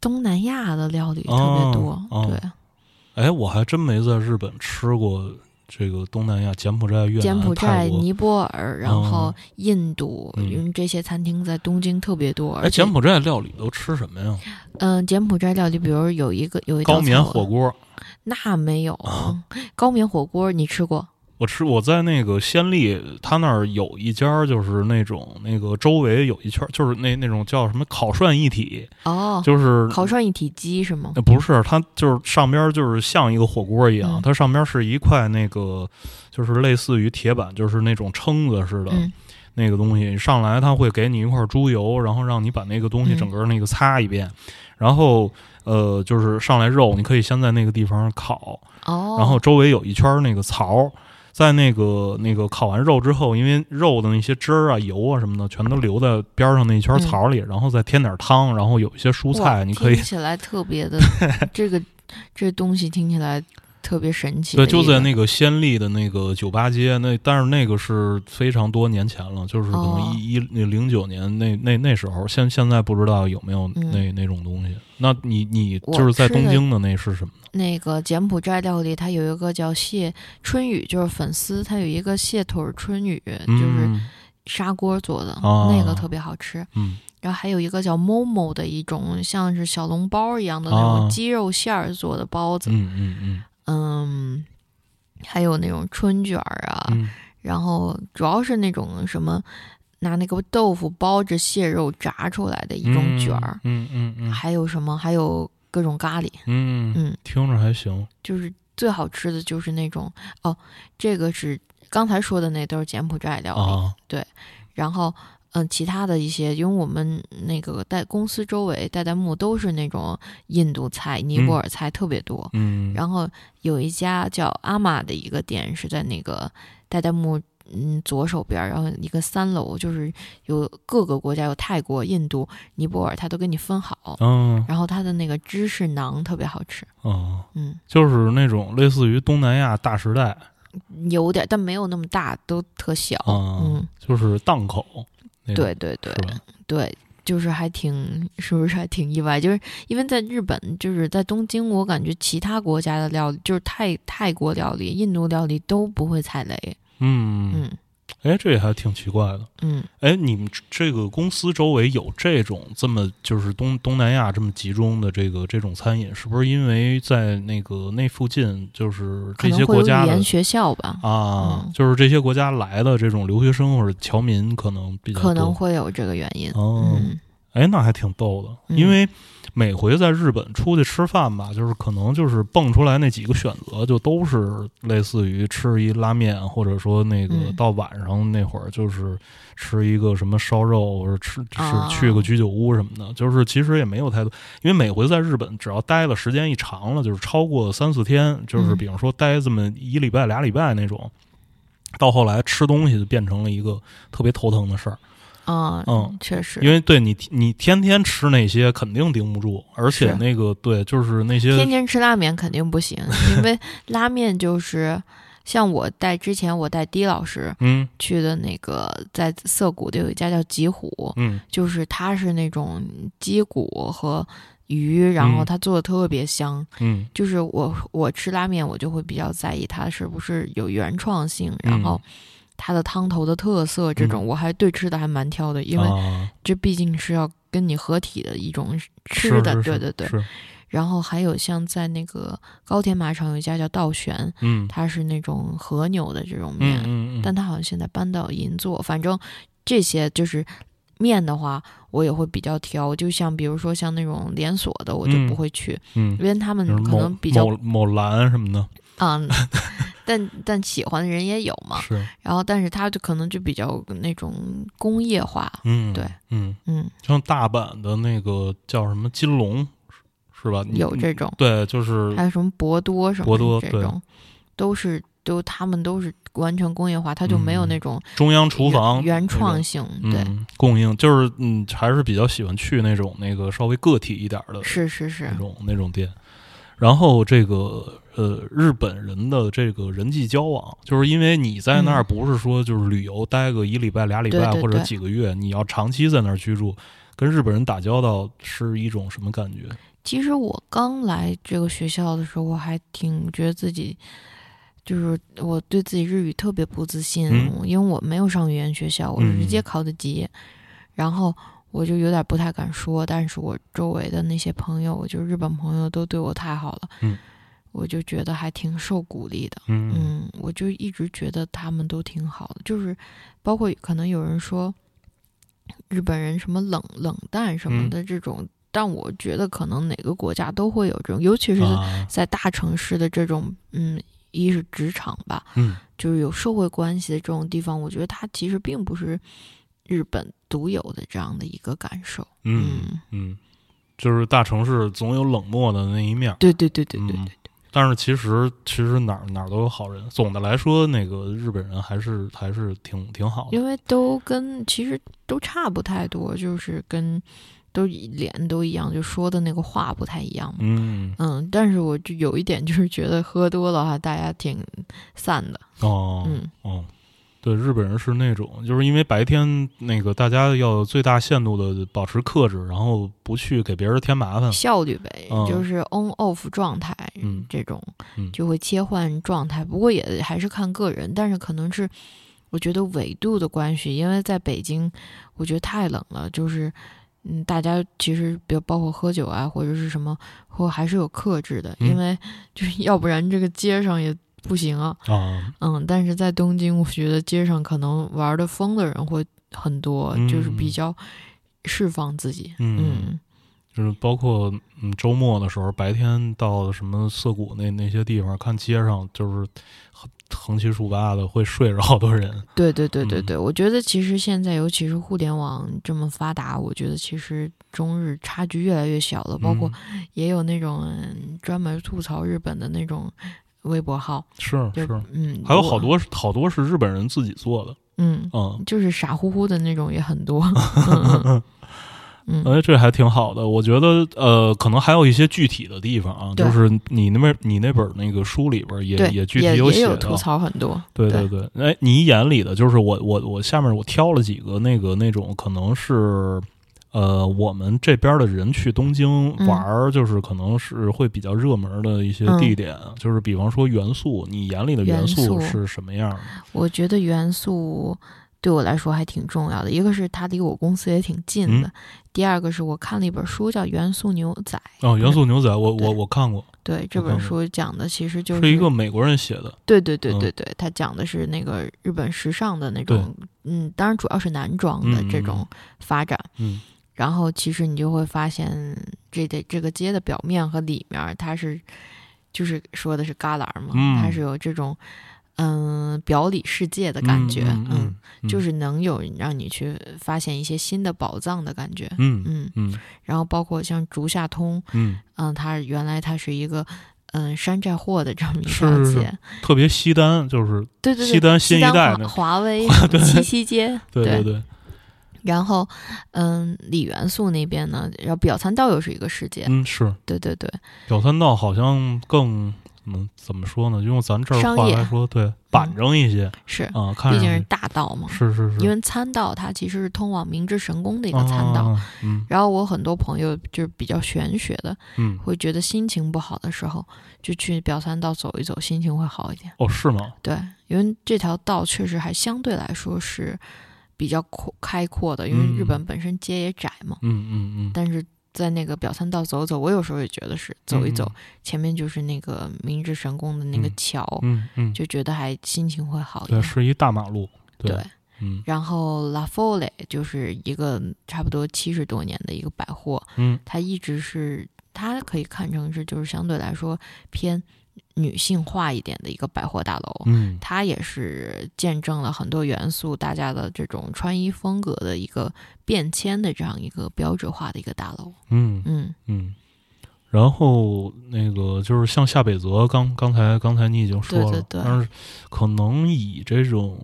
东南亚的料理，特别多。哦对，哎，我还真没在日本吃过这个东南亚柬埔寨、越南、柬埔寨。尼泊尔，然后哦印度，嗯因为这些餐厅在东京特别多。哎，柬埔寨料理都吃什么呀？嗯、柬埔寨料理，比如有一个有一道高棉火锅。那没有、啊 高棉火锅，你吃过？我吃我在那个暹粒，他那儿有一家，就是那种那个周围有一圈，就是那那种叫什么烤涮一体，哦，就是烤涮一体鸡是吗？呃不是，它就是上边就是像一个火锅一样，嗯它上边是一块那个就是类似于铁板，就是那种撑子似的、嗯那个东西。上来它会给你一块猪油，然后让你把那个东西嗯整个那个擦一遍，然后呃就是上来肉，你可以先在那个地方烤，哦，然后周围有一圈那个槽。在那个那个烤完肉之后，因为肉的那些汁儿啊、油啊什么的，全都留在边上那一圈槽里，然后再添点汤，然后有一些蔬菜，你可以听起来特别的，这个这东西听起来特别神奇对。就在那个先例的那个酒吧街，那但是那个是非常多年前了，就是可能一一那零九年那那那时候，现现在不知道有没有嗯那、那种东西。那你你就是在东京的那是什么呢？那个柬埔寨料理，它有一个叫蟹春雨，就是粉丝，它有一个蟹腿春雨，就是嗯砂锅做的，哦那个特别好吃。嗯然后还有一个叫 Momo 的一种，像是小笼包一样的那哦种鸡肉馅儿做的包子，嗯嗯嗯嗯，还有那种春卷儿啊，嗯。然后主要是那种什么拿那个豆腐包着蟹肉炸出来的一种卷儿，嗯嗯嗯还有什么？还有各种咖喱，嗯嗯，嗯，听着还行。就是最好吃的就是那种哦，这个是刚才说的那都是柬埔寨料理，对，然后。嗯，其他的一些，因为我们那个在公司周围代代木都是那种印度菜、尼泊尔菜特别多，嗯，然后有一家叫阿玛的一个店是在那个代代木嗯左手边儿，然后一个三楼，就是有各个国家，有泰国、印度、尼泊尔，它都给你分好。嗯然后它的那个芝士馕特别好吃，哦，嗯，就是那种类似于东南亚大时代。有点，但没有那么大，都特小。啊，嗯，就是档口对对对？对，就是还挺，是不是还挺意外？就是因为在日本，就是在东京，我感觉其他国家的料理，就是泰泰国料理、印度料理都不会踩雷。嗯，嗯哎，这也还挺奇怪的。嗯。哎，你们这个公司周围有这种这么就是东东南亚这么集中的这个这种餐饮，是不是因为在那个那附近就是这些国家的语言学校吧，啊，嗯就是这些国家来的这种留学生或者侨民可能比较可能会有这个原因。哦，嗯哎，那还挺逗的，嗯。因为每回在日本出去吃饭吧，就是可能就是蹦出来那几个选择，就都是类似于吃一拉面，或者说那个嗯。到晚上那会儿就是吃一个什么烧肉，或者吃是啊去个居酒屋什么的，就是其实也没有太多，因为每回在日本只要待的时间一长了，就是超过三四天，就是嗯。比方说待这么一礼拜俩礼拜那种。到后来吃东西就变成了一个特别头疼的事儿，啊，嗯确实，因为对你，你天天吃那些肯定顶不住，而且那个对，就是那些天天吃拉面肯定不行，因为拉面就是像我带之前我带狄老师嗯。去的那个在涩谷的有一家叫吉虎，嗯。就是它是那种鸡骨和鱼，然后嗯。它做的特别香。嗯。就是我我吃拉面，我就会比较在意它是不是有原创性，嗯然后它的汤头的特色这种，嗯。我还对吃的还蛮挑的，因为啊这毕竟是要跟你合体的一种吃的，对对对。是。然后还有像在那个高田马场有一家叫道玄，嗯。它是那种和牛的这种嗯面，嗯嗯，但它好像现在搬到银座，反正这些就是面的话，我也会比较挑。就像比如说像那种连锁的，我就嗯不会去，嗯因为他们可能比较某某蓝什么的，啊。但但喜欢的人也有嘛，是然后但是他就可能就比较那种工业化，嗯对嗯，嗯，像大阪的那个叫什么金龙是吧？有这种，对，就是还有什么博多什么博多这种，都是都他们都是完全工业化，它就没有嗯那种中央厨房原创性，对，嗯，供应就是嗯，还是比较喜欢去那种那个稍微个体一点的是是是那，种那种店。然后这个呃，日本人的这个人际交往，就是因为你在那儿嗯。不是说就是旅游待个一礼拜俩礼拜或者几个月，你要长期在那儿居住，跟日本人打交道是一种什么感觉？其实我刚来这个学校的时候，我还挺觉得自己，就是我对自己日语特别不自信，嗯。因为我没有上语言学校，我是直接嗯。考的级，然后我就有点不太敢说，但是我周围的那些朋友，就日本朋友都对我太好了，嗯我就觉得还挺受鼓励的。嗯嗯，我就一直觉得他们都挺好的，就是包括可能有人说日本人什么冷冷淡什么嗯的这种，但我觉得可能哪个国家都会有这种，尤其是啊，在大城市的这种，嗯，一是职场吧，嗯就是有社会关系的这种地方，我觉得它其实并不是日本独有的这样的一个感受。嗯嗯，就是大城市总有冷漠的那一面儿。对对对对对嗯对，但是其实其实哪儿哪儿都有好人。总的来说，那个日本人还是还是挺挺好的。因为都跟其实都差不太多，就是跟都脸都一样，就说的那个话不太一样。嗯嗯，但是我就有一点就是觉得喝多了哈，大家挺散的。哦嗯哦，对，日本人是那种，就是因为白天那个大家要最大限度的保持克制，然后不去给别人添麻烦。效率呗，嗯就是 on off 状态，嗯这种嗯就会切换状态。不过也还是看个人，但是可能是我觉得纬度的关系，因为在北京，我觉得太冷了，就是嗯，大家其实比如包括喝酒啊，或者是什么，或还是有克制的，嗯因为就是要不然这个街上也不行啊。啊，嗯，但是在东京，我觉得街上可能玩的疯的人会很多，就是比嗯较释放自己。嗯嗯就是包括嗯周末的时候，白天到什么涩谷那那些地方，看街上就是横横七竖八的会睡着好多人。对对对对嗯对，我觉得其实现在尤其是互联网这么发达，我觉得其实中日差距越来越小了。包括嗯也有那种嗯专门吐槽日本的那种微博号，是，是嗯，还有好多好多是日本人自己做的。嗯，嗯，就是傻乎乎的那种也很多。嗯嗯嗯哎，这还挺好的。我觉得，呃，可能还有一些具体的地方啊，就是你那边你那本那个书里边也，也具体也也写到有吐。槽很多。对对对对，哎，你眼里的就是我我我下面我挑了几个那个那种可能是。呃，我们这边的人去东京嗯玩儿，就是可能是会比较热门的一些嗯地点，就是比方说元素，你眼里的元元素素是什么样的？我觉得元素对我来说还挺重要的，一个是它离我公司也挺近的，嗯第二个是我看了一本书叫《元素牛仔》。哦，元素牛仔，我对我我看过，对这本书讲的其实就是一个美国人写的。对对对嗯对对，他讲的是那个日本时尚的那种，嗯，当然主要是男装的嗯这种发展。嗯然后其实你就会发现，这得这个街的表面和里面，它是就是说的是旮旯嘛，嗯。它是有这种嗯表里世界的感觉，嗯就是能有让你去发现一些新的宝藏的感觉。嗯嗯，嗯。然后包括像竹下通，嗯，嗯，它原来它是一个嗯山寨货的这么一是条街，特别西单，就是对对对，西单新一代华为对。七夕街，对对对，然后嗯，李元素那边呢，然后表参道又是一个世界，嗯是对对对，表参道好像更嗯怎么说呢？用咱这儿话来说，对板正一些是，啊，看毕竟是大道嘛。是是是因为参道它其实是通往明治神宫的一一个参道，，嗯然后我很多朋友就是比较玄学的，嗯会觉得心情不好的时候就去表参道走一走，心情会好一点。哦是吗？对，因为这条道确实还相对来说是比较阔开阔的，因为日嗯本本身街也窄嘛。嗯嗯嗯，但是在那个表参道走走，我有时候也觉得是走一走，前面就是那个明治神宫的那个嗯桥，嗯嗯，就觉得还心情会好一对，点。是一大马路，对，嗯然后 La Folle 就是一个差不多七十多年的一个百货，嗯它一直是它可以看成是就是相对来说偏女性化一点的一个百货大楼。嗯它也是见证了很多元素大家的这种穿衣风格的一个变迁的这样一个标准化的一个大楼。嗯嗯，嗯。然后那个就是像夏北泽，刚刚才刚才你已经说了，对对对但是可能以这种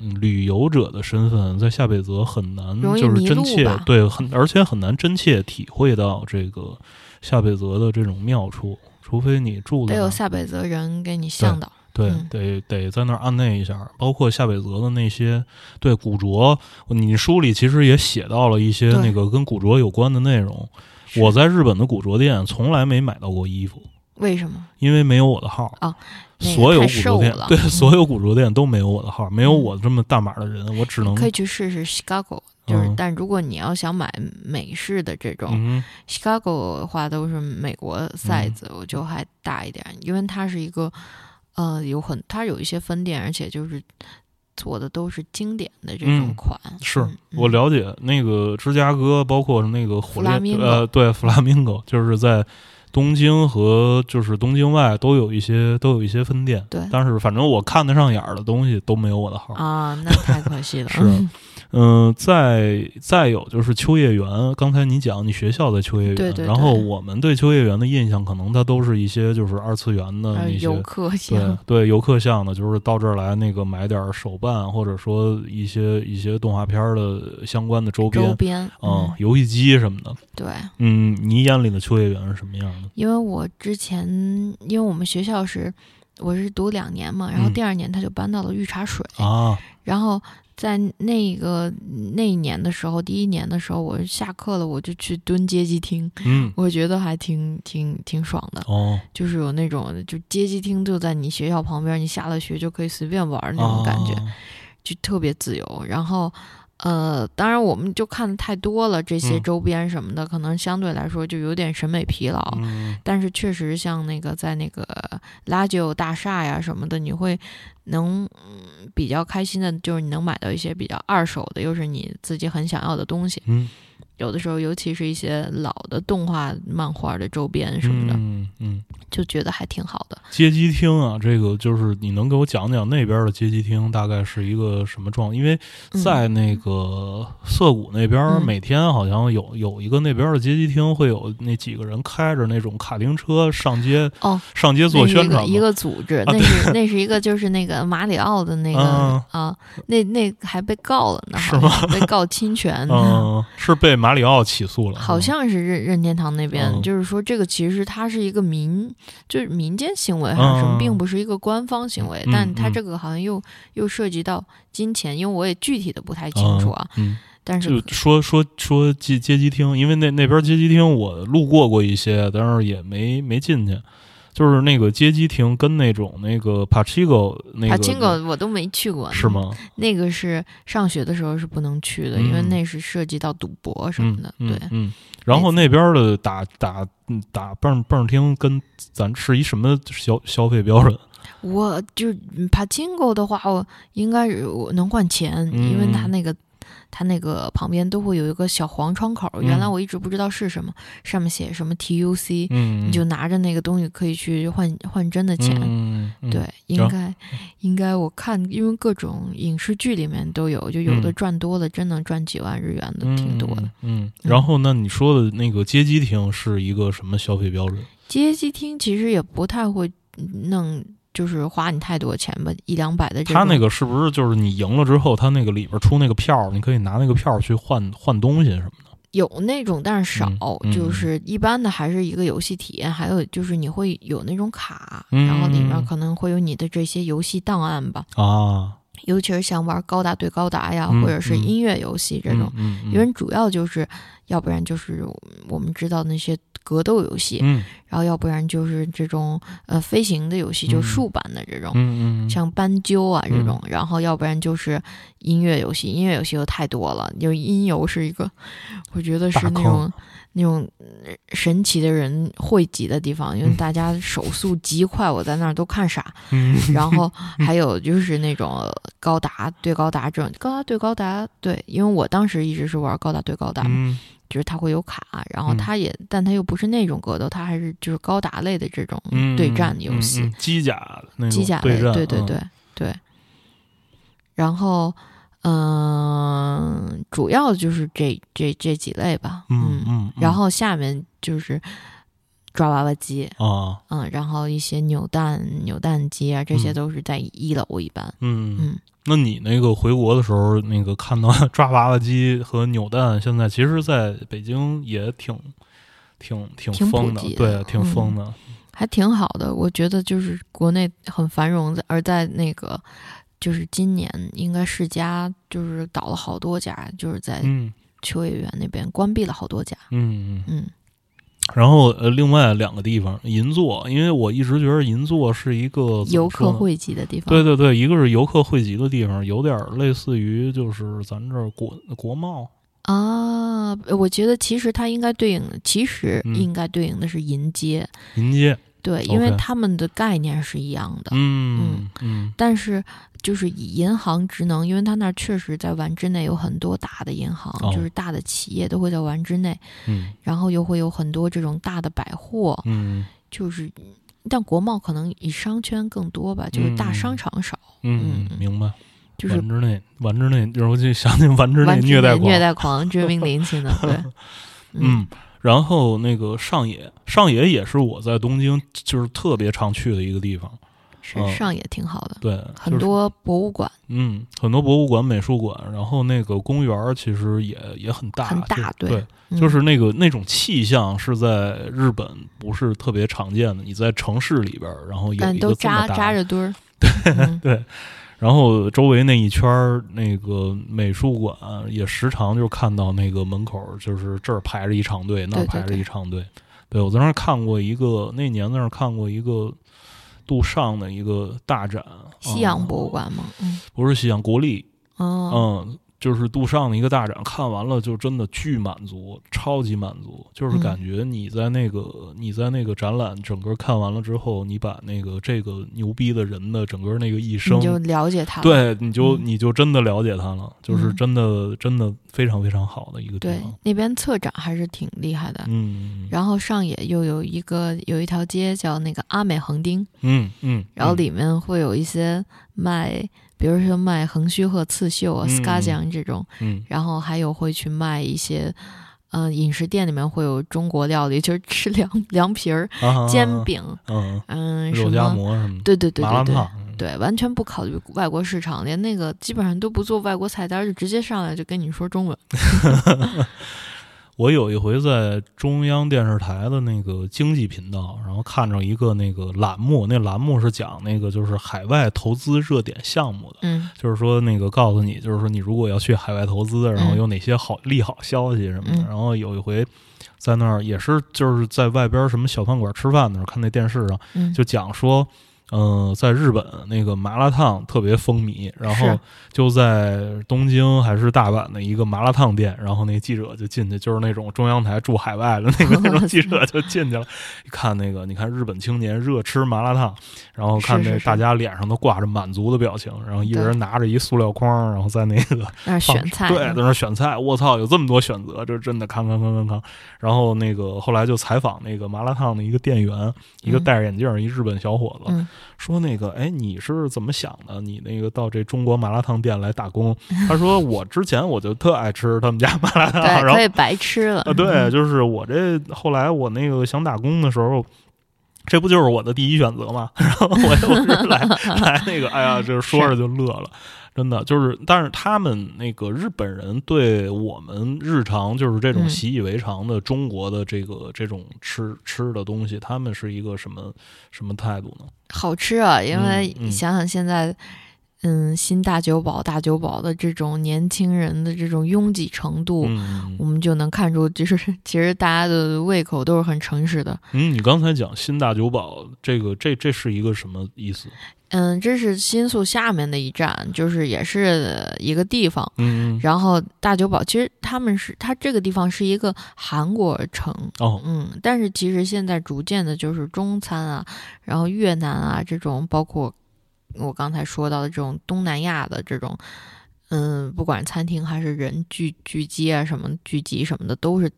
嗯旅游者的身份，在夏北泽很难就是真切对很，而且很难真切体会到这个夏北泽的这种妙处，除非你住得有夏北泽人给你向导。对，嗯得得在那儿按内一下，包括夏北泽的那些对古着，你书里其实也写到了一些那个跟古着有关的内容。我在日本的古着店从来没买到过衣服，为什么？因为没有我的号。哦那个所有古着店对、嗯所有古着店都没有我的号，没有嗯我这么大码的人，我只能可以去试试 Chicago，就是，嗯但如果你要想买美式的这种、嗯 Chicago 的话，都是美国 size，、我就还大一点，因为它是一个呃有很它有一些分店，而且就是做的都是经典的这种嗯款。是嗯我了解那个芝加哥，包括那个火烈弗拉明戈呃，对，弗拉明戈就是在东京和就是东京外都有一些都有一些分店，对但是反正我看得上眼儿的东西都没有我的号。啊，那太可惜了。是嗯嗯、再再有就是秋叶原，刚才你讲你学校的秋叶原，对对然后我们对秋叶原的印象，可能它都是一些就是二次元的呃那些游客对像对，游客向的，就是到这儿来那个买点儿手办，或者说一些一些动画片儿的相关的周边，周边，嗯嗯，，游戏机什么的。对，嗯，你眼里的秋叶原是什么样的？因为我之前因为我们学校是我是读两年嘛，然后嗯第二年他就搬到了御茶水，啊，然后在那个那一年的时候，第一年的时候，我下课了，我就去蹲街机厅，嗯，我觉得还挺挺挺爽的，哦，就是有那种就街机厅就在你学校旁边，你下了学就可以随便玩儿那种感觉，啊就特别自由。然后，呃，当然我们就看的太多了，这些嗯周边什么的，可能相对来说就有点审美疲劳。嗯但是确实像那个在那个拉旧大厦呀什么的，你会能、嗯、比较开心的，就是你能买到一些比较二手的，又是你自己很想要的东西。嗯有的时候，尤其是一些老的动画、漫画的周边什么的，嗯嗯，就觉得还挺好的。街机厅啊，这个就是你能给我讲讲那边的街机厅大概是一个什么状？因为在那个涩谷那边，嗯每天好像有有一个那边的街机厅会有那几个人开着那种卡丁车上街哦，上街做宣传嘛一个组织，那是那是一个就是那个马里奥的那个、嗯啊，那那还被告了呢，是吗被告侵权。嗯，是被马里奥起诉了，好像是任任天堂那边，嗯就是说这个其实它是一个民，就是民间行为还是什么，嗯并不是一个官方行为。嗯但它嗯这个好像又又涉及到金钱，因为我也具体的不太清楚啊。嗯，但是就说说说街街机厅，因为那那边街机厅我路过过一些，但是也没没进去。就是那个街机厅跟那种那个帕奇狗那个帕青狗我都没去过，是？吗？那个是上学的时候是不能去的，嗯因为那是涉及到赌博什么的。嗯、对，嗯，然后那边的打打嗯打蹦蹦厅跟咱是一什么消消费标准？我就 Pachigo 的话，我应该我能换钱，嗯因为他那个。它那个旁边都会有一个小黄窗口，原来我一直不知道是什么，上面写什么 TUC，、嗯，你就拿着那个东西可以去换换真的钱。嗯，嗯对，应该应该我看，因为各种影视剧里面都有，就有的嗯赚多了，真能赚几万日元的，挺多的。嗯。嗯，然后那你说的那个街机厅是一个什么消费标准？街机厅其实也不太会弄，就是花你太多钱吧，一两百的。他那个是不是就是你赢了之后，他那个里边出那个票，你可以拿那个票去换换东西什么的？有那种，但是少，嗯嗯就是一般的还是一个游戏体验，还有就是你会有那种卡，嗯然后里面可能会有你的这些游戏档案吧，啊，尤其是像玩高达对高达呀，嗯或者是嗯音乐游戏这种，因为主要就是，要不然就是我们知道那些格斗游戏，嗯。然后要不然就是这种呃飞行的游戏，就竖版的这种。嗯嗯，像斑鸠啊这种，然后要不然就是音乐游戏，音乐游戏又太多了。就音游是一个，我觉得是那种那种呃神奇的人汇集的地方，因为嗯。大家手速极快，我在那儿都看傻。嗯。然后 还有就是那种高达对高达这种高达对高达，对，因为我当时一直是玩高达对高达嘛，嗯就是它会有卡，然后嗯它也，但它又不是那种格斗，它还是就是高达类的这种嗯，对战游戏。机甲机甲类，对对对对。然后，嗯、主要就是这这这几类吧，嗯嗯，然后下面就是抓娃娃机，啊，嗯，然后一些扭蛋扭蛋机啊，这些嗯都是在一楼一般，嗯嗯，那你那个回国的时候，那个看到 抓娃娃机和扭蛋，现在其实在北京也挺挺挺挺疯的，对，挺嗯疯的。还挺好的。我觉得就是国内很繁荣，而在那个就是今年应该世家就是倒了好多家，就是在嗯秋叶原那边关闭了好多家，嗯嗯。嗯。然后呃，另外两个地方，银座，因为我一直觉得银座是一个游客汇集的地方。对对对，一个是游客汇集的地方，有点类似于就是咱这儿国国贸，啊，我觉得其实它应该对应，其实嗯。应该对应的是银街，银街，对，因为他们的概念是一样的。嗯。嗯。但是就是以银行职能，因为他那儿确实在丸之内有很多大的银行，哦就是大的企业都会在丸之内，嗯然后又会有很多这种大的百货，嗯就是。但国贸可能以商圈更多吧，就是大嗯商场少，嗯，明白，就是丸之内，丸之内，就是我就想起丸之内虐待狂，虐待狂，追名林檎的，对，嗯，然后那个上野，上野也是我在东京就是特别常去的一个地方，是嗯上也挺好的，对，就是很多博物馆嗯，很多博物馆、美术馆，然后那个公园其实也也很大，很大就对对，就是那个那种气象是在日本不是特别常见的。你在城市里边，然后有一个扎大扎着堆儿，嗯对，然后周围那一圈儿那个美术馆也时常就看到那个门口就是这儿排着一长队，那儿排着对对对一长队。对我在那儿看过一个，那年在那儿看过一个杜尚的一个大展，西洋博物嗯馆吗，嗯，不是西洋国立，哦，嗯，就是杜尚的一个大展，看完了就真的巨满足，超级满足，就是嗯。感觉你在那个、你在那个展览整个看完了之后，你把那个这个牛逼的人的整个那个一生你，就了解他了，对，你就、嗯。你就真的了解他了，就是嗯。真的、真的非常非常好的一个地对方。，那边策展还是挺厉害的。嗯。然后上野又有一个有一条街叫那个阿美横丁，嗯嗯，嗯然后里面会有一些卖，比如说卖横须贺刺绣啊、嗯 s c a j a n 这种，嗯。然后还有会去卖一些，嗯、饮食店里面会有中国料理，就是吃凉凉皮儿、啊煎饼，嗯嗯，什肉夹么，馍什么，对对对对对对，完全不考虑外国市场，连那个基本上都不做外国菜单，就直接上来就跟你说中文。我有一回在中央电视台的那个经济频道，然后看着一个那个栏目，那栏目是讲那个就是海外投资热点项目的，嗯就是说那个告诉你，就是说你如果要去海外投资，然后有哪些好利好消息什么的。嗯然后有一回在那儿也是就是在外边什么小饭馆吃饭的时候，看那电视上嗯，就讲说。嗯、在日本那个麻辣烫特别风靡，然后就在东京还是大阪的一个麻辣烫店，然后那记者就进去，就是那种中央台驻海外的那个那种记者就进去了，一看那个，你看日本青年热吃麻辣烫，然后看那大家脸上都挂着满足的表情，然后一人拿着一塑料筐，然后在那个选菜，对，在那儿选菜，我操，有这么多选择，这真的看看看看看。然后那个后来就采访那个麻辣烫的一个店员，一个嗯。戴着眼镜儿一日本小伙子，嗯说那个，哎，你是怎么想的？你那个到这中国麻辣烫店来打工？他说我之前我就特爱吃他们家麻辣烫，然后白吃了。啊，对，嗯就是我这后来我那个想打工的时候。这不就是我的第一选择吗？然后我就是来 来那个，哎呀，就是说着就乐了，真的就是，但是他们那个日本人对我们日常就是这种嗯习以为常的中国的这个这种吃吃的东西，他们是一个什么什么态度呢？好吃啊，因为你想想现在，嗯，新大酒保、大酒保的这种年轻人的这种拥挤程度，嗯我们就能看出，就是其实大家的胃口都是很诚实的。嗯，你刚才讲新大酒保，这个这这是一个什么意思？嗯，这是新宿下面的一站，就是也是一个地方。嗯，嗯然后大酒保其实他们是，它这个地方是一个韩国城，哦，嗯，但是其实现在逐渐的就是中餐啊，然后越南啊这种，包括我刚才说到的这种东南亚的这种，嗯，不管餐厅还是人聚聚集啊什么聚集什么的，都是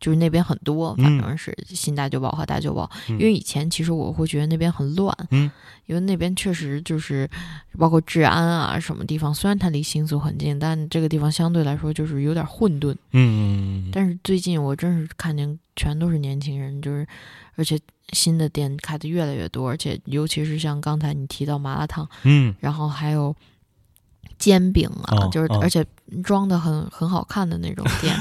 就是那边很多，反正是新大酒保和大酒保。嗯。因为以前其实我会觉得那边很乱，嗯，因为那边确实就是包括治安啊什么地方，虽然它离新宿很近，但这个地方相对来说就是有点混沌。嗯，但是最近我真是看见全都是年轻人，就是而且新的店开的越来越多，而且尤其是像刚才你提到麻辣烫，嗯。然后还有煎饼啊，就是而且装的很很好看的那种 店，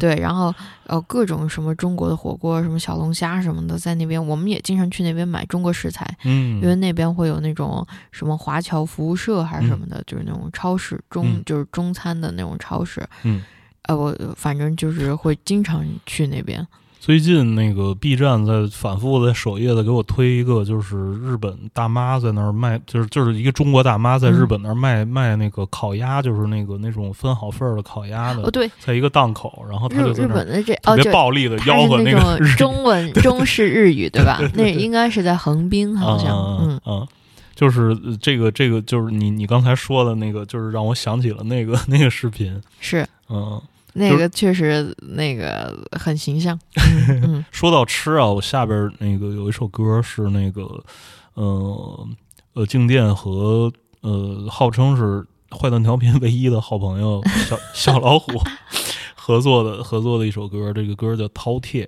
对，然后呃各种什么中国的火锅，什么小龙虾什么的，在那边我们也经常去那边买中国食材，嗯，因为那边会有那种什么华侨服务社还是什么的，就是那种超市中、嗯。就是中餐的那种超市，嗯，呃，我反正就是会经常去那边。最近那个 B 站在反复在首页的给我推一个，就是日本大妈在那儿卖，就是就是一个中国大妈在日本那儿卖、卖那个烤鸭，就是那个那种分好份儿的烤鸭的，哦，对，在一个档口，然后他就在那儿本的这特哦，别暴力的吆喝那个中文中式日语，对吧？那应该是在横滨，好像，嗯嗯，就是呃这个，这个就是你你刚才说的那个，就是让我想起了那个 那个视频，是。嗯，那个确实那个很形象，说到吃啊，我下边那个有一首歌是那个，呃呃，静电和呃，号称是坏蛋调频唯一的好朋友小小老虎合作的合作的一首歌，这个歌叫《饕餮》。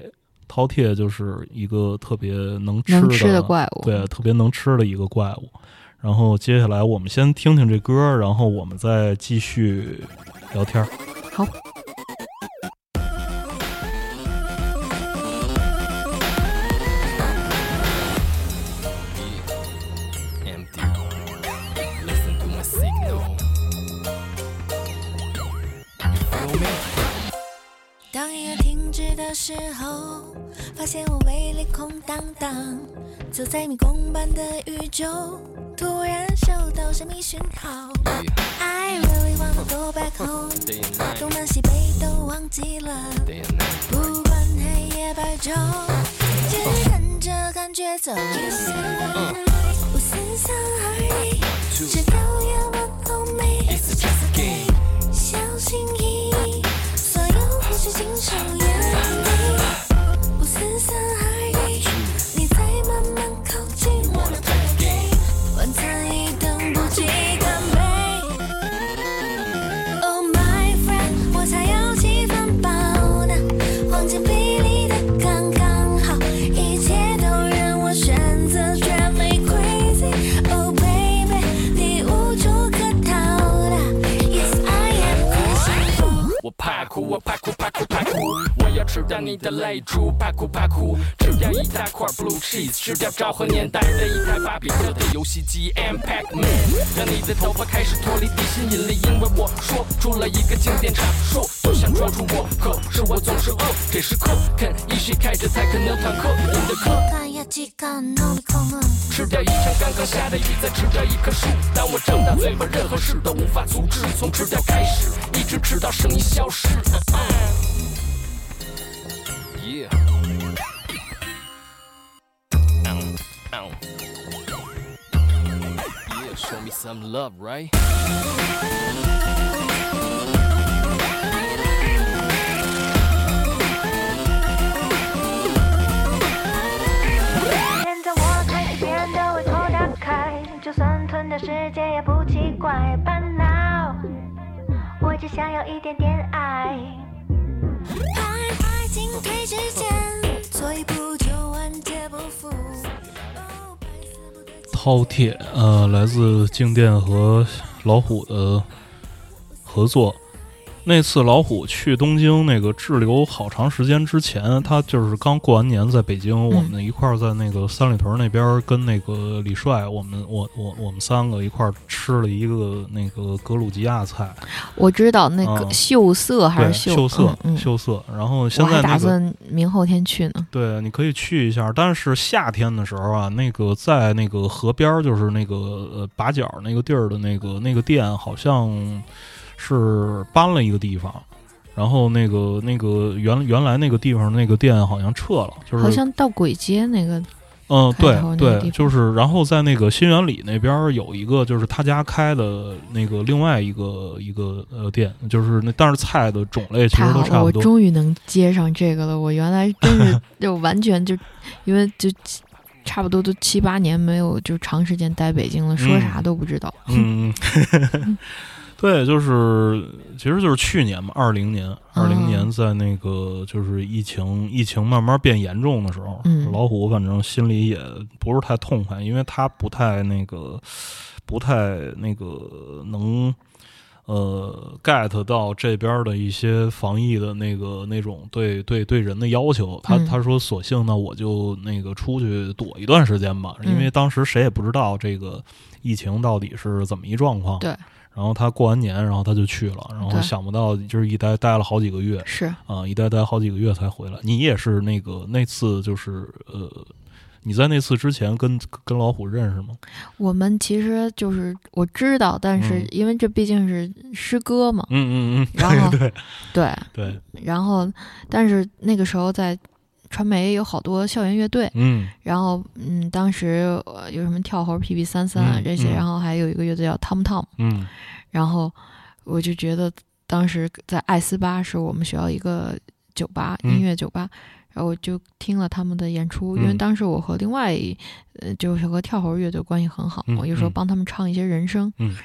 饕餮就是一个特别能吃能吃的怪物。对，特别能吃的一个怪物。然后接下来我们先听听这歌，然后我们再继续聊天儿。好。的时候，发现我胃里空荡荡。走在迷宫般的宇宙，突然收到神秘讯号。I really wanna go back home，东南西北都忘记了。不管黑夜白昼，只跟着感觉走。我三三二一，是导演我后辈，小心翼翼。我怕哭，我怕哭，怕哭，怕哭！要吃掉你的泪珠，怕哭怕哭！吃掉一大块 blue cheese，吃掉昭和年代的一台芭比特的游戏机 and Pac-Man，让你的头发开始脱离地心引力，因为我说出了一个经典阐述，都想抓住我，可是我总是饿。这时刻肯一起开着泰肯牛坦克，你的课，吃掉一场刚刚下的雨，再吃掉一棵树。当我张大嘴巴，任何事都无法阻止。从吃掉开始，一直吃到声音消失。Yeah, show me some love, right? 现在我开始变得胃口大开，就算吞掉世界也不奇怪。But now，我只想要一点点爱。爱爱进退之间，错一步就万劫不复。饕餮，呃，来自静电和老虎的合作。那次老虎去东京那个滞留好长时间之前，他就是刚过完年在北京，我们一块儿在那个三里屯那边跟那个李帅，我们我我我们三个一块儿吃了一个那个格鲁吉亚菜，我知道那个嗯秀色还，是秀色秀色。然后现在那个打算明后天去呢。对，你可以去一下，但是夏天的时候啊，那个在那个河边儿，就是那个呃把角那个地儿的那个那个店，好像是搬了一个地方，然后那个那个原原来那个地方那个店好像撤了，就是好像到簋街那个，嗯，对对，就是然后在那个新源里那边有一个，就是他家开的那个另外一个一个呃店，就是那但是菜的种类其实都差不多。终于能接上这个了。我原来真是就完全就因为就差不多都七八年没有就长时间待北京了，说嗯啥都不知道。嗯，对，就是其实就是去年嘛，二零年，二零年嗯在那个就是疫情疫情慢慢变严重的时候，嗯老虎反正心里也不是太痛快，因为他不太那个不太那个能。呃，get 到这边的一些防疫的那个那种对对对人的要求，他嗯他说索性呢我就那个出去躲一段时间吧，因为嗯当时谁也不知道这个疫情到底是怎么一状况。对，然后他过完年，然后他就去了，然后想不到就是一待待了好几个月是。啊，一待待好几个月才回来。你也是那个那次就是呃，你在那次之前跟跟老虎认识吗？我们其实就是我知道，但是嗯。因为这毕竟是师哥嘛，嗯嗯嗯，然后 对对对，对，然后但是那个时候在传媒有好多校园乐队，嗯。然后嗯，当时呃有什么跳猴、PP 三三啊嗯这些，嗯。然后还有一个乐队叫 Tom Tom，嗯。然后我就觉得当时在艾斯巴是我们学校一个酒吧，嗯。音乐酒吧，然后我就听了他们的演出，因为嗯。当时我和另外一呃就是和跳猴乐队关系很好，嗯我有时候嗯。帮他们唱一些人声，嗯。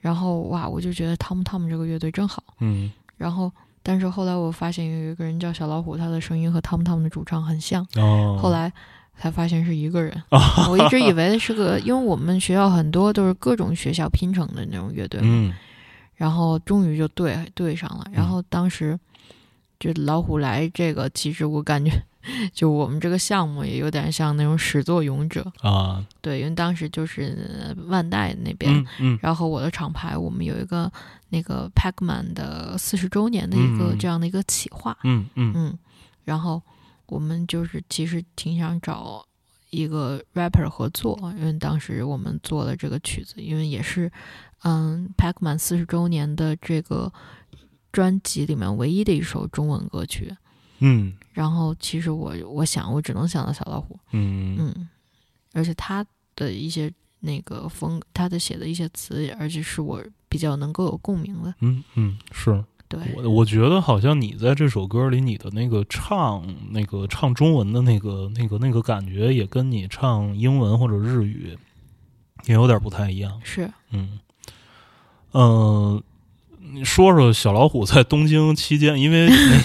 然后哇，我就觉得 Tom Tom 这个乐队真好。嗯。然后，但是后来我发现有一个人叫小老虎，他的声音和 Tom Tom 的主唱很像。哦，后来才发现是一个人，我一直以 为是个，因为我们学校很多都是各种学校拼成的那种乐队然后终于就对对上了。然后当时就老虎来这个，其实我感觉就我们这个项目也有点像那种始作俑者，啊，对，因为当时就是呃万代那边。嗯嗯然后我的厂牌，我们有一个那个 Pacman 的四十周年的一个嗯这样的一个企划，嗯嗯嗯，然后我们就是其实挺想找一个 rapper 合作，因为当时我们做了这个曲子，因为也是嗯 Pacman 四十周年的这个专辑里面唯一的一首中文歌曲。嗯。然后其实我我想我只能想到小老虎，嗯。嗯，而且他的一些那个风，他的写的一些词，而且是我比较能够有共鸣的，嗯嗯，是。对，我我觉得好像你在这首歌里，你的那个唱那个唱中文的那个那个那个感觉，也跟你唱英文或者日语也有点不太一样。是。嗯，呃，你说说小老虎在东京期间，因为那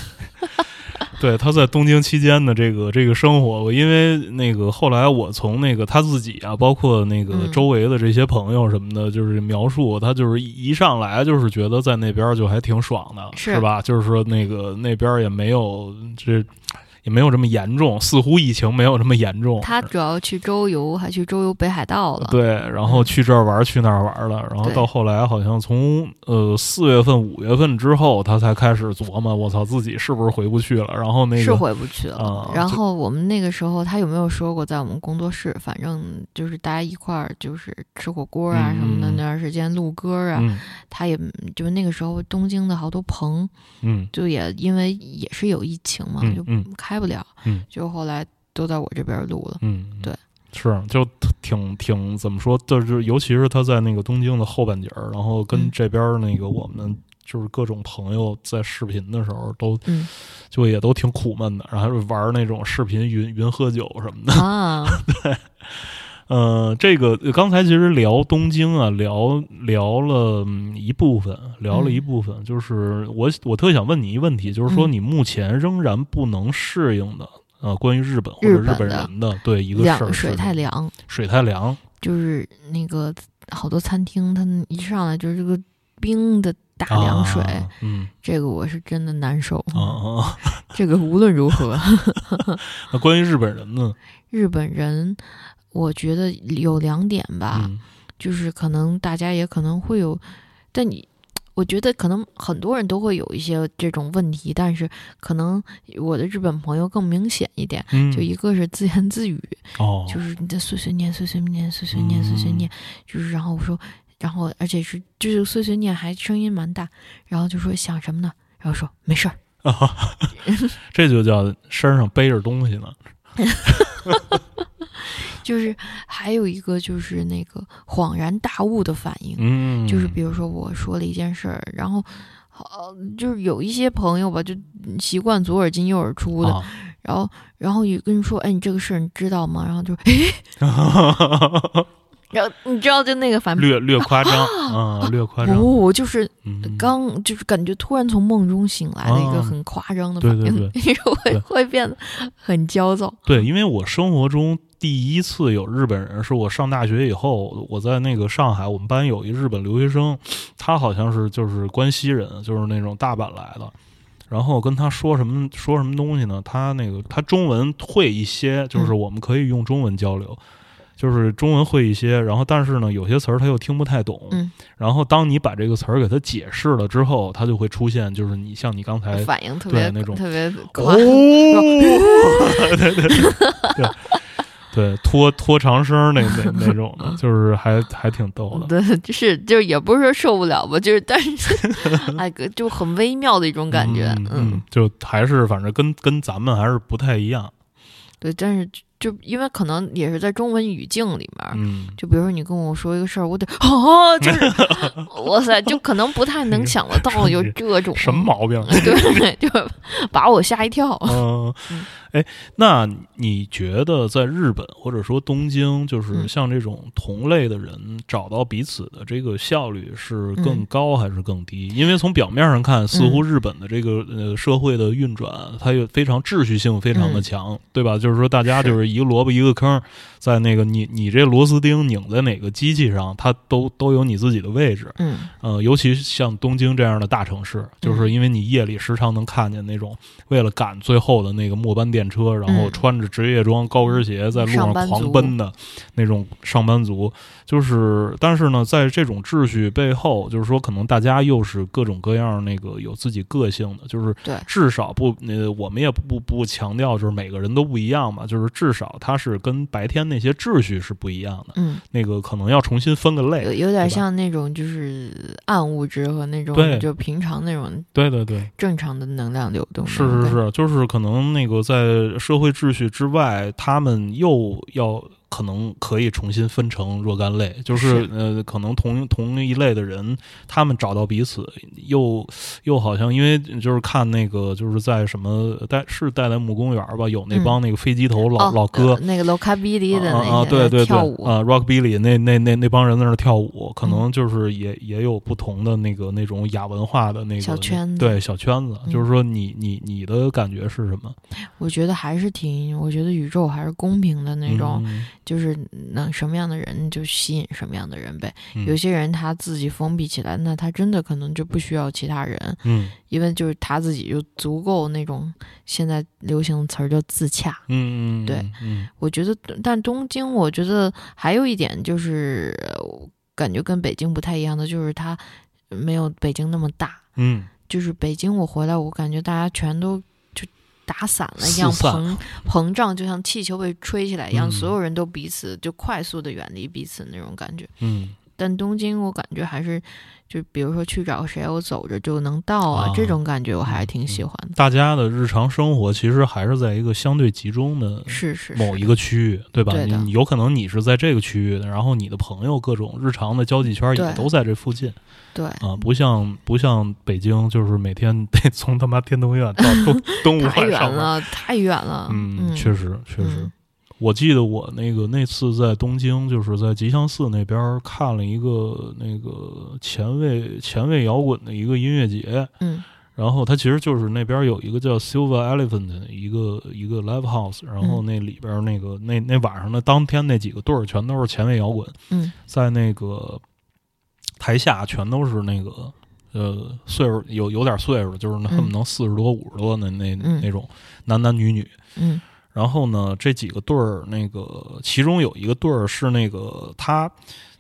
对他在东京期间的这个这个生活，我因为那个后来我从那个他自己啊，包括那个嗯周围的这些朋友什么的，就是描述他就是一上来就是觉得在那边就还挺爽的，是吧？就是说那个那边也没有这。也没有这么严重，似乎疫情没有这么严重。他主要去周游，还去周游北海道了，对，然后去这儿玩儿，去那儿玩儿了，然后到后来好像从呃四月份、五月份之后，他才开始琢磨，我操，自己是不是回不去了？然后那个是回不去了。然后我们那个时候，他有没有说过，在我们工作室，反正就是大家一块儿就是吃火锅啊嗯什么的，嗯那段时间录歌啊，嗯他也就那个时候东京的好多棚，嗯就也因为也是有疫情嘛，就嗯不了，嗯就后来都在我这边录了。嗯，对，是就挺挺怎么说，就是尤其是他在那个东京的后半截儿，然后跟嗯这边那个我们。就是各种朋友在视频的时候都，嗯就也都挺苦闷的，然后还玩那种视频云云喝酒什么的。啊，呃，这个呃刚才其实聊东京啊，聊聊了嗯一部分，聊了一嗯部分，就是我我特想问你一个问题，就是说嗯你目前仍然不能适应的，呃，关于日本或者日本人的对一个事儿水太凉，水太凉，就是那个好多餐厅，它一上来就是这个冰的大凉水，啊嗯这个我是真的难受。啊啊，这个无论如何，那关于日本人呢？日本人，我觉得有两点吧，嗯就是可能大家也可能会有，但你。我觉得可能很多人都会有一些这种问题，但是可能我的日本朋友更明显一点，嗯，就一个是自言自语，哦，就是你在碎碎念、碎碎念、碎碎念、碎碎念，就是然后我说，然后而且是就是碎碎念还声音蛮大，然后就说想什么呢？然后说没事儿，这就叫身上背着东西呢。就是还有一个就是那个恍然大悟的反应，嗯，就是比如说我说了一件事儿，然后。呃，就是有一些朋友吧，就习惯左耳进右耳出的，啊然后，然后有跟你说，哎，你这个事儿你知道吗？然后就，诶，然后你知道就那个反略 略夸张啊，略夸张。不，就是嗯刚就是感觉突然从梦中醒来的一个啊很夸张的反应，对你说会会变得很焦躁。对，因为我生活中第一次有日本人，是我上大学以后，我在那个上海，我们班有一日本留学生，他好像是就是关西人，就是那种大阪来的。然后跟他说什么说什么东西呢？他那个他中文会一些，就是嗯我们可以用中文交流，就是中文会一些。然后但是呢，有些词儿他又听不太懂。嗯然后当你把这个词儿给他解释了之后，他就会出现，就是你像你刚才反应特别那种特别哦，，对对对对 对，拖拖长声儿那那那种的，就是还还挺逗的。对，就是就是也不是说受不了吧，就是但是 哎，个就很微妙的一种感觉，嗯嗯，就还是反正跟跟咱们还是不太一样。对，但是就因为可能也是在中文语境里面，嗯，就比如说你跟我说一个事儿，我得哦，就是哇塞，就可能不太能想得到有这种什么毛病？对，就把我吓一跳。嗯嗯，那你觉得在日本或者说东京，就是嗯。像这种同类的人找到彼此的这个效率是更嗯。高还是更低？因为从表面上看，似乎日本的这个呃社会的运转，它有非常秩序性非常的嗯。强，对吧？就是说大家就是一个萝卜一个坑，在那个你你这螺丝钉拧在哪个机器上，它都都有你自己的位置。嗯。呃，尤其像东京这样的大城市，就是嗯。因为你夜里时常能看见那种为了赶最后的那个末班电车，然后嗯穿着职业装、高跟鞋在路上狂奔的那种上班族。就是，但是呢，在这种秩序背后，就是说，可能大家又是各种各样那个有自己个性的，就是对至少不，呃，我们也不不强调就是每个人都不一样嘛，就是至少他是跟白天那些秩序是不一样的。嗯，那个可能要重新分个类，有有点像那种就是暗物质和那种对就平常那种对对对。正常的能量流动。是是，是，就是可能那个在呃社会秩序之外，他们又要可能可以重新分成若干类，就是是。呃，可能同同一类的人，他们找到彼此，又又好像因为就是看那个就是在什么带是代代木公园吧，有那嗯。帮那个飞机头老、哦老哥呃。那个 Rockabilly 的啊啊，对对对，跳舞，啊，Rockabilly 那那那那帮人在那儿跳舞，可嗯。能就是也、也有不同的那个那种亚文化的那个小圈子对小圈子，嗯。就是说你你你的感觉是什么？我觉得还是挺，我觉得宇宙还是公平的那种，嗯就是能什么样的人就吸引什么样的人呗。嗯有些人他自己封闭起来，那他真的可能就不需要其他人，嗯因为就是他自己就足够那种现在流行的词儿叫自洽。嗯嗯，对嗯我觉得，但东京，我觉得还有一点就是，感觉跟北京不太一样的，就是它没有北京那么大。嗯就是北京，我回来，我感觉大家全都就打散了一样膨膨胀，就像气球被吹起来一样，嗯。所有人都彼此就快速的远离彼此那种感觉。嗯但东京，我感觉还是就比如说去找谁，我走着就能到啊，啊这种感觉我还是挺喜欢的。大家的日常生活其实还是在一个相对集中的是是某一个个区域，对吧？对你有可能你是在这个区域的，然后你的朋友各种日常的交际圈也都在这附近对啊，不像不像北京，就是每天得从他妈天通苑到东 东五太远环上班。了，太远了。嗯，确实确实。嗯我记得我那个那次在东京，就是在吉祥寺那边看了一个那个前卫前卫摇滚的一个音乐节，嗯。然后它其实就是那边有一个叫 Silver Elephant 的一个一个 live house，然后嗯。那里边那个那那晚上的当天那几个队儿全都是前卫摇滚，嗯。在那个台下全都是那个呃岁数有有点岁数，就是恨不能四十多五十多的那、嗯。那种男男女女。嗯然后呢，这几个队儿，那个其中有一个队儿是那个他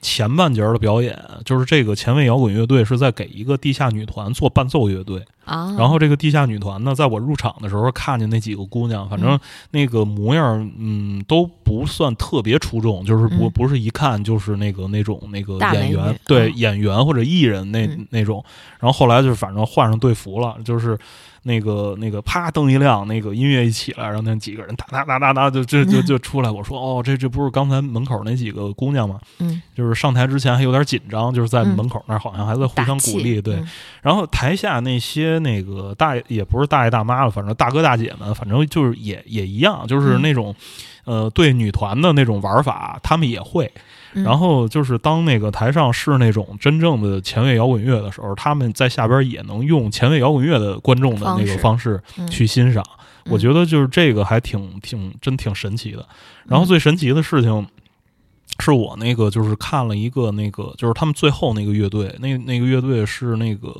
前半截儿的表演，就是这个前卫摇滚乐队是在给一个地下女团做伴奏乐队。啊，然后这个地下女团呢，在我入场的时候看见那几个姑娘，反正嗯那个模样，嗯，都不算特别出众，就是不、嗯不是一看就是那个那种那个演员，对、嗯演员或者艺人那、嗯那种。然后后来就是反正换上队服了，就是那个那个啪灯一亮，那个音乐一起来，然后那几个人哒哒哒哒哒就就就就出来。我说哦，这这不是刚才门口那几个姑娘吗？嗯就是上台之前还有点紧张，就是在嗯门口那儿好像还在互相鼓励，对。嗯然后台下那些那个大爷也不是大爷大妈了，反正大哥大姐们，反正就是也也一样，就是嗯那种、呃对女团的那种玩法，他们也会。嗯然后就是当那个台上是那种真正的前卫摇滚乐的时候，他们在下边也能用前卫摇滚乐的观众的那个方式嗯去欣赏。我觉得得就是这个还挺挺真挺神奇的。然后嗯最神奇的事情。是我那个，就是看了一个那个，就是他们最后那个乐队，那那个乐队是那个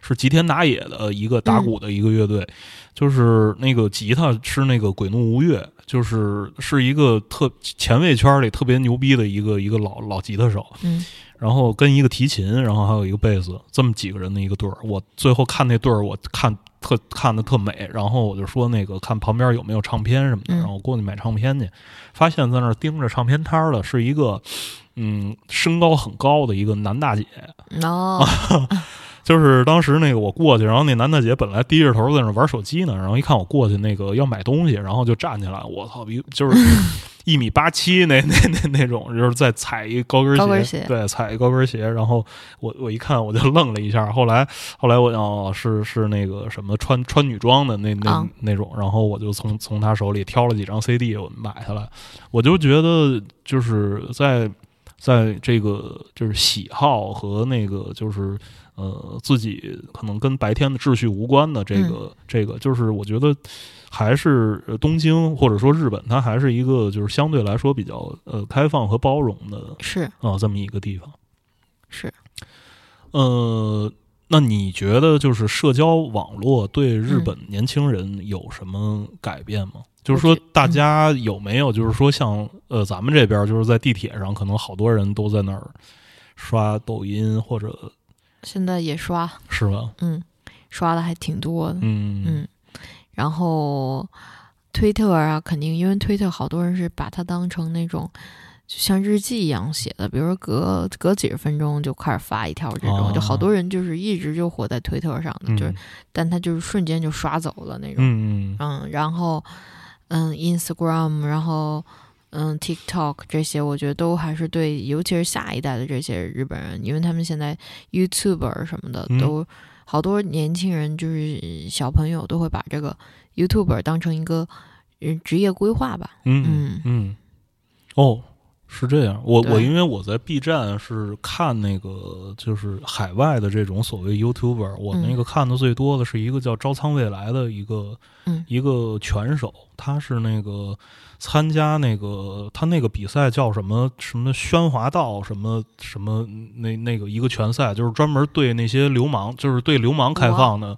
是吉田打野的一个打鼓的一个乐队，就是那个吉他是那个鬼怒无月，就是是一个特前卫圈里特别牛逼的一个一个老老吉他手，嗯然后跟一个提琴，然后还有一个贝斯，这么几个人的一个队儿。我最后看那队儿，我看特看的特美，然后我就说那个看旁边有没有唱片什么的，嗯然后我过去买唱片去，发现在那儿盯着唱片摊儿的是一个。嗯，身高很高的一个男大姐，哦，就是当时那个我过去，然后那男大姐本来低着头在那玩手机呢，然后一看我过去，那个要买东西，然后就站起来，我操，一就是 一米八七那那那那种，就是在踩一高跟鞋对，踩一高跟鞋。然后我我一看我就愣了一下，后来后来我哦是是那个什么穿穿女装的那那、啊那种，然后我就从从他手里挑了几张 CD，我买下来，我就觉得就是在在这个就是喜好和那个就是呃自己可能跟白天的秩序无关的这个、这个，就是我觉得还是呃东京或者说日本，它还是一个就是相对来说比较呃开放和包容的是。啊、这么一个地方。是，呃，那你觉得就是社交网络对日嗯。本年轻人有什么改变吗？就是说，大家有没有就是说像呃咱们这边就是在地铁上，可能好多人都在那儿刷抖音或者现在也刷，是吧？嗯，刷的还挺多的，嗯。嗯，然后推特啊，肯定因为推特好多人是把它当成那种就像日记一样写的，比如说隔隔几十分钟就开始发一条这种，哦。就好多人就是一直就活在推特上的，嗯就是但他就是瞬间就刷走了那种，嗯嗯。嗯，然后嗯，Instagram，然后嗯，TikTok 这些，我觉得都还是对，尤其是下一代的这些日本人，因为他们现在 YouTuber 什么的嗯都、好多年轻人，就是小朋友都会把这个 YouTuber 当成一个嗯职业规划吧。嗯嗯嗯，哦。是这样，我我因为我在 B 站是看那个就是海外的这种所谓 YouTuber，我嗯。那个看的最多的是一个叫招仓未来的一个嗯。一个拳手，他是那个参加那个他那个比赛叫什么什么宣华道什么什么那那个一个拳赛，就是专门对那些流氓，就是对流氓开放的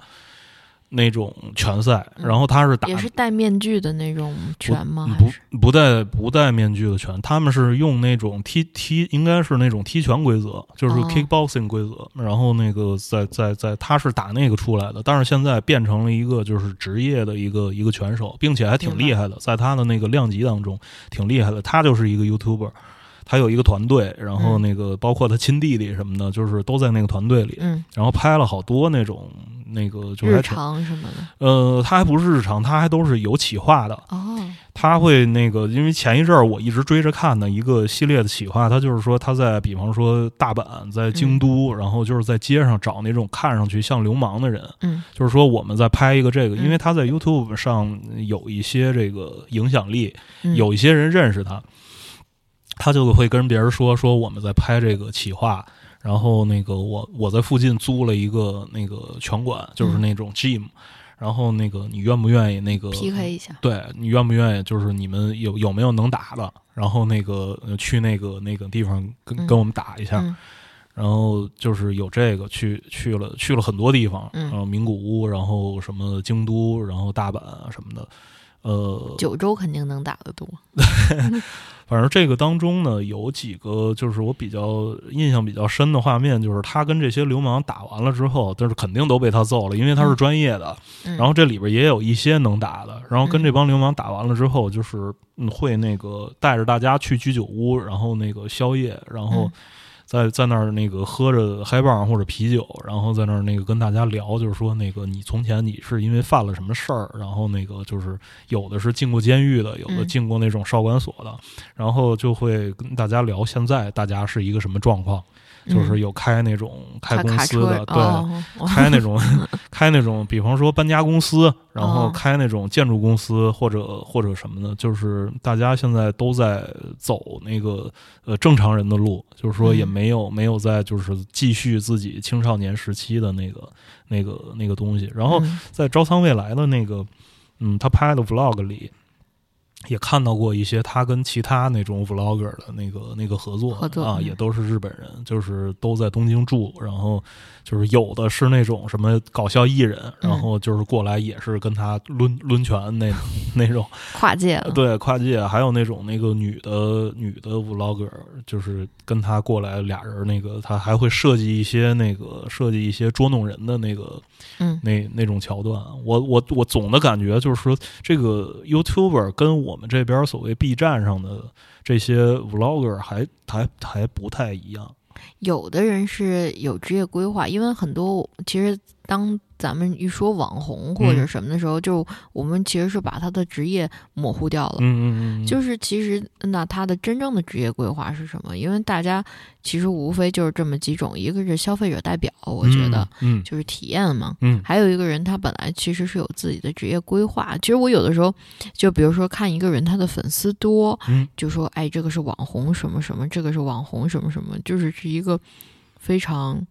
那种拳赛。嗯然后他是打也是戴面具的那种拳吗？不不戴不戴面具的拳，他们是用那种踢踢，应该是那种踢拳规则，就是哦 kickboxing 规则。然后那个在在在，他是打那个出来的，但是现在变成了一个就是职业的一个一个拳手，并且还挺厉害的，在他的那个量级当中挺厉害的。他就是一个 YouTuber。他有一个团队，然后嗯。那个包括他亲弟弟什么的，就是都在那个团队里，嗯。然后拍了好多那种那个就日还挺常什么的？呃，他还不是日常，他还都是有企划的，哦，他会那个，因为前一阵儿我一直追着看的一个系列的企划，他就是说他在比方说大阪，在京都，然后就是在街上找那种看上去像流氓的人，嗯。就是说我们在拍一个这个，嗯。因为他在 YouTube 上有一些这个影响力，嗯，有一些人认识他，他就会跟别人说说我们在拍这个企划。然后那个我我在附近租了一个那个拳馆，就是嗯那种 gym，、然后那个你愿不愿意那个 PK 一下。对你愿不愿意？就是你们有有没有能打的？然后那个呃去那个那个地方跟嗯跟我们打一下。嗯然后就是有这个去去了去了很多地方，嗯然后名古屋，然后什么京都，然后大阪啊什么的。呃，九州肯定能打得多。反正这个当中呢，有几个就是我比较印象比较深的画面，就是他跟这些流氓打完了之后，但是肯定都被他揍了，因为他是嗯。专业的。嗯、然后这里边也有一些能打的，然后跟嗯。这帮流氓打完了之后，就是嗯会那个带着大家去居酒屋，然后那个宵夜，然后嗯在在那儿那个喝着嗨棒或者啤酒，然后在那儿那个跟大家聊，就是说那个你从前你是因为犯了什么事儿，然后那个就是有的是进过监狱的，有的嗯。进过那种少管所的，然后就会跟大家聊现在大家是一个什么状况，就是有开那种开公司的，对。开那种开那种，比方说搬家公司，然后哦开那种建筑公司或者或者什么的，就是大家现在都在走那个呃正常人的路，就是说也嗯没有、没有在就是继续自己青少年时期的那个那个那个东西。然后嗯在招仓未来的那个嗯他拍的 vlog 里。也看到过一些他跟其他那种 vlogger 的那个那个合作啊，合作啊也都是日本人，就是都在东京住，然后就是有的是那种什么搞笑艺人，嗯然后就是过来也是跟他抡抡拳那 那种，跨界。对跨界，还有那种那个女的女的 vlogger，就是跟他过来俩人那个，他还会设计一些那个设计一些捉弄人的那个嗯那那种桥段。我我我总的感觉就是说，这个 YouTuber 跟我我们这边所谓 B 站上的这些 vlogger 还还还不太一样。有的人是有职业规划，因为很多其实当咱们一说网红或者什么的时候，就我们其实是把他的职业模糊掉了。嗯嗯嗯，就是其实那他的真正的职业规划是什么？因为大家其实无非就是这么几种，一个是消费者代表，我觉得嗯就是体验嘛。嗯还有一个人，他本来其实是有自己的职业规划。其实我有的时候，就比如说看一个人，他的粉丝多，嗯就说哎，这个是网红什么什么，这个是网红什么什么，就是是一个非常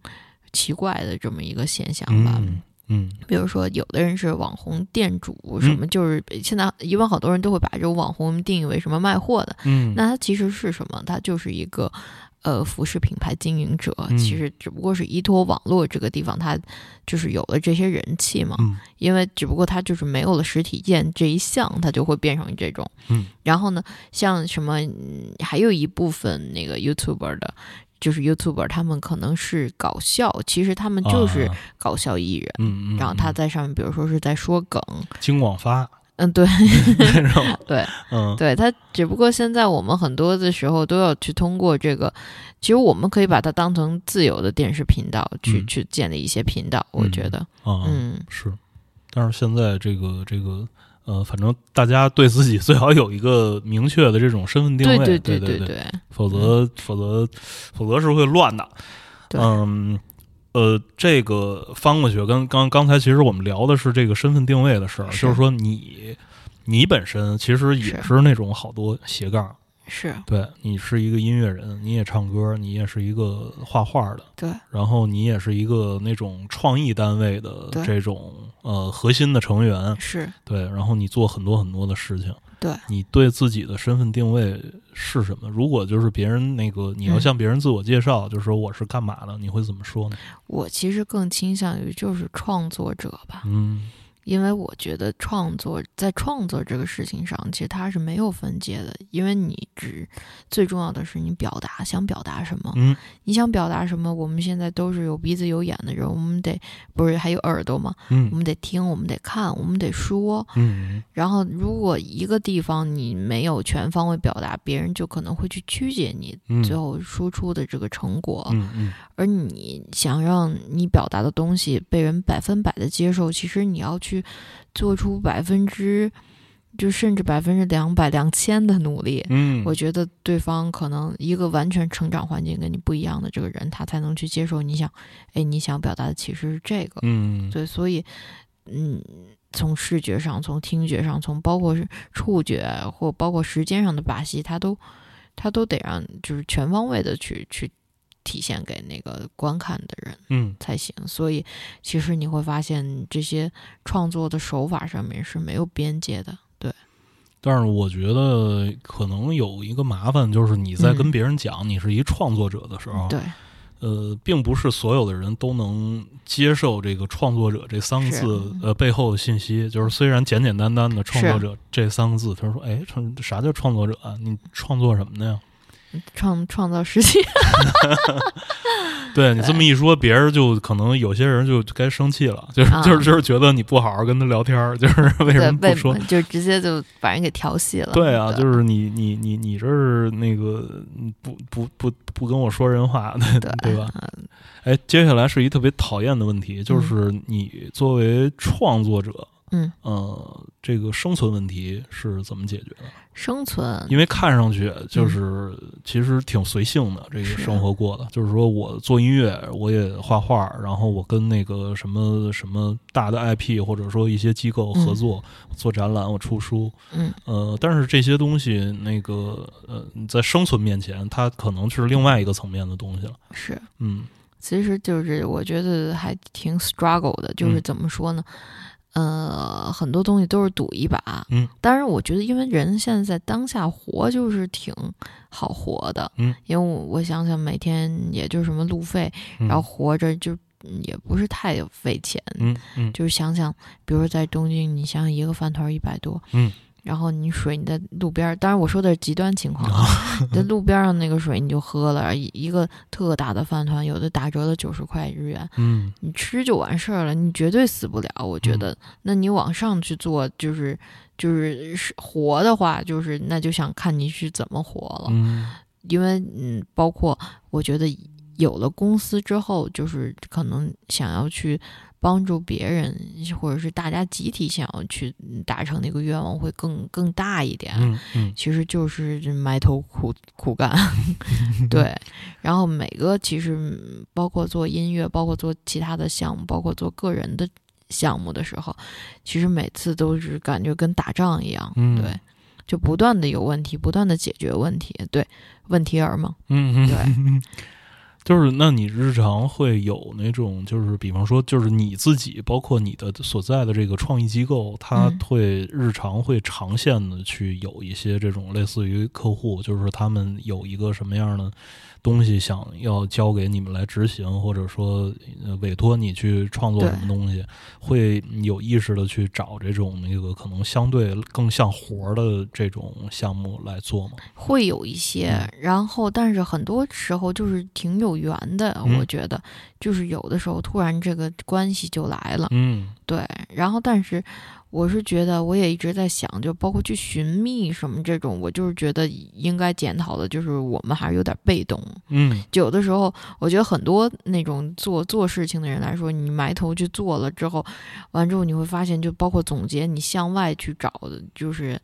奇怪的这么一个现象吧。嗯嗯比如说，有的人是网红店主，什么就是现在一般好多人都会把这种网红定义为什么卖货的，嗯，那他其实是什么？他就是一个呃服饰品牌经营者，嗯其实只不过是依托网络这个地方，他就是有了这些人气嘛。嗯因为只不过他就是没有了实体店这一项，他就会变成这种。嗯，然后呢，像什么，嗯还有一部分那个 YouTuber 的。就是 YouTuber，他们可能是搞笑，其实他们就是啊。搞笑艺人。嗯嗯，然后他在上面，比如说是在说梗，金广发，嗯，对？对，嗯。对他，只不过现在我们很多的时候都要去通过这个，其实我们可以把它当成自由的电视频道去、嗯。去建立一些频道，我觉得，啊嗯，是，但是现在这个这个呃，反正大家对自己最好有一个明确的这种身份定位，对对对，对对，否则否则否则是会乱的。嗯。呃，这个翻过去，跟刚刚才其实我们聊的是这个身份定位的事儿，就是说你你本身其实也是是那种好多斜杠，是，对你是一个音乐人，你也唱歌，你也是一个画画的，对。然后你也是一个那种创意单位的这种呃核心的成员，是，对，然后你做很多很多的事情，对，你对自己的身份定位是什么？如果就是别人那个你要嗯。向别人自我介绍，就是说我是干嘛的，你会怎么说呢？我其实更倾向于就是创作者吧，嗯因为我觉得创作在创作这个事情上，其实它是没有分界的，因为你只最重要的是你表达想表达什么，嗯你想表达什么？我们现在都是有鼻子有眼的人，我们得不是还有耳朵吗？我嗯们得听，我们得看，我们得说。嗯然后，如果一个地方你没有全方位表达，别人就可能会去曲解你嗯，最后输出的这个成果。嗯嗯而你想让你表达的东西被人百分百的接受，其实你要去做出百分之，就甚至百分之两百、两千的努力。嗯，我觉得对方可能一个完全成长环境跟你不一样的这个人，他才能去接受你想，哎，你想表达的其实是这个。嗯对，所以，嗯，从视觉上、从听觉上、从包括是触觉或包括时间上的把戏，他都他都得让就是全方位的去去体现给那个观看的人嗯才行。所以，其实你会发现这些创作的手法上面是没有边界的。对，但是我觉得可能有一个麻烦，就是你在嗯跟别人讲你是一创作者的时候，对，呃，并不是所有的人都能接受这个创作者这三个字呃背后的信息。就是虽然简简单单的创作者这三个字，他说：“哎，创啥叫创作者啊？你创作什么的呀创创造世界。”对你这么一说，别人就可能有些人就该生气了，就是、啊就是就是觉得你不好好跟他聊天儿，就是 为什么不说？就直接就把人给调戏了。对啊，就是你你你你这是那个嗯不不不不跟我说人话，对吧？嗯哎，接下来是一特别讨厌的问题，就是你作为创作者，嗯，呃，这个生存问题是怎么解决的？生存，因为看上去就是其实挺随性的，这个生活过的，就是说我做音乐，我也画画，然后我跟那个什么什么大的 IP 或者说一些机构合作、做展览，我出书，嗯呃，但是这些东西那个呃，在生存面前，它可能是另外一个层面的东西了，是。嗯其实就是我觉得还挺 struggle 的，就是嗯怎么说呢？呃，很多东西都是赌一把。嗯，当然，我觉得因为人现在在当下活就是挺好活的。嗯，因为我我想想，每天也就什么路费，嗯然后活着就嗯也不是太费钱。嗯嗯就是想想，比如说在东京，你想想一个饭团一百多，嗯，然后你水你在路边儿，当然我说的是极端情况 在路边上那个水你就喝了，一一个特大的饭团，有的打折的九十块日元，嗯。你吃就完事儿了，你绝对死不了。我觉得，那你往上去做，就是就是是活的话，就是那就想看你是怎么活了，嗯。因为嗯，包括我觉得有了公司之后，就是可能想要去帮助别人，或者是大家集体想要去达成那个愿望会更更大一点。嗯嗯其实就是埋头苦苦干，对。然后每个其实嗯包括做音乐，包括做其他的项目，包括做个人的项目的时候，其实每次都是感觉跟打仗一样，嗯对，就不断的有问题，不断的解决问题，对，问题儿嘛，嗯嗯，对。就是，那你日常会有那种，就是比方说，就是你自己，包括你的所在的这个创意机构，它嗯。会日常会长线的去有一些这种类似于客户，就是他们有一个什么样的东西想要交给你们来执行，或者说呃委托你去创作什么东西，会有意识的去找这种那个可能相对更像活儿的这种项目来做吗？会有一些，嗯。然后但是很多时候就是挺有缘的，嗯。我觉得就是有的时候突然这个关系就来了，嗯。对，然后但是我是觉得我也一直在想，就包括去寻觅什么这种，我就是觉得应该检讨的，就是我们还是有点被动。嗯。就有的时候，我觉得很多那种做做事情的人来说，你埋头去做了之后，完之后你会发现，就包括总结，你向外去找的，就是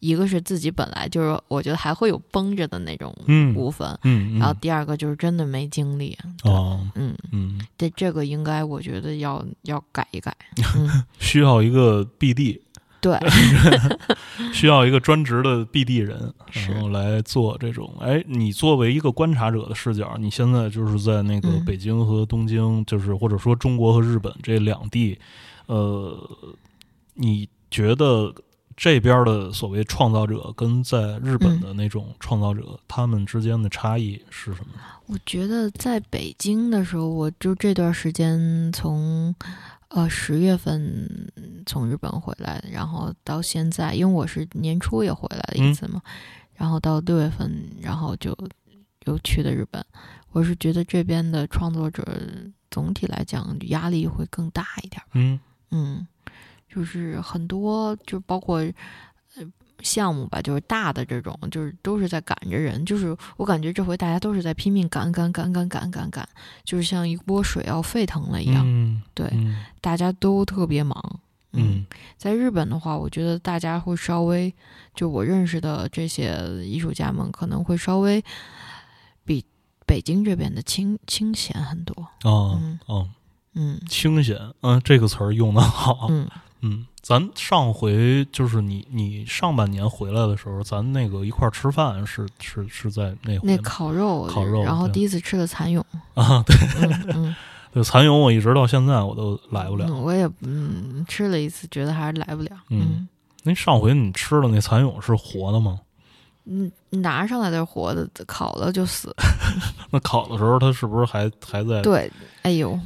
一个是自己本来就是，我觉得还会有绷着的那种嗯部分，嗯，然后第二个就是真的没精力。哦嗯，嗯。这这个应该我觉得要要改一改。嗯，需要一个 BD，对 需要一个专职的 BD 人，是然后来做这种。哎，你作为一个观察者的视角，你现在就是在那个嗯北京和东京，就是或者说中国和日本这两地，呃，你觉得这边的所谓创造者跟在日本的那种创造者，他们之间的差异是什么呢？我觉得在北京的时候，我就这段时间从呃十月份从日本回来，然后到现在，因为我是年初也回来了一次嘛，然后到六月份，然后就又去的日本。我是觉得这边的创作者总体来讲压力会更大一点儿。嗯嗯，就是很多，就包括呃项目吧，就是大的这种，就是都是在赶着人。就是我感觉这回大家都是在拼命赶赶赶赶赶赶赶，就是像一锅水要沸腾了一样，嗯，对，嗯大家都特别忙。嗯在日本的话，我觉得大家会稍微，就我认识的这些艺术家们，可能会稍微比北京这边的清清闲很多。哦嗯哦，嗯清闲，嗯，这个词儿用的好，嗯，嗯，咱上回就是你你上半年回来的时候，咱那个一块儿吃饭是是是在那回那烤肉，烤肉然后第一次吃的蚕蛹。啊，对嗯嗯，对，蚕蛹我一直到现在我都来不了。嗯我也嗯吃了一次，觉得还是来不了。嗯那上回你吃的那蚕蛹是活的吗？嗯，拿上来的是活的，烤了就死了。那烤的时候它是不是还还在？对，哎呦，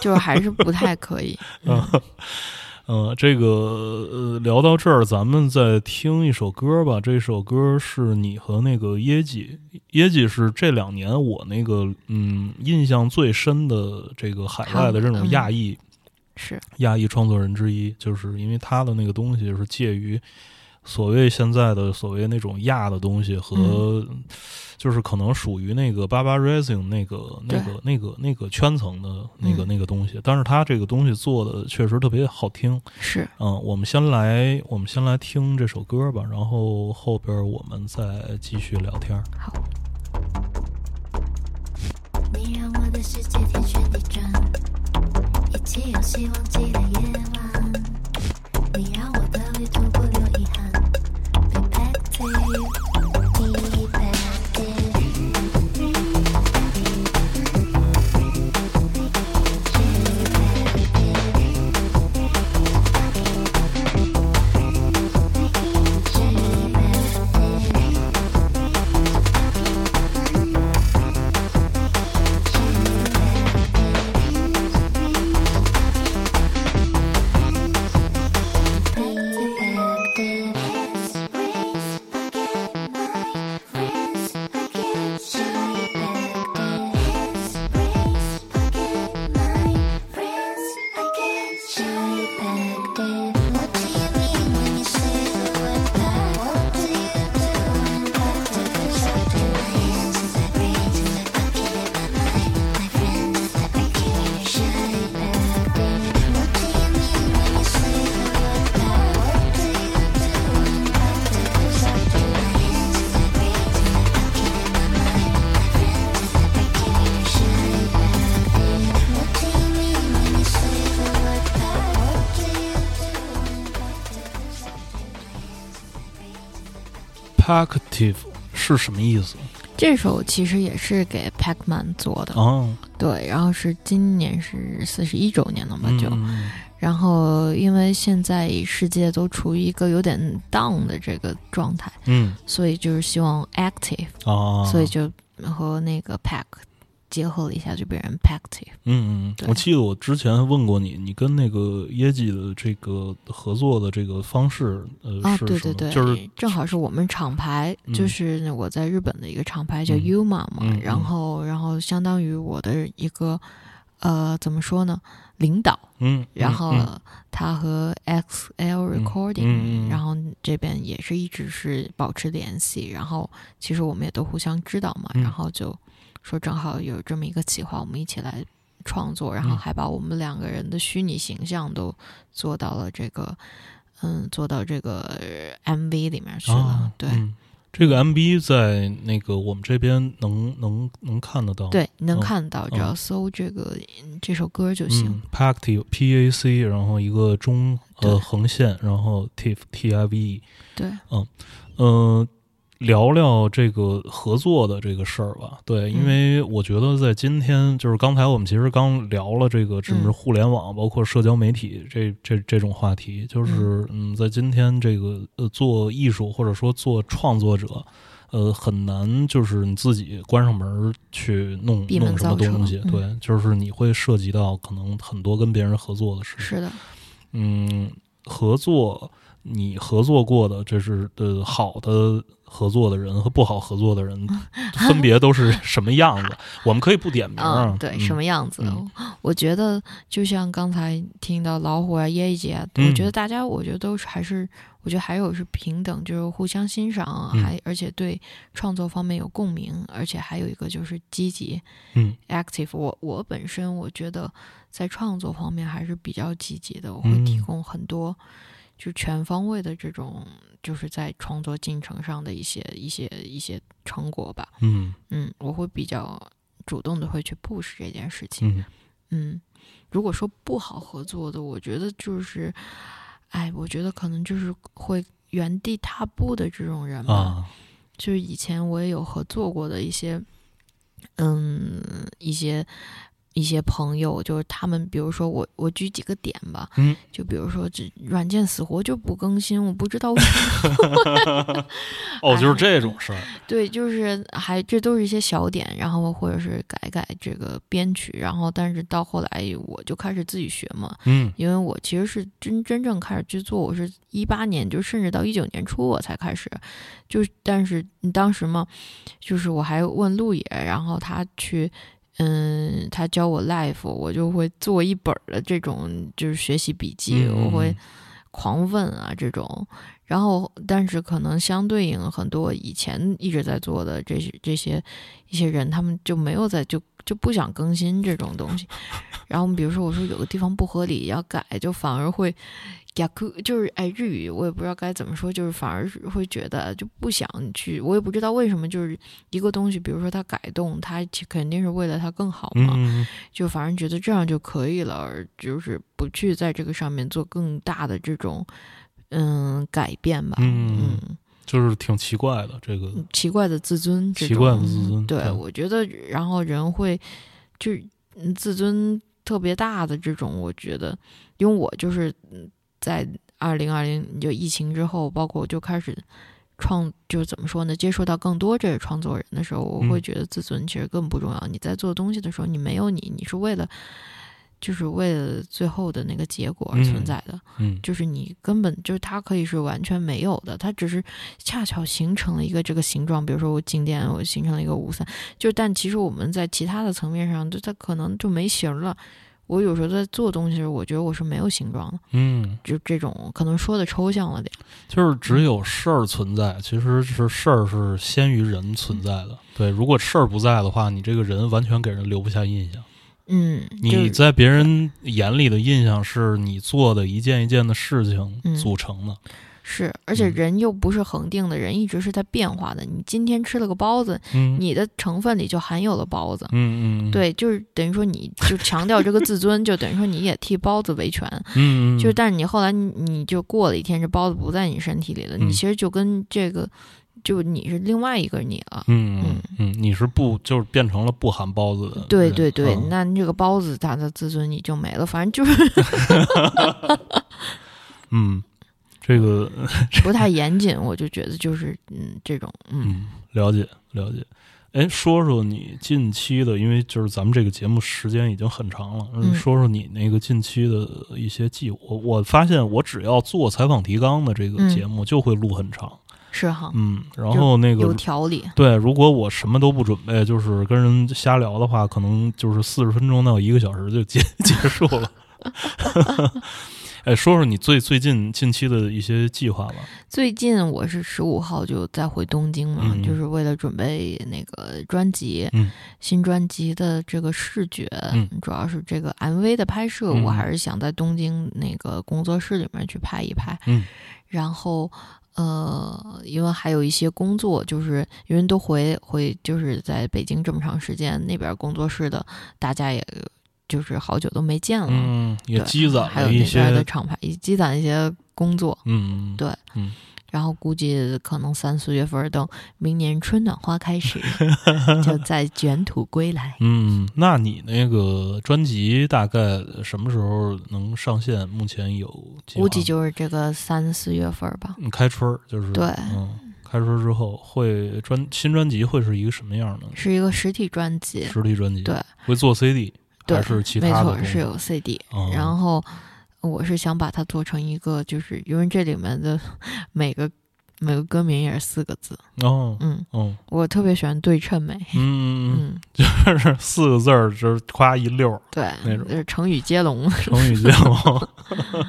就是还是不太可以。嗯嗯，这个呃，聊到这儿，咱们再听一首歌吧。这首歌是你和那个耶吉，耶吉是这两年我那个嗯印象最深的这个海外的这种嗯亚裔是，亚裔创作人之一，就是因为他的那个东西是介于所谓现在的所谓那种亚的东西和，嗯就是可能属于那个 Baba Rising 那个那个那个那个圈层的那个嗯那个东西，但是他这个东西做的确实特别好听。是，嗯，我们先来我们先来听这首歌吧，然后后边我们再继续聊天。好。Pactive 是什么意思？这首其实也是给 Pacman 做的，哦，对，然后是今年是四十一周年了嘛，就，嗯。然后因为现在世界都处于一个有点 down 的这个状态，嗯。所以就是希望 active，、哦，所以就和那个 pack 结合了一下，就变成 pactive。嗯嗯，对。我记得我之前问过你，你跟那个耶记的这个合作的这个方式，呃，啊，是什么？对对对，就是正好是我们厂牌，嗯。就是我在日本的一个厂牌叫嗯 Yuma 嘛，嗯然后然后相当于我的一个呃怎么说呢，领导，嗯，然后嗯。他和 XL 嗯 Recording，、嗯嗯。然后这边也是一直是保持联系，然后其实我们也都互相知道嘛，嗯。然后就说正好有这么一个企划，我们一起来创作，然后嗯还把我们两个人的虚拟形象都做到了这个，嗯，做到这个呃 MV 里面去了，啊，对。嗯这个 MV 在那个我们这边能能能看得到，对，能哦看到，只要哦搜这个、嗯这首歌就行。嗯，Pactive P A C，然后一个中呃横线，然后 T T I V E，对，呃，聊聊这个合作的这个事儿吧。对，因嗯为我觉得在今天，就是刚才我们其实刚聊了这个，是不是嗯互联网，包括社交媒体这这这种话题，就是嗯，在今天这个呃做艺术或者说做创作者。呃，很难，就是你自己关上门儿去弄门弄什么东西，嗯对，就是你会涉及到可能很多跟别人合作的事情。是的，嗯，合作你合作过的，这是呃好的合作的人和不好合作的人，分别都是 什么样子？我们可以不点名啊嗯，，对，什么样子？嗯我觉得就像刚才听到老虎啊、耶一姐我觉得大家，我觉得都是还是，我觉得还有是平等，就是互相欣赏还而且对创作方面有共鸣，而且还有一个就是积极嗯 active 我。我本身我觉得在创作方面还是比较积极的，我会提嗯供很多。就全方位的这种，就是在创作进程上的一些一些一些成果吧。嗯嗯，我会比较主动的会去 push 这件事情。嗯嗯，如果说不好合作的，我觉得就是，哎，我觉得可能就是会原地踏步的这种人吧。啊就是以前我也有合作过的一些，嗯，一些一些朋友，就是他们，比如说我我举几个点吧，嗯，就比如说这软件死活就不更新，我不知道为什么。哦，就是哎这种事儿，对，就是还这都是一些小点，然后或者是改改这个编曲，然后但是到后来我就开始自己学嘛，嗯因为我其实是真真正开始去做，我是一八年，就甚至到一九年初我才开始，就是但是当时嘛，就是我还问路野，然后他去。嗯，他教我 life，我就会做一本儿的这种就是学习笔记，嗯我会狂问啊这种，然后但是可能相对应很多以前一直在做的这些这些一些人，他们就没有在就就不想更新这种东西。然后比如说我说有个地方不合理要改，就反而会呀就是哎日语我也不知道该怎么说，就是反而是会觉得就不想去，我也不知道为什么，就是一个东西，比如说它改动，它肯定是为了它更好嘛，嗯就反正觉得这样就可以了，就是不去在这个上面做更大的这种嗯改变吧，嗯。嗯就是挺奇怪的这个，奇怪的自尊奇怪的自尊对，对我觉得然后人会就嗯自尊特别大的这种，我觉得，因为我就是嗯在二零二零就疫情之后，包括我就开始。创就是怎么说呢？接触到更多这个创作人的时候，我会嗯觉得自尊其实更不重要。你在做东西的时候，你没有你，你是为了，就是为了最后的那个结果而存嗯在的。嗯就是你根本就是它可以是完全没有的，它只是恰巧形成了一个这个形状。比如说我静电，我形成了一个五三，就但其实我们在其他的层面上，就它可能就没形了。我有时候在做东西的时候，我觉得我是没有形状的，嗯，就这种可能说的抽象了点。就是只有事儿存在，其实是事儿是先于人存在的。对，如果事儿不在的话，你这个人完全给人留不下印象。嗯，你在别人眼里的印象是你做的一件一件的事情嗯组成的。是，而且嗯人又不是恒定的，人一直是在变化的。你今天吃了个包子，嗯你的成分里就含有了包子。嗯嗯，对，就是等于说，你就强调这个自尊，就等于说你也替包子维权。嗯，嗯，就是，但是你后来你你就过了一天，这包子不在你身体里了，嗯你其实就跟这个就你是另外一个你了。嗯嗯嗯，你是不就是变成了不含包子的？对对对，嗯那这个包子他的自尊你就没了，反正就是 嗯，这个 不太严谨，我就觉得就是嗯这种嗯嗯，了解了解。哎，说说你近期的，因为就是咱们这个节目时间已经很长了，嗯说说你那个近期的一些计划。我我发现我只要做采访提纲的这个嗯节目，就会录很长。是哈，嗯，然后那个有个条理。对，如果我什么都不准备，就是跟人瞎聊的话，可能就是四十分钟到一个小时就结 结束了。哎，说说你最最近近期的一些计划吧。最近我是十五号就再回东京嘛，嗯就是为了准备那个专辑，嗯新专辑的这个视觉，嗯主要是这个 MV 的拍摄，嗯我还是想在东京那个工作室里面去拍一拍。嗯然后呃，因为还有一些工作，就是因为都回回就是在北京这么长时间，那边工作室的大家也就是好久都没见了。嗯，也对积攒还有一那边的些，厂牌，也积攒一些工作，嗯，对嗯然后估计可能三四月份等明年春暖花开时，就 再卷土归来。嗯，那你那个专辑大概什么时候能上线？目前有估计就是这个三四月份吧。嗯开春儿，就是对嗯，开春儿之后会专新专辑会是一个什么样的是一个实体专辑，实体专辑？对，会做 CD 对还是其他的没错？是有 CD。哦然后我是想把它做成一个，就是因为这里面的每个每个歌名也是四个字。哦嗯，哦我特别喜欢对称美。嗯嗯嗯，嗯，就是 四个字儿，就是夸一溜儿，对，那种就是成语接龙。成语接龙。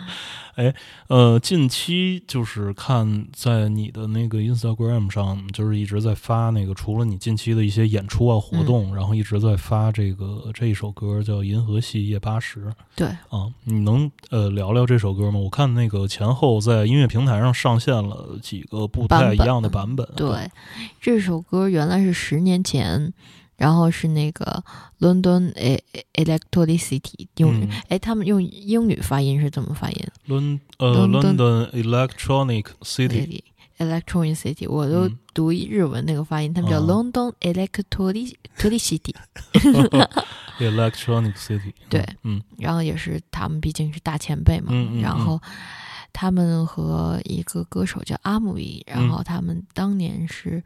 哎，呃，近期就是看在你的那个 Instagram 上，就是一直在发那个，除了你近期的一些演出啊活动，然后一直在发这个这一首歌叫《银河系夜八十》对，啊，你能呃聊聊这首歌吗？我看那个前后在音乐平台上上线了几个不太一样的版本。对，这首歌原来是十年前，然后是那个 London E- Electricity 用嗯哎、他们用英语发音是怎么发音伦呃 London- Electronic City，Electronic City，我都嗯读日文那个发音，他们叫哦 London Electricity，Electronic City，对嗯然后也是他们毕竟是大前辈嘛，然后他们和一个歌手叫阿姆伊，然嗯后他们当年是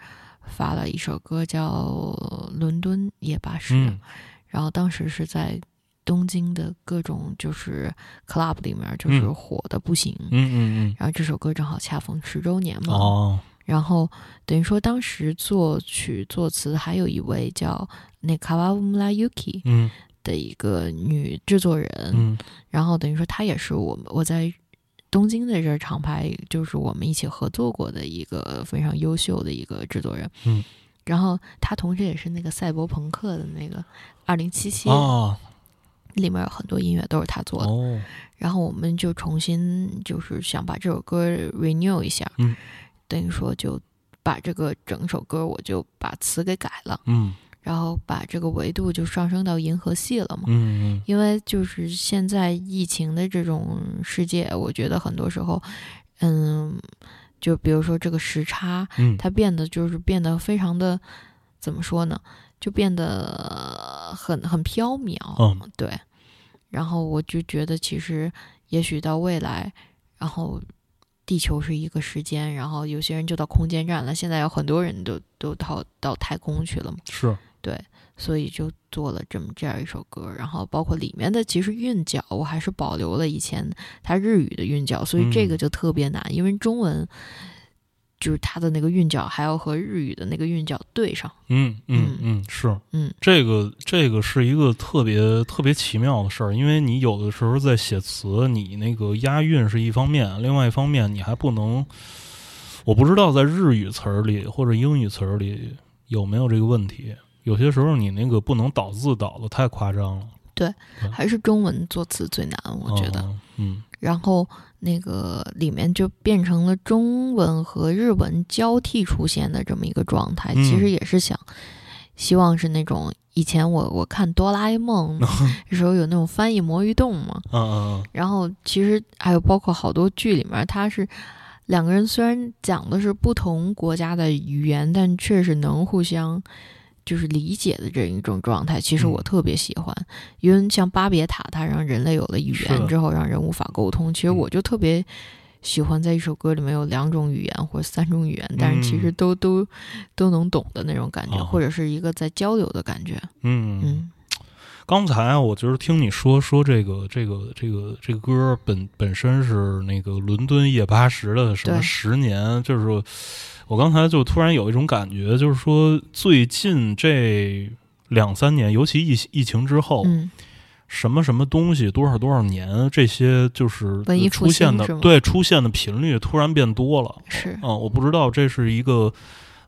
发了一首歌叫《伦敦夜巴士》，嗯。然后当时是在东京的各种就是 club 里面就是嗯。火的不行。嗯嗯嗯。然后这首歌正好恰逢十周年嗯，嘛，哦，然后等于说当时作曲作词还有一位叫那卡瓦乌姆拉 Yuki 嗯。的一个女制作人，嗯。然后等于说她也是我们我在东京的这个厂牌，就是我们一起合作过的一个非常优秀的一个制作人。嗯，然后他同时也是那个赛博朋克的那个二零七七啊里面有很多音乐都是他做的。哦，然后我们就重新就是想把这首歌 renew 一下，嗯，等于说就把这个整首歌我就把词给改了，嗯然后把这个维度就上升到银河系了嘛。嗯因为就是现在疫情的这种世界，我觉得很多时候，嗯，就比如说这个时差，嗯，它变得就是变得非常的怎么说呢？就变得很很飘渺，嗯对。然后我就觉得，其实也许到未来，然后地球是一个时间，然后有些人就到空间站了，现在有很多人都都到到太空去了嘛。是对，所以就做了这么这样一首歌，然后包括里面的其实韵脚，我还是保留了以前它日语的韵脚，所以这个嗯就特别难，因为中文就是它的那个韵脚还要和日语的那个韵脚对上。嗯嗯嗯嗯是，嗯，这个这个是一个特别特别奇妙的事儿，因为你有的时候在写词，你那个押韵是一方面，另外一方面你还不能，我不知道在日语词儿里或者英语词儿里有没有这个问题。有些时候你那个不能倒字倒的太夸张了，对还是中文作词最难，我觉得。哦嗯然后那个里面就变成了中文和日文交替出现的这么一个状态，嗯其实也是想，希望是那种以前我我看哆啦 A 梦 的时候有那种翻译魔芋洞嘛，嗯嗯然后其实还有包括好多剧里面，它是两个人虽然讲的是不同国家的语言，但确实能互相就是理解的这一种状态。其实嗯。我特别喜欢，因为像巴别塔，它让人类有了语言之后，让人无法沟通。其实嗯。我就特别喜欢在一首歌里面有两种语言或者三种语言，但是其实都都都能懂的那种感觉，或者是一个在交流的感觉。嗯。嗯。刚才啊，我就是听你说说这个这个这个这个歌本本身是那个伦敦夜八十的什么十年，就是我刚才就突然有一种感觉，就是说最近这两三年，尤其疫疫情之后，嗯，什么什么东西多少多少年，这些就是出现的对出现的频率突然变多了。是嗯，我不知道这是一个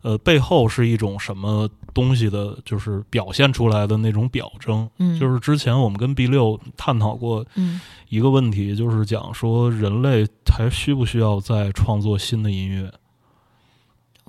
呃背后是一种什么东西的，就是表现出来的那种表征。嗯，就是之前我们跟 B 六探讨过嗯一个问题，就是讲说人类还需不需要再创作新的音乐？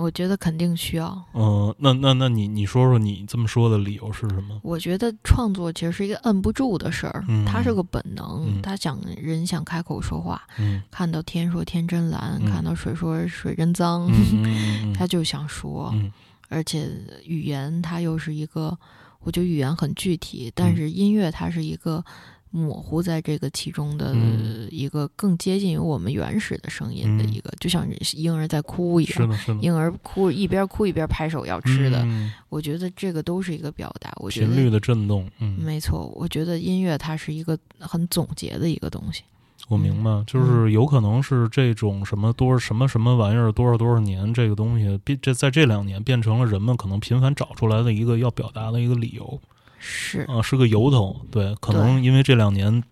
我觉得肯定需要。嗯、那那那你你说说你这么说的理由是什么？我觉得创作其实是一个摁不住的事儿，嗯它是个本能，嗯他想人想开口说话，嗯看到天说天真蓝，嗯看到水说水真脏，他就想说，嗯而且语言它又是一个，我觉得语言很具体，但嗯是音乐它是一个模糊在这个其中的嗯一个更接近于我们原始的声音的嗯一个，就像婴儿在哭一样。是的，是的，婴儿哭一边哭一边拍手要吃的，嗯我觉得这个都是一个表达。我觉得频率的震动，嗯，没错，我觉得音乐它是一个很总结的一个东西。我明白，就是有可能是这种什么多什么什么玩意儿多少多少年这个东西，变这在这两年变成了人们可能频繁找出来的一个要表达的一个理由，是，啊，是个由头。对，可能因为这两年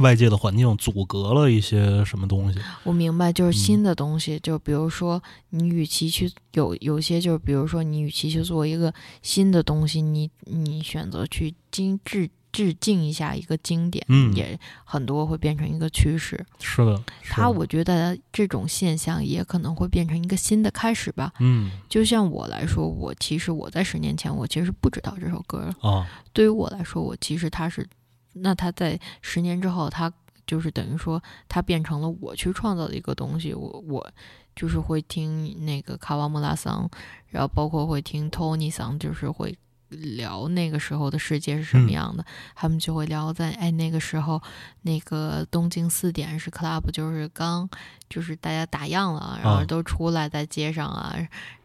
外界的环境阻隔了一些什么东西。我明白，就是嗯新的东西，就比如说你与其去有有些就是比如说你与其去做一个新的东西，你你选择去精致致敬一下一个经典，嗯也很多会变成一个趋势。是的，是的它我觉得这种现象也可能会变成一个新的开始吧。嗯就像我来说，我其实我在十年前我其实不知道这首歌儿，啊，对于我来说，我其实它是，那它在十年之后，它就是等于说，它变成了我去创造的一个东西。我我就是会听那个卡瓦穆拉桑，然后包括会听托尼桑，就是会聊那个时候的世界是什么嗯样的。他们就会聊在哎那个时候，那个东京四点是 club，就是刚就是大家打烊了，然后啊都出来在街上啊，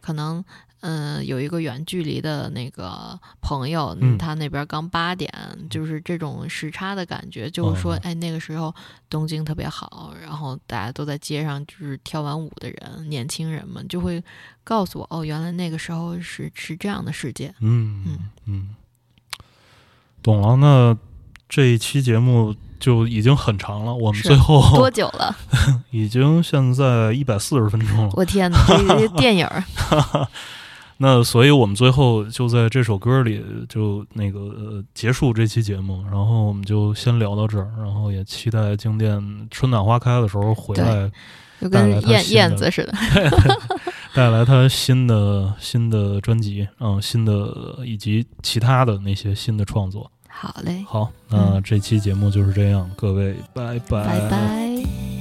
可能。嗯，有一个远距离的那个朋友，嗯他那边刚八点，就是这种时差的感觉，就是说，哦哎，那个时候东京特别好，然后大家都在街上，就是跳完舞的人，年轻人们就会告诉我，哦，原来那个时候是是这样的世界。嗯嗯嗯，懂了。那这一期节目就已经很长了，我们最后多久了？已经现在一百四十分钟了。我天哪，这这电影儿 那所以我们最后就在这首歌里就那个、呃、结束这期节目，然后我们就先聊到这儿，然后也期待静电春暖花开的时候回来，就跟燕燕子似的。带来他新的新的专辑，嗯，新的以及其他的那些新的创作。好嘞，好，那这期节目就是这样，各位拜拜拜拜。